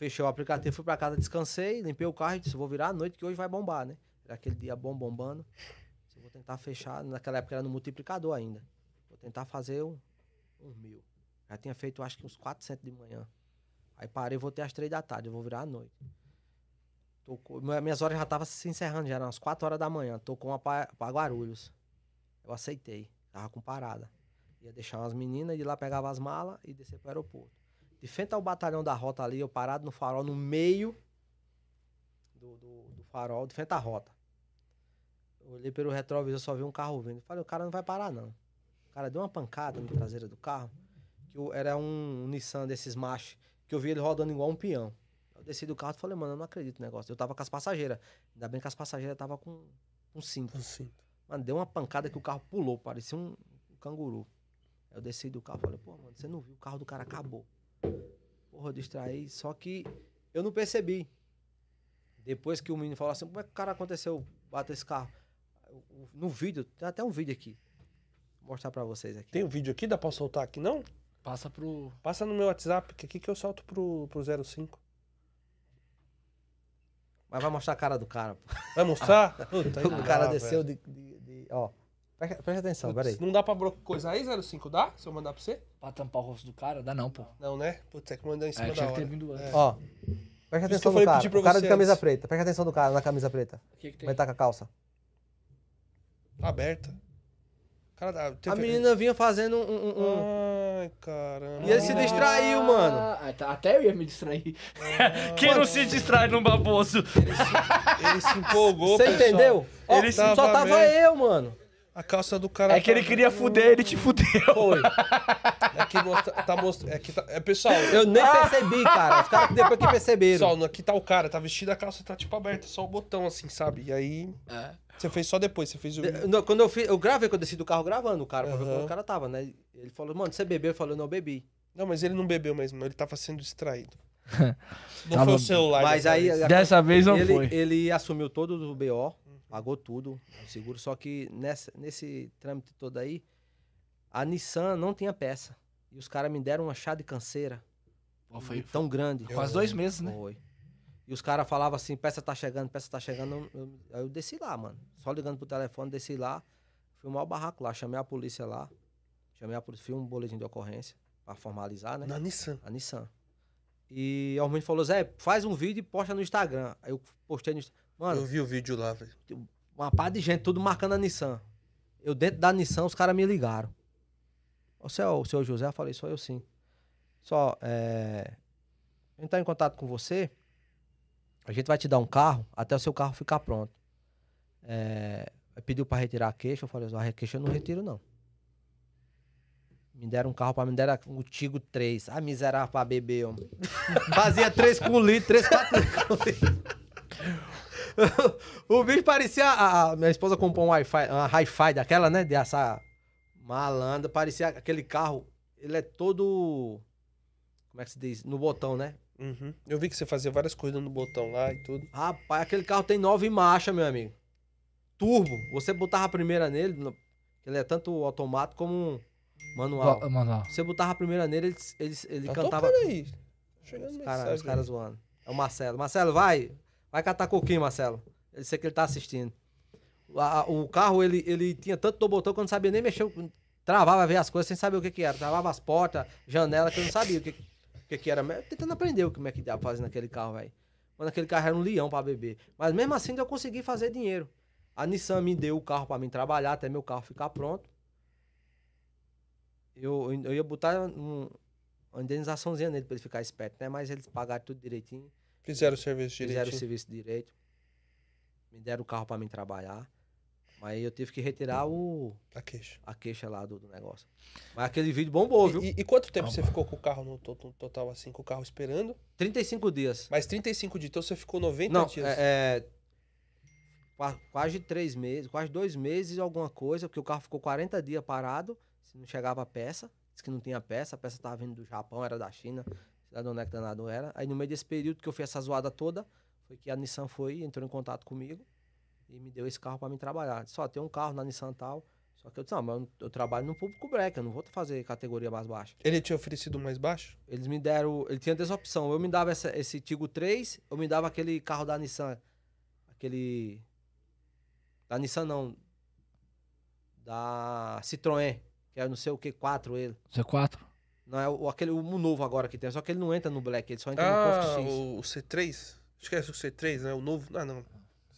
fechei o aplicativo, fui pra casa, descansei, limpei o carro e disse: vou virar à noite que hoje vai bombar, né? Era aquele dia bom bombando. Vou tentar fechar. Naquela época era no multiplicador ainda. Vou tentar fazer um, um mil. Já tinha feito acho que uns 400 de manhã. Aí parei, voltei às três da tarde, vou virar à noite. Tocou, minha- minhas horas já estavam se encerrando, já eram umas 4 horas da manhã. Tocou uma pra, pra Guarulhos. Eu aceitei, tava com parada. Ia deixar umas meninas, ir lá pegava as malas e descer pro aeroporto. De frente ao batalhão da rota ali, eu parado no farol, no meio do, do, do farol, de frente à rota. Eu olhei pelo retrovisor, só vi um carro vindo. Falei, o cara não vai parar, não. O cara deu uma pancada na traseira do carro, que eu- era um, Nissan desses machos, que eu vi ele rodando igual um peão. Eu desci do carro e falei, mano, eu não acredito no negócio. Eu tava com as passageiras. Ainda bem que as passageiras tava com um cinto. Assim. Mano, deu uma pancada que o carro pulou, parecia um, um canguru. Eu desci do carro e falei, pô, mano, você não viu, o carro do cara acabou. Porra, eu distraí, só que eu não percebi. Depois que o menino falou assim, como é que o cara aconteceu bater esse carro? No vídeo, tem até um vídeo aqui. Vou mostrar pra vocês aqui. Tem um vídeo aqui? Dá pra soltar aqui, não? Passa pro. Passa no meu WhatsApp, que aqui que eu solto pro, pro 05. Mas vai mostrar a cara do cara. pô. Vai mostrar? [laughs] Puta, o cara dá, desceu de, de- de- Ó, presta, presta atenção, Putz, peraí. Não dá pra bro- coisa aí, 05? Dá? Se eu mandar pra você? Pra tampar o rosto do cara? Dá não, pô. Não, né? Putz, é que mandou em cima É, da hora. ter vindo antes. Ó, presta atenção no cara. O cara de camisa antes. preta. Presta atenção do cara na camisa preta. O que, que tem? É que tá com a calça? Aberta. Cara, A menina vinha fazendo um. um- um- Ai, caramba. E ele se distraiu, mano. Ah, tá- até eu ia me distrair. Quem Mano, não se distrai num baboso? Ele se, ele se empolgou, Você pessoal. entendeu? Ó, Ele só tava tava aberto. eu, mano. A calça do cara. É que ele tá- queria fuder, ele te fudeu. Foi. [laughs] É que mostra, tá mostrando. É que tá, é, pessoal, Eu nem percebi, cara. Os caras depois que perceberam. pessoal, aqui tá o cara, tá vestido, a calça tá tipo aberta, só o botão assim, sabe? E aí. É. Você fez só depois, você fez o. Não, Quando eu fiz, eu gravei quando eu desci do carro gravando o cara, pra ver como o cara tava, né? Ele falou, mano, você bebeu? Eu falei, não, eu bebi. Não, mas ele não bebeu mesmo, ele tava sendo distraído. [laughs] Não Tava- foi o celular. Mas aí. vez. Dessa vez não ele, foi. ele assumiu todo o BO, pagou tudo, seguro, só que nessa, nesse trâmite todo aí, a Nissan não tinha peça. E os caras me deram uma chá de canseira Pô, foi tão grande. quase dois meses, né? Foi. E os caras falavam assim, peça tá chegando, peça tá chegando. Eu, eu- aí eu desci lá, mano. Só ligando pro telefone, desci lá. Fui o maior barraco lá, chamei a polícia lá. Chamei a polícia, fiz um boletim de ocorrência pra formalizar, né? Na Nissan. A Nissan. E o menino falou, Zé, faz um vídeo e posta no Instagram. Aí eu postei no Instagram. Mano, eu vi o vídeo lá, velho. uma par de gente, tudo marcando a Nissan. Eu dentro da Nissan, os caras me ligaram. Você é o seu José? Eu falei, sou eu sim. Só, é... Entrar em contato com você, a gente vai te dar um carro até o seu carro ficar pronto. É... Pediu pra retirar a queixa, eu falei, a queixa eu não retiro, não. Me deram um carro pra mim, deram um Tigo 3. Ah, miserável pra beber, homem. [laughs] Fazia 3 com litro, 3, 4 com litro. [laughs] o bicho parecia. A, a minha esposa comprou um Wi-Fi, uma hi-fi daquela, né? De essa malandra. Parecia aquele carro. Ele é todo. Como é que se diz? No botão, né? Uhum. Eu vi que você fazia várias coisas no botão lá e tudo. Rapaz, aquele carro tem nove marchas, meu amigo. Turbo. Você botava a primeira nele, ele é tanto automático como manual. Manual. Você botava a primeira nele, ele, ele, ele Tá cantava. aí. Chegando Os caras caras zoando. É o Marcelo. Marcelo, vai. Vai catar coquinho, Marcelo. Eu sei que ele tá assistindo. A- o carro, ele, ele tinha tanto do botão que eu não sabia nem mexer. Travava ver as coisas sem saber o que que era. Travava as portas, janela, que eu não sabia o que, que, que era. Tentando aprender o que como é que pra fazer naquele carro, velho. Mas naquele carro era um leão pra beber. Mas mesmo assim eu consegui fazer dinheiro. A Nissan me deu o carro pra mim trabalhar, até meu carro ficar pronto. Eu, eu ia botar um, uma indenizaçãozinha nele pra ele ficar esperto, né? Mas eles pagaram tudo direitinho, Fizeram o serviço fizeram o serviço direito, me deram o carro pra mim trabalhar. Mas eu tive que retirar o, A queixa. a queixa lá do, do negócio. Mas aquele vídeo bombou, viu? E, e quanto tempo você ficou com o carro no no total, assim, com o carro esperando? 35 dias. Mais 35 dias, então você ficou 90 Não, dias. é, é, qua- quase três meses, quase dois meses alguma coisa, porque o carro ficou 40 dias parado, se não chegava a peça, disse que não tinha peça, a peça estava vindo do Japão, era da China, de onde é que danado era. Aí no meio desse período que eu fiz essa zoada toda, foi que a Nissan foi, entrou em contato comigo e me deu esse carro para me trabalhar. Só tem um carro na Nissan tal, só que eu disse, não, mas eu, trabalho no público break, eu não vou fazer categoria mais baixa. Ele tinha oferecido mais baixo? Eles me deram. Ele tinha dessa opção. Eu me dava essa- esse Tigo 3, eu me dava aquele carro da Nissan. Aquele. Da Nissan não. Da Citroën. Que é não sei o que, 4 ele. C4? Não é o, aquele o novo agora que tem. Só que ele não entra no Black, ele só entra no Ah, Confit X. o, o C3? Esquece o C3, né? O novo. Ah, não.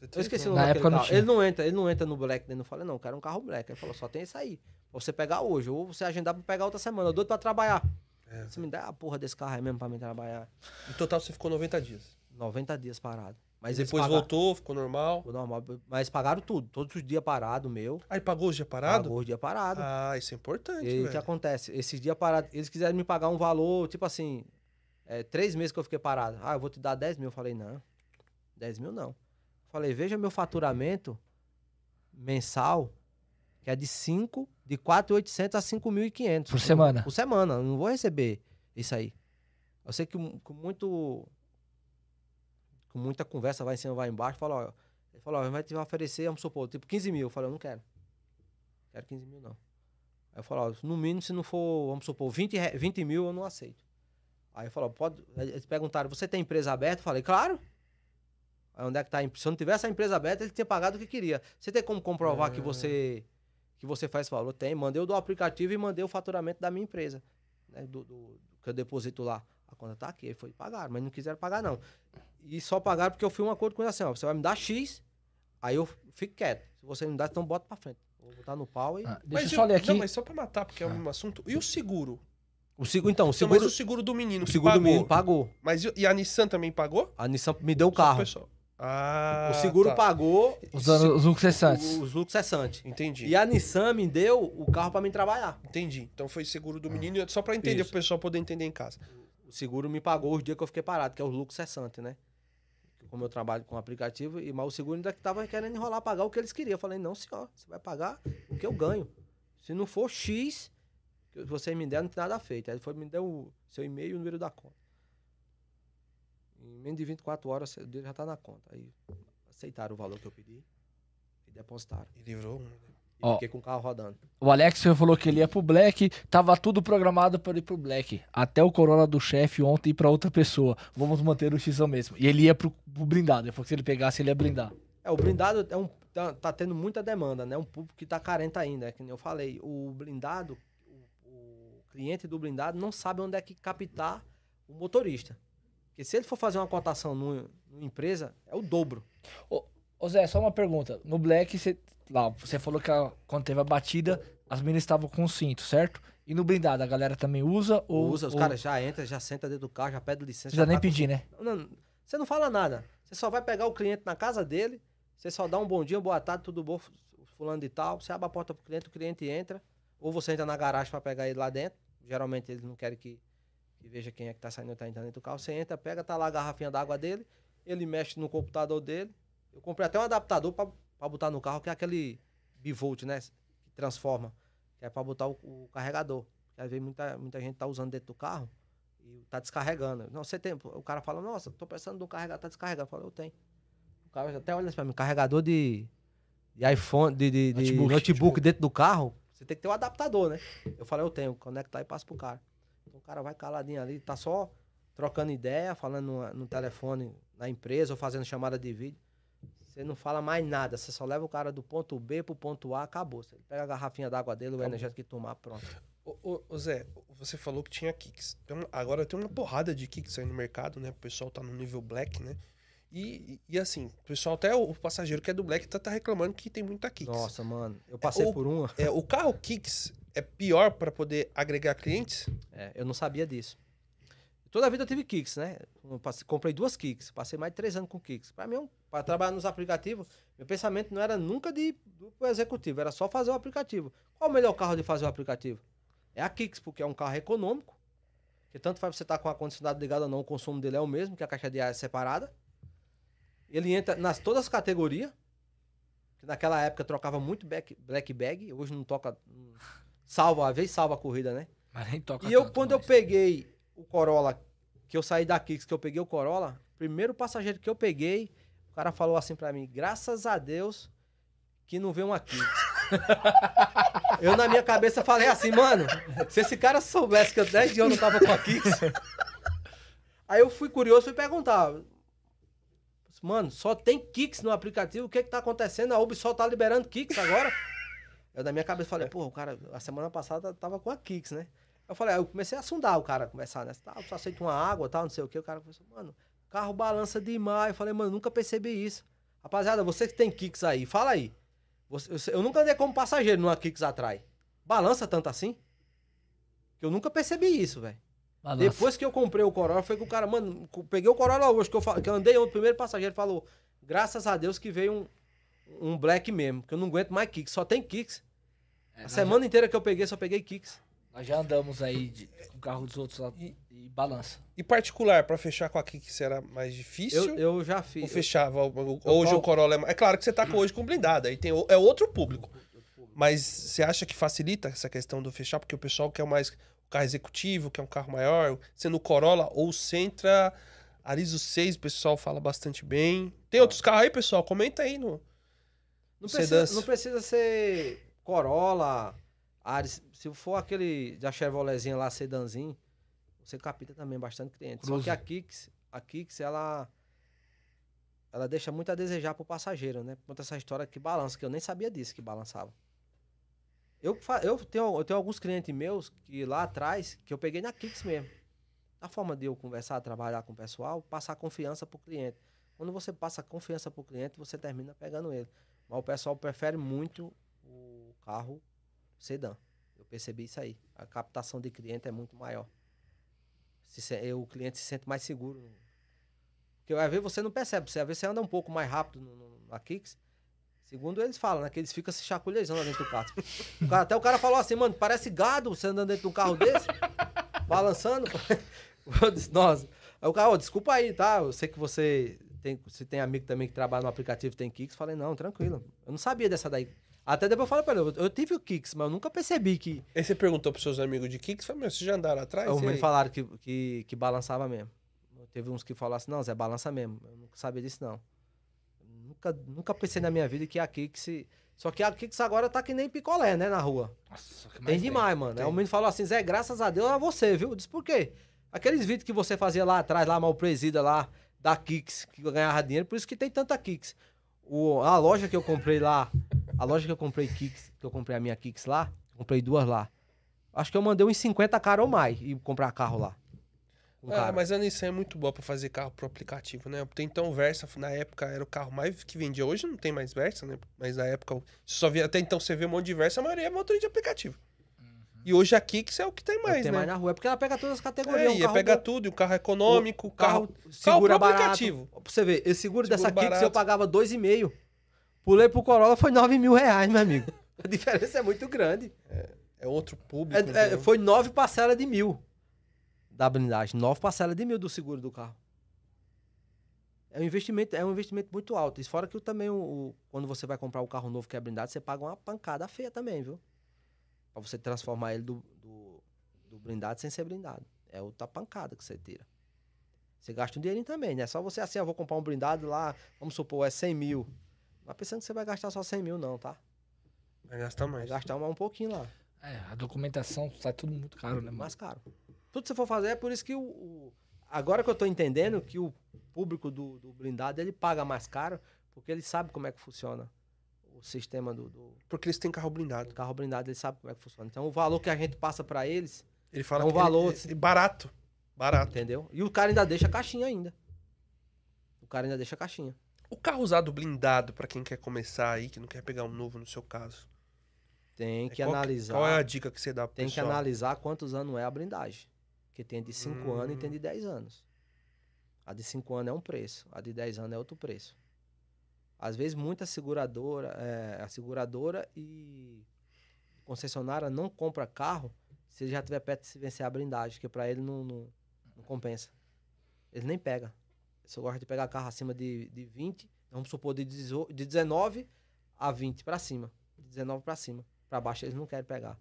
C3 Eu esqueci não. o Na nome época não tinha. Ele não entra, ele não entra no Black. Daí eu falei, não, eu quero um carro Black. Ele falou, só tem esse aí. Pra você pegar hoje, ou você agendar pra pegar outra semana. Eu doido pra trabalhar. É. Você me dá a porra desse carro aí mesmo pra mim trabalhar. No total você ficou 90 dias. 90 dias parado. Mas depois pagaram- voltou, ficou normal. Ficou normal. Mas pagaram tudo. Todos os dias parado, meu. Aí pagou os dias parado? Pagou os dias parado. Ah, isso é importante, e o que acontece? Esses dias parados, eles quiseram me pagar um valor, tipo assim, é, três meses que eu fiquei parado. Ah, eu vou te dar 10 mil. Eu falei, não, 10 mil não. Falei, veja meu faturamento mensal, que é de 5, de 4.800 a 5.500. Por semana? Por semana. Eu não vou receber isso aí. Eu sei que com muito. Com muita conversa, vai em cima, vai embaixo. Fala, ó, ele falou, ó, vai te oferecer, vamos supor, tipo 15 mil. Eu falei, eu não quero. Quero 15 mil, não. Aí eu falei, ó, no mínimo, se não for, vamos supor, 20, re- 20 mil, eu não aceito. Aí eu falei, ó, pode. Eles perguntaram, você tem empresa aberta? Eu falei, claro. Onde é que tá a empresa? Se eu não tivesse a empresa aberta, ele tinha pagado o que queria. Você tem como comprovar que você que você faz valor? Tem. Mandei o do aplicativo e mandei o faturamento da minha empresa. Né? Do, do- que eu deposito lá. A conta tá aqui. Foi pagar, mas não quiseram pagar, não. E só pagaram porque eu fui um acordo com ele assim, ó. Você vai me dar X, aí eu fico quieto. Se você não dá, então bota pra frente. Vou botar no pau e. Ah, deixa Mas eu só ler aqui. Não, mas só pra matar, porque é o mesmo assunto. E o seguro? O seguro, então, o seguro. mas o seguro do menino o que seguro do pagou. menino pagou. Mas e, a Nissan também pagou? A Nissan me deu o Só carro. pessoal. Ah, o seguro tá. pagou Os, os lucros cessantes. os lucros cessantes. Entendi. E a Nissan me deu o carro pra mim trabalhar. Entendi. Então foi seguro do menino, só pra entender, Isso. pro pessoal poder entender em casa. O seguro me pagou os dias que eu fiquei parado, que é o lucro cessante, né? Como eu trabalho com aplicativo, e mas o seguro ainda que tava querendo enrolar pagar o que eles queriam. Eu falei, não, senhor, você vai pagar o que eu ganho. Se não for X, que você me der, não tem nada feito. Aí ele foi, me deu o seu e-mail e o número da conta. Em menos de 24 horas, o dele já tá na conta. Aí aceitaram o valor que eu pedi e depositaram. E livrou. né? E Ó. fiquei com o carro rodando. O Alex falou que ele ia pro Black, tava tudo programado para ir pro Black. Até o Corona do chefe ontem ir pra outra pessoa. Vamos manter o X mesmo. E ele ia pro, pro blindado. Ele falou que se ele pegasse, ele ia blindar. É, o blindado é um, tá, tá tendo muita demanda, né? Um público que tá carente ainda, é que nem eu falei. O blindado, o, o cliente do blindado não sabe onde é que captar o motorista. Porque se ele for fazer uma cotação numa, numa empresa, é o dobro. Ô Zé, só uma pergunta. No Black, você, lá, você falou que a- quando teve a batida, as meninas estavam com cinto, certo? E no blindado, a galera também usa ou... Usa, os ou- caras já entram, já senta dentro do carro, já pede licença. Não precisa nem tá com- pedir, né? Não, não, você não fala nada. Você só vai pegar o cliente na casa dele, você só dá um bom dia, boa tarde, tudo bom, fulano de tal. Você abre a porta pro cliente, o cliente entra. Ou você entra na garagem para pegar ele lá dentro. Geralmente eles não querem que, que veja quem é que tá saindo tá entrando dentro do carro. Você entra, pega, tá lá a garrafinha d'água dele, ele mexe no computador dele. Eu comprei até um adaptador para botar no carro, que é aquele bivolt, né? Que transforma. Que é para botar o, o carregador. Porque às vezes muita, muita gente tá usando dentro do carro e tá descarregando. Não, você tem. O cara fala, nossa, tô precisando de um carregador, tá descarregando. Eu falo, eu tenho. O cara até olha assim pra mim, carregador de, de iPhone, de, de, de Notebook. notebook, dentro do carro, você tem que ter um adaptador, né? Eu falei, eu tenho, conectar e passa pro cara. Então o cara vai caladinho ali, tá só trocando ideia, falando no, no telefone na empresa ou fazendo chamada de vídeo. Você não fala mais nada, você só leva o cara do ponto B pro ponto A, acabou. Você pega a garrafinha d'água dele, o energético que tomar, pronto. Ô, ô, ô, Zé, você falou que tinha kicks. Um- agora tem uma porrada de kicks aí no mercado, né? O pessoal tá no nível black, né? E, e, assim, o pessoal, até o passageiro que é do black tá, tá reclamando que tem muita kicks. Nossa, mano, eu passei o- por uma. É, o carro kicks é pior pra poder agregar clientes? É, eu não sabia disso. Toda a vida eu tive kicks, né? Passei- comprei duas kicks, passei mais de três anos com kicks. Pra mim, para trabalhar nos aplicativos, meu pensamento não era nunca de do executivo, era só fazer o aplicativo. Qual o melhor carro de fazer o aplicativo? É a Kicks, porque é um carro econômico, que tanto faz você estar com o ar-condicionado ligado ou não, o consumo dele é o mesmo, que a caixa de ar é separada. Ele entra nas todas as categorias, que naquela época trocava muito back, black bag, hoje não toca. não- salva, às vezes salva a corrida, né? Mas nem toca E eu, quando eu mais. peguei o Corolla, que eu saí da Kicks, que eu peguei o Corolla, primeiro passageiro que eu peguei, o cara falou assim pra mim, graças a Deus que não veio uma Kicks. [laughs] eu na minha cabeça falei assim, mano, se esse cara soubesse que eu 10 dias eu não tava com a Kicks. Aí eu fui curioso, fui perguntar. Mano, só tem Kicks no aplicativo, o que que tá acontecendo? A Ubisoft tá liberando Kicks agora? Eu na minha cabeça falei, pô, o cara, a semana passada tava com a Kicks, né? Eu falei, aí eu comecei a sondar o cara, conversar, né? Tá, só aceita uma água, tal, não sei o que. O cara começou, mano, carro balança demais. Eu falei, mano, nunca percebi isso. Rapaziada, você que tem Kicks aí, fala aí. Você- eu, eu nunca andei como passageiro numa Kicks atrás. Balança tanto assim? Que eu nunca percebi isso, velho. Depois que eu comprei o Corolla, foi que o cara, mano, peguei o Corolla hoje, que eu, que eu andei, o primeiro passageiro falou, graças a Deus que veio um, um Black mesmo, que eu não aguento mais Kicks, só tem Kicks. É, A semana inteira que eu peguei, só peguei Kicks. já- Nós já andamos aí de, com o carro dos outros lá e, balança. E particular, pra fechar com a Kicks era mais difícil? Eu, eu já Ou fiz. fechava? O- o- Eu Hoje o Corolla é mais... É claro que você tá com hoje com blindado, aí tem, o- é outro público. Mas você acha que facilita essa questão do fechar? Porque o pessoal quer mais o carro executivo, quer um carro maior, sendo o Corolla ou o Sentra, Arizo 6, o pessoal fala bastante bem. Tem outros carros aí, pessoal? Comenta aí no... Não precisa, não precisa ser Corolla, Ares. Se for aquele da Chevroletzinha lá, sedanzinho, você capita também bastante cliente. Só Cruze. que a Kicks, a Kicks, ela ela deixa muito a desejar pro passageiro, né? Conta essa história que balança, que eu nem sabia disso que balançava. Eu, eu, tenho, eu tenho alguns clientes meus que lá atrás, que eu peguei na Kicks mesmo. A forma de eu conversar, trabalhar com o pessoal, passar confiança pro cliente. Quando você passa confiança pro cliente, você termina pegando ele. Mas o pessoal prefere muito o carro sedã. Eu percebi isso aí. A captação de cliente é muito maior. Se o cliente se sente mais seguro. Porque às vezes você não percebe. Você, às vezes você anda um pouco mais rápido no, no, na Kicks. Segundo eles falam, né? Que eles ficam se chacoalhando lá dentro do carro. O cara- até o cara falou assim, mano, parece gado você andando dentro de um carro desse, balançando. [laughs] Eu disse, nossa. Aí o cara, ó, desculpa aí, tá? Eu sei que você tem, você tem amigo também que trabalha no aplicativo tem Kicks. Falei, não, tranquilo. Eu não sabia dessa daí. Até depois eu falei pra ele, eu, eu tive o Kicks, mas eu nunca percebi que. Aí você perguntou pros seus amigos de Kicks, falou, meu, vocês já andaram atrás? Os meninos aí? falaram que, que, que balançava mesmo. Teve uns que falaram assim, não, Zé, balança mesmo. Eu nunca sabia disso, não. Nunca, nunca pensei na minha vida que a Kicks. Só que a Kicks agora tá que nem picolé, né, na rua. Nossa, que Tem mais demais, mano. Tem. Aí o menino falou assim, Zé, graças a Deus é você, viu? Eu disse, por quê? Aqueles vídeos que você fazia lá atrás, lá mal presida lá, da Kicks, que eu ganhava dinheiro, por isso que tem tanta Kicks. O, a loja que eu comprei lá, a loja que eu comprei Kicks, que eu comprei a minha Kicks lá, comprei duas lá. Acho que eu mandei uns 50 cara ou mais e comprar carro lá. Um Ah, mas a Nissan é muito boa pra fazer carro pro aplicativo, né? Tem então o Versa, na época era o carro mais que vendia. Hoje não tem mais Versa, né? Mas na época, só via, até então você vê um monte de Versa, a maioria é motor de aplicativo. E hoje a Kicks é o que tem mais, tem né? mais na rua. É porque ela pega todas as categorias. É, um carro pegar bom. tudo, e o carro econômico, o carro, segura pro barato. aplicativo. Pra você ver, esse seguro, Seguro dessa Kicks barato. eu pagava 2,5. Pulei pro Corolla, foi 9 mil reais, meu amigo. [laughs] A diferença é muito grande. É outro É- público. é, entendeu? foi 9 parcelas de mil da blindagem. 9 parcelas de mil do seguro do carro. É um investimento, é um investimento muito alto. E fora que também, o, o- quando você vai comprar o carro novo que é blindado, você paga uma pancada feia também, viu? Pra você transformar ele do, do, do blindado sem ser blindado. É outra pancada que você tira. Você gasta um dinheirinho também, né? Só você assim, eu vou comprar um blindado lá, vamos supor, é 100 mil. Não tá pensando que você vai gastar só 100 mil, não, tá? Vai gastar Vai mais. gastar um, um pouquinho lá. É, a documentação sai tudo muito caro, né, mano? mais caro. Tudo que você for fazer é por isso que o. o- agora que eu tô entendendo que o público do, do blindado ele paga mais caro, porque ele sabe como é que funciona sistema do, do Porque eles têm carro blindado. carro blindado, ele sabe como é que funciona. Então o valor que a gente passa pra eles, Ele fala É um que ele- valor, ele- barato. Barato. entendeu? E o cara ainda deixa a caixinha ainda. O cara ainda deixa a caixinha. O carro usado blindado, pra quem quer começar aí, que não quer pegar um novo no seu caso. Tem que É, qual analisar. Qual é a dica que você dá pro Tem que pessoal? analisar quantos anos é a blindagem. Que tem de 5 Hum. anos e tem de 10 anos. A de 5 anos é um preço, a de 10 anos é outro preço. Às vezes, muita seguradora, é, a seguradora e concessionária não compra carro se ele já tiver perto de se vencer a blindagem, que para ele não, não, não compensa. Ele nem pega. Se eu gosto de pegar carro acima de, de 20, vamos supor de, 18 de 19 a 20 pra cima. De 19 pra cima. Pra baixo eles não querem pegar.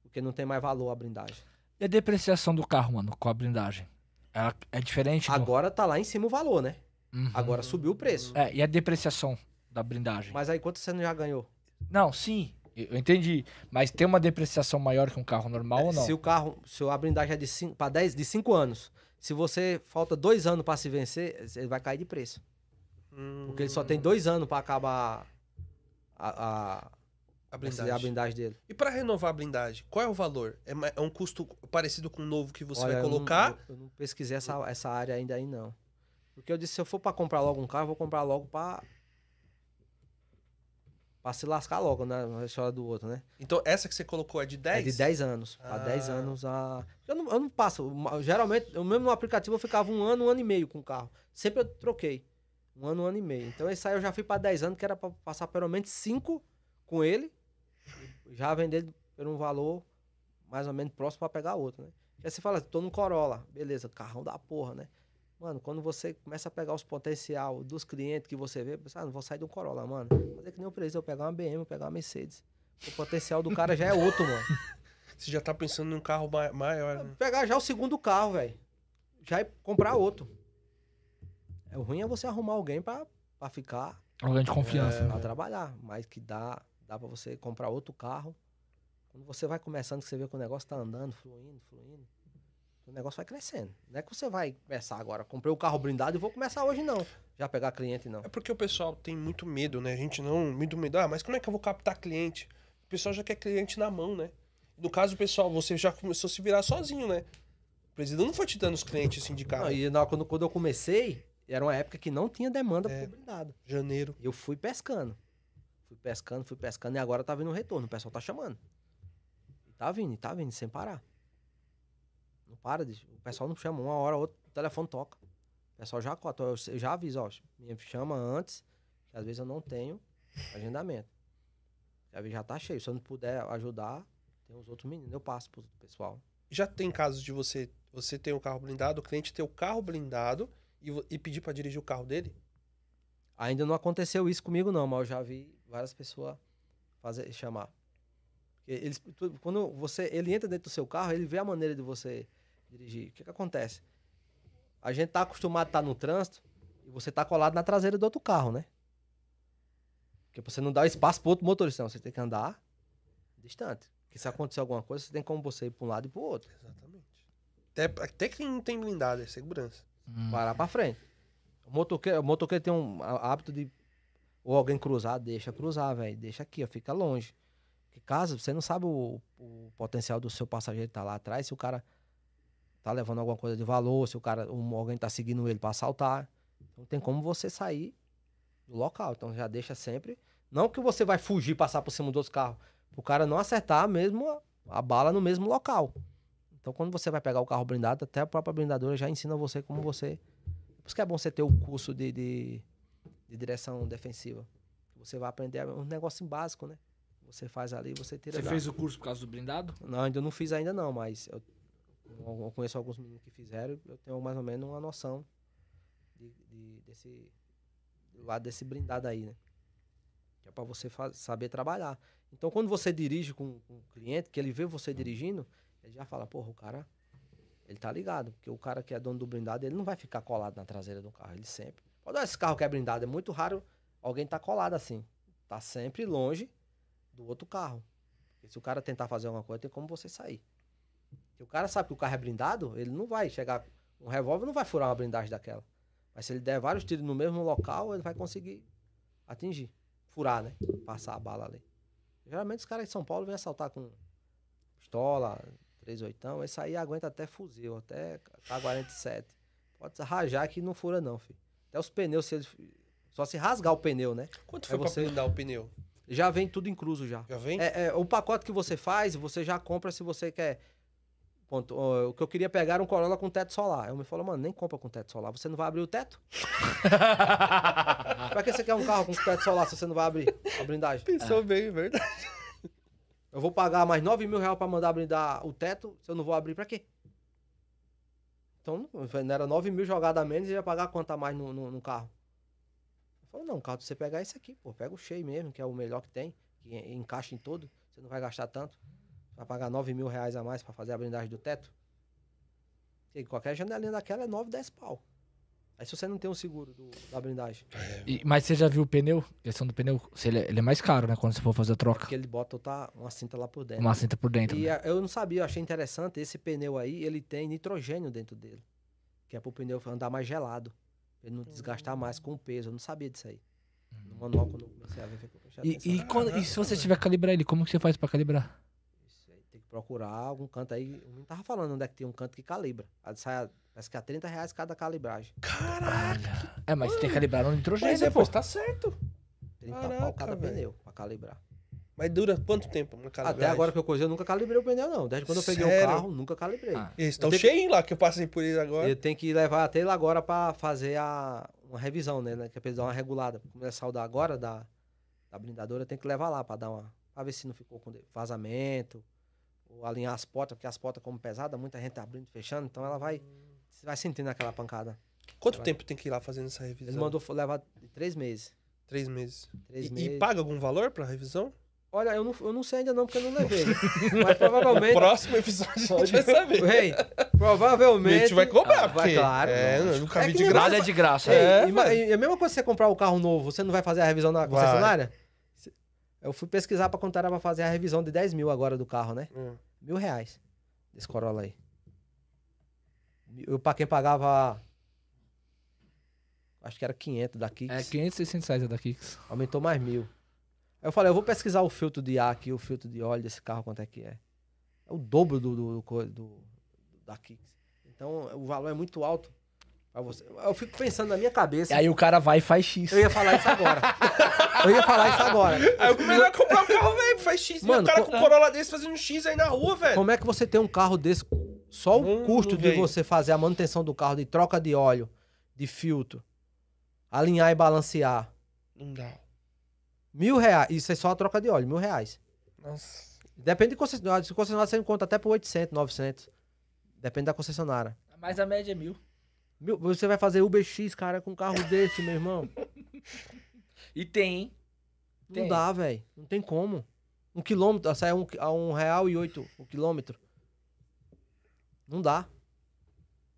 Porque não tem mais valor a blindagem. E a depreciação do carro, mano, com a blindagem? Ela é diferente do... Agora tá lá em cima o valor, né? Uhum. Agora subiu o preço. É, e a depreciação da blindagem? Mas aí quanto você não já ganhou? Não, sim, eu eu entendi. Mas tem uma depreciação maior que um carro normal ou não? Se o carro, se a blindagem é de 5 para 10, de 5 anos. Se você falta dois anos pra se vencer, ele vai cair de preço. Porque ele só tem dois anos pra acabar a, a, a blindagem. a blindagem dele. E pra renovar a blindagem, qual é o valor? É, é um custo parecido com o novo que você Olha, vai eu não- colocar? Eu não, pesquisei essa, essa área ainda aí, não. Porque eu disse, se eu for pra comprar logo um carro, eu vou comprar logo pra... Pra se lascar logo, né? Na história do outro, né? Então, essa que você colocou é de 10? É de 10 anos. Ah. 10 anos a. Eu não, eu não passo. uma- Geralmente, eu mesmo no aplicativo eu ficava um ano, um ano e meio com o carro. Sempre eu troquei. Um ano, um ano e meio. Então esse aí eu já fui pra 10 anos, que era pra passar pelo menos 5 com ele. Já vender por um valor mais ou menos próximo pra pegar outro, né? Aí você fala, tô no Corolla. Beleza, carrão da porra, né? Mano, quando você começa a pegar os potencial dos clientes que você vê, você, ah, não vou sair do Corolla, mano. Fazer que nem eu preciso, eu pegar uma BM, eu pegar uma Mercedes. O potencial do cara já é outro, mano. [laughs] Você já tá pensando num carro ma- maior, né? Pegar já o segundo carro, velho. Já é comprar outro. É, o ruim é você arrumar alguém pra, pra ficar, Alguém de confiança. pra trabalhar. Mas que dá, dá pra você comprar outro carro. Quando você vai começando, que você vê que o negócio tá andando, fluindo, fluindo. O negócio vai crescendo. Não é que você vai começar agora. Comprei o carro blindado e vou começar hoje, não. Já pegar cliente, não. É porque o pessoal tem muito medo, né? A gente não. Muito medo. Ah, mas como é que eu vou captar cliente? O pessoal já quer cliente na mão, né? No caso, pessoal, você já começou a se virar sozinho, né? O presidente não foi te dando os clientes assim de carro. Não, e na, quando, quando eu comecei, era uma época que não tinha demanda É. blindado. Janeiro. Eu fui pescando. Fui pescando, fui pescando e agora tá vindo o retorno. O pessoal tá chamando. Tá vindo, e tá vindo, sem parar. Não para, de, o pessoal não chama. Uma hora, outra, o telefone toca. O pessoal já cota. Eu, eu já aviso, ó. Me chama antes, que às vezes eu não tenho agendamento. Já tá cheio. Se eu não puder ajudar, tem os outros meninos. Eu passo pro pessoal. Já tem casos de você você ter um carro blindado, o cliente ter o carro blindado e, e pedir pra dirigir o carro dele? Ainda não aconteceu isso comigo, não, mas eu já vi várias pessoas fazer, chamar. Porque eles, quando você, ele entra dentro do seu carro, ele vê a maneira de você dirigir. O que, que acontece? A gente tá acostumado a estar no trânsito e você tá colado na traseira do outro carro, né? Porque você não dá espaço pro outro motorista, não. Você tem que andar distante. Porque se acontecer alguma coisa, você tem como você ir pra um lado e pro outro. Exatamente. Até, até quem não tem blindado, é segurança. Hum. parar pra frente. O motoqueiro, o motoqueiro tem um há- hábito de. Ou alguém cruzar, deixa cruzar, velho. Deixa aqui, ó, fica longe. Porque caso você não sabe o, o potencial do seu passageiro que tá lá atrás, se o cara tá levando alguma coisa de valor, se o cara, um, alguém tá seguindo ele pra assaltar. Então tem como você sair do local. Então já deixa sempre. Não que você vai fugir, passar por cima dos carros. O cara não acertar mesmo a, a bala no mesmo local. Então, quando você vai pegar o carro blindado, até a própria blindadora já ensina você como você. Por isso que é bom você ter o curso de, de, de direção defensiva. Você vai aprender um negócio básico, né? Você faz ali, você tira. Você fez o curso por causa do blindado? Não, ainda não fiz ainda não, mas eu, eu conheço alguns meninos que fizeram, eu tenho mais ou menos uma noção de, de- desse do lado desse blindado aí, né? Que é para você saber trabalhar. Então, quando você dirige com, com o cliente, que ele vê você dirigindo, ele já fala, porra, o cara, ele tá ligado, porque o cara que é dono do blindado, ele não vai ficar colado na traseira do carro, ele sempre. Pode esse carro que é blindado, é muito raro alguém tá colado assim. Tá sempre longe do outro carro. Porque se o cara tentar fazer alguma coisa, tem como você sair. Se o cara sabe que o carro é blindado, ele não vai chegar. Um revólver não vai furar uma blindagem daquela. Mas se ele der vários tiros no mesmo local, ele vai conseguir atingir. Furar, né? Passar a bala ali. Geralmente os caras de São Paulo vêm assaltar com pistola, 38, esse aí aguenta até fuzil, até K-47. Pode rajar que não fura não, filho. Até os pneus, se eles, só se rasgar o pneu, né? Quanto foi pra você- blindar o pneu? Já vem tudo incluso já. Já vem? É, é, o pacote que você faz, você já compra se você quer. Ponto, o que eu queria pegar era um Corolla com teto solar. Eu me falou, mano, nem compra com teto solar. Você não vai abrir o teto? [laughs] pra que você quer um carro com teto solar se você não vai abrir a blindagem? Pensou bem, é verdade. Eu vou pagar mais 9 mil reais pra mandar blindar o teto, se eu não vou abrir pra quê? Então, não era 9 mil jogada a menos e ia pagar quanto a mais no, no, no carro? Eu Falou, não, o carro, você pegar esse aqui, pô, pega o cheio mesmo, que é o melhor que tem, que en- encaixa em todo, você não vai gastar tanto. Vai pagar 9 mil reais a mais pra fazer a blindagem do teto. Porque qualquer janelinha daquela é 9, 10 pau. Aí se você não tem um seguro do- da blindagem, E- mas você já viu o pneu? questão do pneu, se ele, é- ele é mais caro, né? Quando você for fazer a troca. porque ele bota outra- uma cinta lá por dentro. Uma cinta por dentro. E né? a- eu não sabia, eu achei interessante, esse pneu aí, ele tem nitrogênio dentro dele. Que é pro pneu andar mais gelado. Ele não desgastar mais com o peso. Eu não sabia disso aí. No manual, quando eu comecei a ver, eu E, e, quando- e se você tiver que calibrar ele, como que você faz pra calibrar? Isso aí, tem que procurar algum canto aí. Eu não tava falando onde é que tem um canto que calibra. Aí sai, a- parece que é 30 reais cada calibragem. Caraca, É, mas você tem que calibrar no nitrogênio, mas pô. depois tá certo. 30 pau Caraca, cada velho. pneu pra calibrar. Mas dura quanto tempo uma Até calibragem? agora que eu coisei, eu nunca calibrei o pneu, não. Desde quando eu peguei Sério? o carro, nunca calibrei. Ah. Eles estão Eu tenho que- cheios lá, que eu passei por eles agora. Eu tenho que levar até ele agora pra fazer a, uma revisão, né? né, Que é pra eles dar uma regulada. Como é saudar agora da, da blindadora, tem que levar lá pra dar uma. Pra ver se não ficou com de- vazamento. Ou alinhar as portas, porque as portas, como pesada, muita gente tá abrindo e fechando, então ela vai. Você vai sentindo aquela pancada. Quanto tempo tem que ir lá fazendo essa revisão? Ele mandou levar três meses. Três meses. Três E, meses. e paga algum valor pra revisão? Olha, eu não, eu não sei ainda não, porque eu não levei. Mas provavelmente. [laughs] Próximo episódio a gente vai saber. Ei, provavelmente. A gente vai cobrar, Ah, vai, porque claro. é, eu nunca É vi de graça. Nada é de graça. É, ima- velho. e a mesma coisa que você comprar o carro novo, você não vai fazer a revisão na Vai. Eu fui pesquisar pra quanto era pra fazer a revisão de 10 mil agora do carro, né? Hum. Mil reais desse Corolla aí. Eu, pra quem pagava. Acho que era 500 da Kicks. É 500, 600 reais da Kicks. Aumentou mais mil. Aí eu falei, eu vou pesquisar o filtro de ar aqui, o filtro de óleo desse carro, quanto é que é. É o dobro do, do, do, do- da Kicks. Então o valor é muito alto você. Eu fico pensando na minha E cabeça. aí o cara vai e faz X. Eu ia falar isso agora. [laughs] eu ia falar isso agora. Aí o melhor é comprar um carro velho, faz X. Mano, o cara co- com um Corolla desse fazendo X aí na rua, velho. Como é que você tem um carro desse? Só o Hum, custo de você fazer a manutenção do carro, de troca de óleo, de filtro, alinhar e balancear. Não dá. Mil reais. Isso é só a troca de óleo, mil reais. Nossa. Depende de concessionária. Se concessionária você encontra até por 800, 900. Depende da concessionária. Mas a média é mil. Mil- você vai fazer UberX, cara, com um carro desse, meu irmão. E tem? Não Tem. dá, velho. Não tem como. Um quilômetro, sai a um, a um real e oito o quilômetro. Não dá.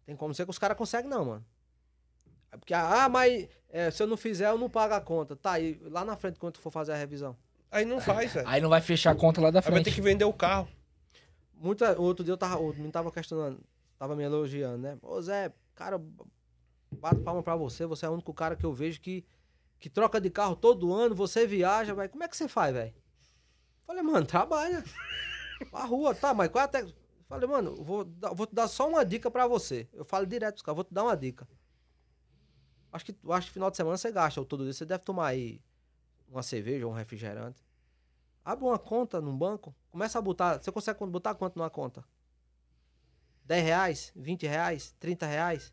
Tem como ser que os caras conseguem, não, mano. É porque, ah, mas é, se eu não fizer, eu não pago a conta. Tá, e lá na frente, quando tu for fazer a revisão. Aí não faz, velho. Aí não vai fechar a conta lá da Aí vai frente. ter que vender o carro. Muita, outro dia eu tava, o menino tava questionando, tava me elogiando, né? Ô Zé, cara, bato palma pra você, você é o único cara que eu vejo que, que troca de carro todo ano, você viaja, vai. Como é que você faz, velho? Falei, mano, trabalha. [laughs] A rua, tá, mas qual é até. Falei, mano, vou, vou te dar só uma dica pra você. Eu falo direto pros caras, vou te dar uma dica. Acho que, acho que final de semana você gasta ou todo dia. Você deve tomar aí uma cerveja ou um refrigerante. Abre uma conta num banco, começa a botar. Você consegue botar quanto numa conta? 10 reais? 20 reais? 30 reais?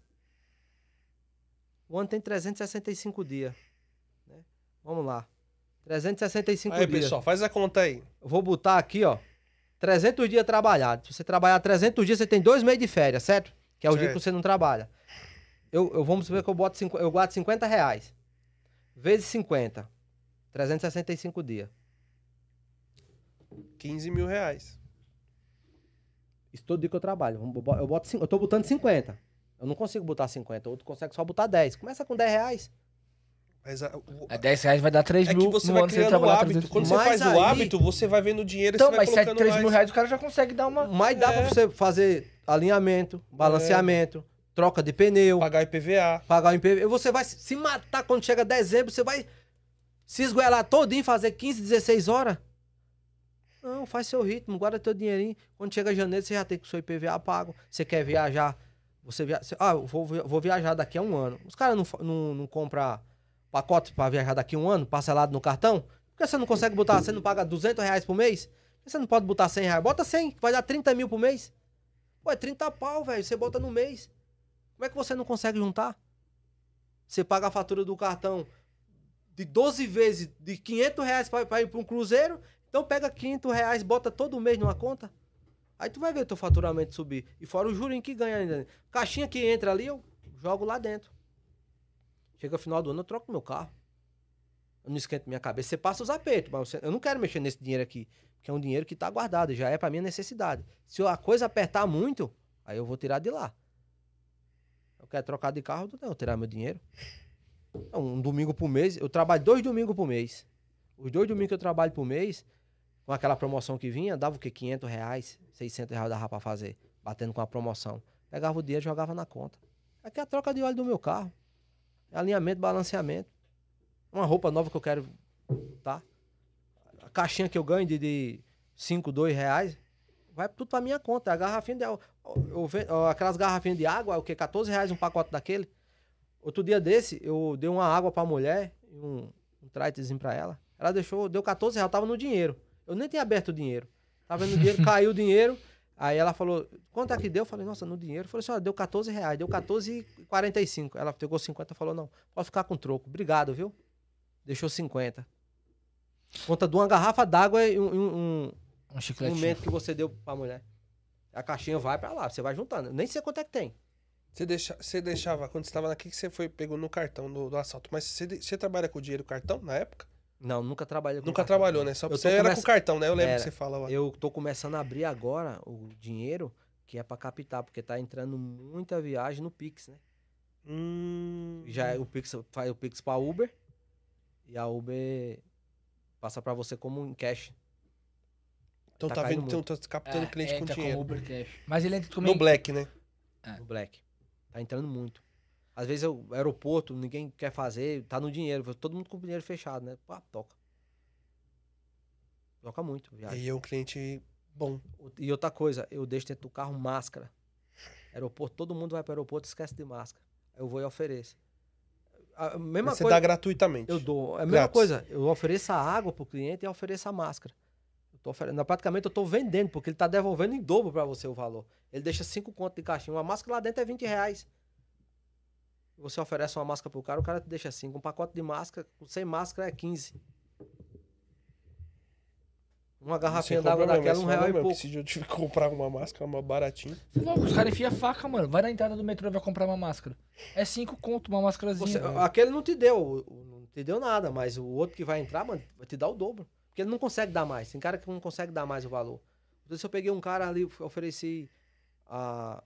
O ano tem 365 dias. né? Vamos lá. 365 Aí, dias. pessoal, faz a conta aí. Eu vou botar aqui, ó. 300 dias trabalhados. Se você trabalhar 300 dias, você tem dois meses de férias, certo? Que é o dia Certo. que você não trabalha. Eu, eu vamos supor que eu boto cinqu- eu guardo 50 reais. Vezes 50. 365 dias. 15 mil reais. Isso todo dia que eu trabalho. Eu bo- Eu, boto, eu tô botando 50. Eu não consigo botar 50. Outro consegue só botar 10. Começa com 10 reais. Mas a- o- É 10 reais vai dar 3 é mil que você vai criando o trabalhar hábito. 300 Quando dias. você Mas faz o aí- hábito, você vai vendo o dinheiro e Então, você vai mas 7, colocando 3 mais. mil reais o cara já consegue dar uma... Mas dá É. pra você fazer alinhamento, balanceamento, troca de pneu, Pagar IPVA. pagar o IPV. Você vai se matar quando chega dezembro, você vai se esgoelar todinho, fazer 15, 16 horas. Não, faz seu ritmo, guarda teu dinheirinho. Quando chega janeiro, você já tem com o seu IPVA pago. Você quer viajar, você via... você- Ah, eu vou, vou viajar daqui a um ano. Os caras não, não, não compram pacote pra viajar daqui a um ano, parcelado no cartão? Por que você não consegue botar, você não paga 200 reais por mês? Por que você não pode botar 100 reais? Bota 100, que vai dar 30 mil por mês. Pô, é 30 pau, velho, você bota no mês. Como é que você não consegue juntar? Você paga a fatura do cartão de 12 vezes de 500 reais pra ir pra um cruzeiro, então pega 500 reais, bota todo mês numa conta. Aí tu vai ver teu faturamento subir. E fora o jurinho que ganha ainda. Caixinha que entra ali, eu jogo lá dentro. Chega o final do ano, eu troco meu carro. Eu não esquento minha cabeça. Você passa os apertos, mas eu não quero mexer nesse dinheiro aqui. Porque é um dinheiro que tá guardado, já é pra minha necessidade. Se a coisa apertar muito, aí eu vou tirar de lá. Eu quero trocar de carro, não, eu tirar meu dinheiro. Um domingo por mês, eu trabalho dois domingos por mês. Os dois domingos que eu trabalho por mês, com aquela promoção que vinha, dava o quê? 500 reais, 600 reais dava pra fazer, batendo com a promoção. Pegava o dinheiro e jogava na conta. Aqui é a troca de óleo do meu carro. É alinhamento, balanceamento. Uma roupa nova que eu quero, tá? A caixinha que eu ganho de, de 5, 2 reais, vai tudo pra minha conta. A garrafinha de eu, eu aquelas garrafinhas de água, é o quê? 14 reais um pacote daquele. Outro dia desse, eu dei uma água pra mulher, um, um tritezinho pra ela. Ela deixou, deu 14 reais, tava no dinheiro. Eu nem tinha aberto o dinheiro. Tava no dinheiro, [laughs] caiu o dinheiro. Aí ela falou, quanto é que deu? Eu falei, nossa, no dinheiro. Eu falei assim, ó, deu 14 reais, deu 14,45. Ela pegou 50 e falou, não, pode ficar com troco. Obrigado, viu? Deixou 50. Conta de uma garrafa d'água e um, um, um, Um um chicletinho. mento que você deu pra mulher. A caixinha vai pra lá, você vai juntando. Eu Nem sei quanto é que tem. Você, deixa, você deixava, quando você estava aqui, que você foi, pegou no cartão do, do assalto. Mas você, você trabalha com dinheiro cartão na época? Não, nunca trabalhei com Nunca cartão. trabalhou, né? Só Eu você era começa- com cartão, né? Eu lembro Era. que você fala lá. Eu tô começando a abrir agora o dinheiro que é pra captar, porque tá entrando muita viagem no Pix, né? Hum, Já é o Pix faz o Pix pra Uber e a Uber passa pra você como em cash. então tá tá, vendo, então tá captando É, cliente com entra dinheiro. Uber Cash. Mas ele entra também. No Black, né? no Black. Tá entrando muito. Às vezes o aeroporto, ninguém quer fazer, tá no dinheiro, todo mundo com o dinheiro fechado, né? Pá, toca. Toca muito, viagem. Aí é um cliente bom. E outra coisa, eu deixo dentro do carro máscara. Aeroporto, todo mundo vai para o aeroporto e esquece de máscara. Eu vou e ofereço. A mesma Mas você coisa. dá gratuitamente. Eu dou. É a mesma Grátis. coisa. Eu ofereço a água pro cliente e ofereço a máscara. Eu tô oferecendo. Praticamente eu tô vendendo, porque ele tá devolvendo em dobro para você o valor. Ele deixa cinco contos de caixinha. Uma máscara lá dentro é 20 reais. Você oferece uma máscara pro cara, o cara te deixa cinco. Um pacote de máscara, sem máscara é 15. Uma garrafinha d'água daquela, um real e mesmo, pouco. Se eu tive que comprar uma máscara, uma baratinha. Os caras enfiam faca, mano. Vai na entrada do metrô e vai comprar uma máscara. É cinco conto, uma máscarazinha. Você- aquele não te deu, não te deu nada, mas o outro que vai entrar, mano, vai te dar o dobro. Porque ele não consegue dar mais. Tem cara que não consegue dar mais o valor. Então, se eu peguei um cara ali, ofereci a,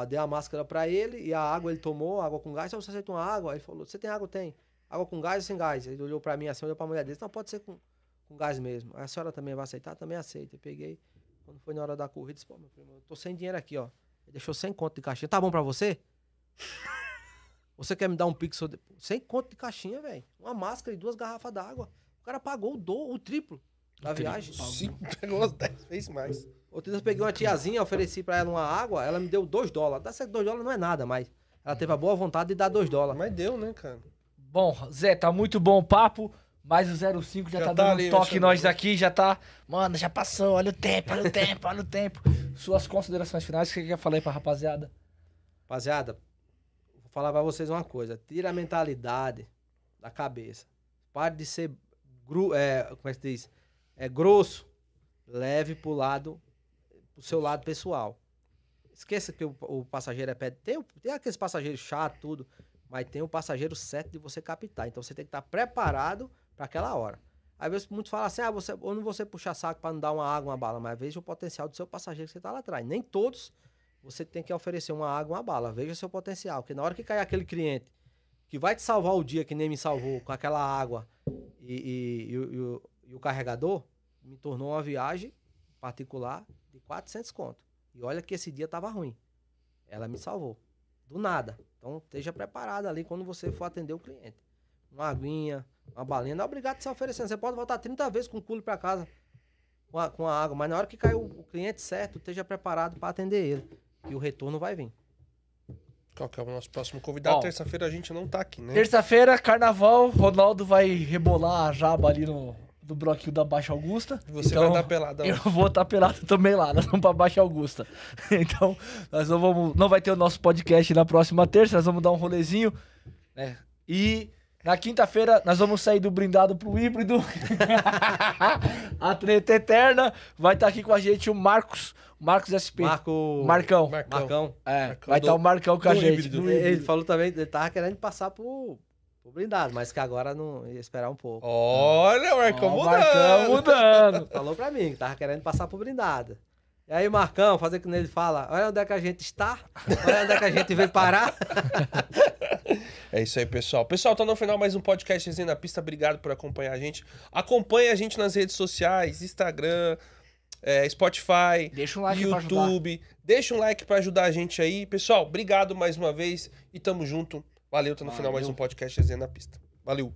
a dei a máscara pra ele e a água ele tomou, água com gás, só você aceita uma água? Aí ele falou, você tem água? Tem. Água com gás ou sem gás? Ele olhou pra mim assim, olhou pra mulher dele, não, pode ser com, com gás mesmo. Aí a senhora também vai aceitar? Também aceita. Eu peguei, quando foi na hora da corrida, disse, pô, meu primo, eu tô sem dinheiro aqui, ó. Ele deixou 100 conto de caixinha. Tá bom pra você? [laughs] Você quer me dar um pix de- sem conto de caixinha, velho? Uma máscara e duas garrafas d'água. O cara pagou o, do, o triplo da viagem. [laughs] Sim, pegou umas 10 vezes mais. Outro dia eu peguei uma tiazinha, ofereci pra ela uma água, ela me deu 2 dólares. Dá certo, 2 dólares não é nada, mas ela teve a boa vontade de dar 2 dólares. Mas deu, né, cara? Bom, Zé, tá muito bom o papo. Mas o 05 já, Já tá, tá dando ali, um toque mexendo. nós aqui, já tá. Mano, já passou, olha o tempo, olha o tempo, olha o tempo. Suas considerações finais, o que falar aí pra rapaziada? Rapaziada, vou falar pra vocês uma coisa. Tira a mentalidade da cabeça. Pare de ser gru, é, como é que se diz? É grosso. Leve pro lado, pro seu lado pessoal. Esqueça que o, o passageiro é pé. Tem, o- tem aqueles passageiros chato, tudo. Mas tem o passageiro certo de você captar. Então você tem que estar preparado para aquela hora. Às vezes muitos falam assim, ah, você, ou não você puxar saco para não dar uma água, uma bala, mas veja o potencial do seu passageiro que você tá lá atrás. Nem todos você tem que oferecer uma água, uma bala. Veja seu potencial. Porque na hora que cair aquele cliente que vai te salvar o dia que nem me salvou com aquela água e, e- e o- e o, e o carregador, me tornou uma viagem particular de 400 conto. E olha que esse dia tava ruim. Ela me salvou. Do nada. Então esteja preparado ali quando você for atender o cliente. Uma aguinha, uma balinha. Não é obrigado a se oferecendo. Você pode voltar 30 vezes com o culo para casa com a, com a água. Mas na hora que cair o, o cliente certo, esteja preparado para atender ele. E o retorno vai vir. Qual que é o nosso próximo convidado? Terça-feira a gente não tá aqui, né? Terça-feira, carnaval, Ronaldo vai rebolar a jaba ali no do bloquinho da Baixa Augusta. E você Então, vai dar pelada. Eu vou estar pelado também lá, nós vamos pra Baixa Augusta. [laughs] Então, nós não vamos. Não vai ter o nosso podcast na próxima terça, nós vamos dar um rolezinho. né? E na quinta-feira nós vamos sair do blindado pro híbrido. [laughs] a treta eterna. Vai estar aqui com a gente o Marcos. Marcos SP. Marco. Marcão. Marcão. Marcão. É, Marcão vai do- estar o Marcão com a gente. híbrido. do Ele híbrido. falou também, ele tava querendo passar pro, pro blindado, mas que agora não ia esperar um pouco. Olha, o Marcão Ó, o mudando. Marcão mudando. [laughs] Falou pra mim que tava querendo passar pro blindado. E aí, Marcão, fazer que nele fala: olha onde é que a gente está, olha onde é que a gente veio parar. [laughs] É isso aí, pessoal. Pessoal, tá no final mais um podcast Resenha na Pista. Obrigado por acompanhar a gente. Acompanhe a gente nas redes sociais, Instagram, é, Spotify, Deixa um like. YouTube. Deixa um like pra ajudar a gente aí. Pessoal, obrigado mais uma vez e tamo junto. Valeu, tá no final mais Valeu. um podcast Resenha na Pista. Valeu.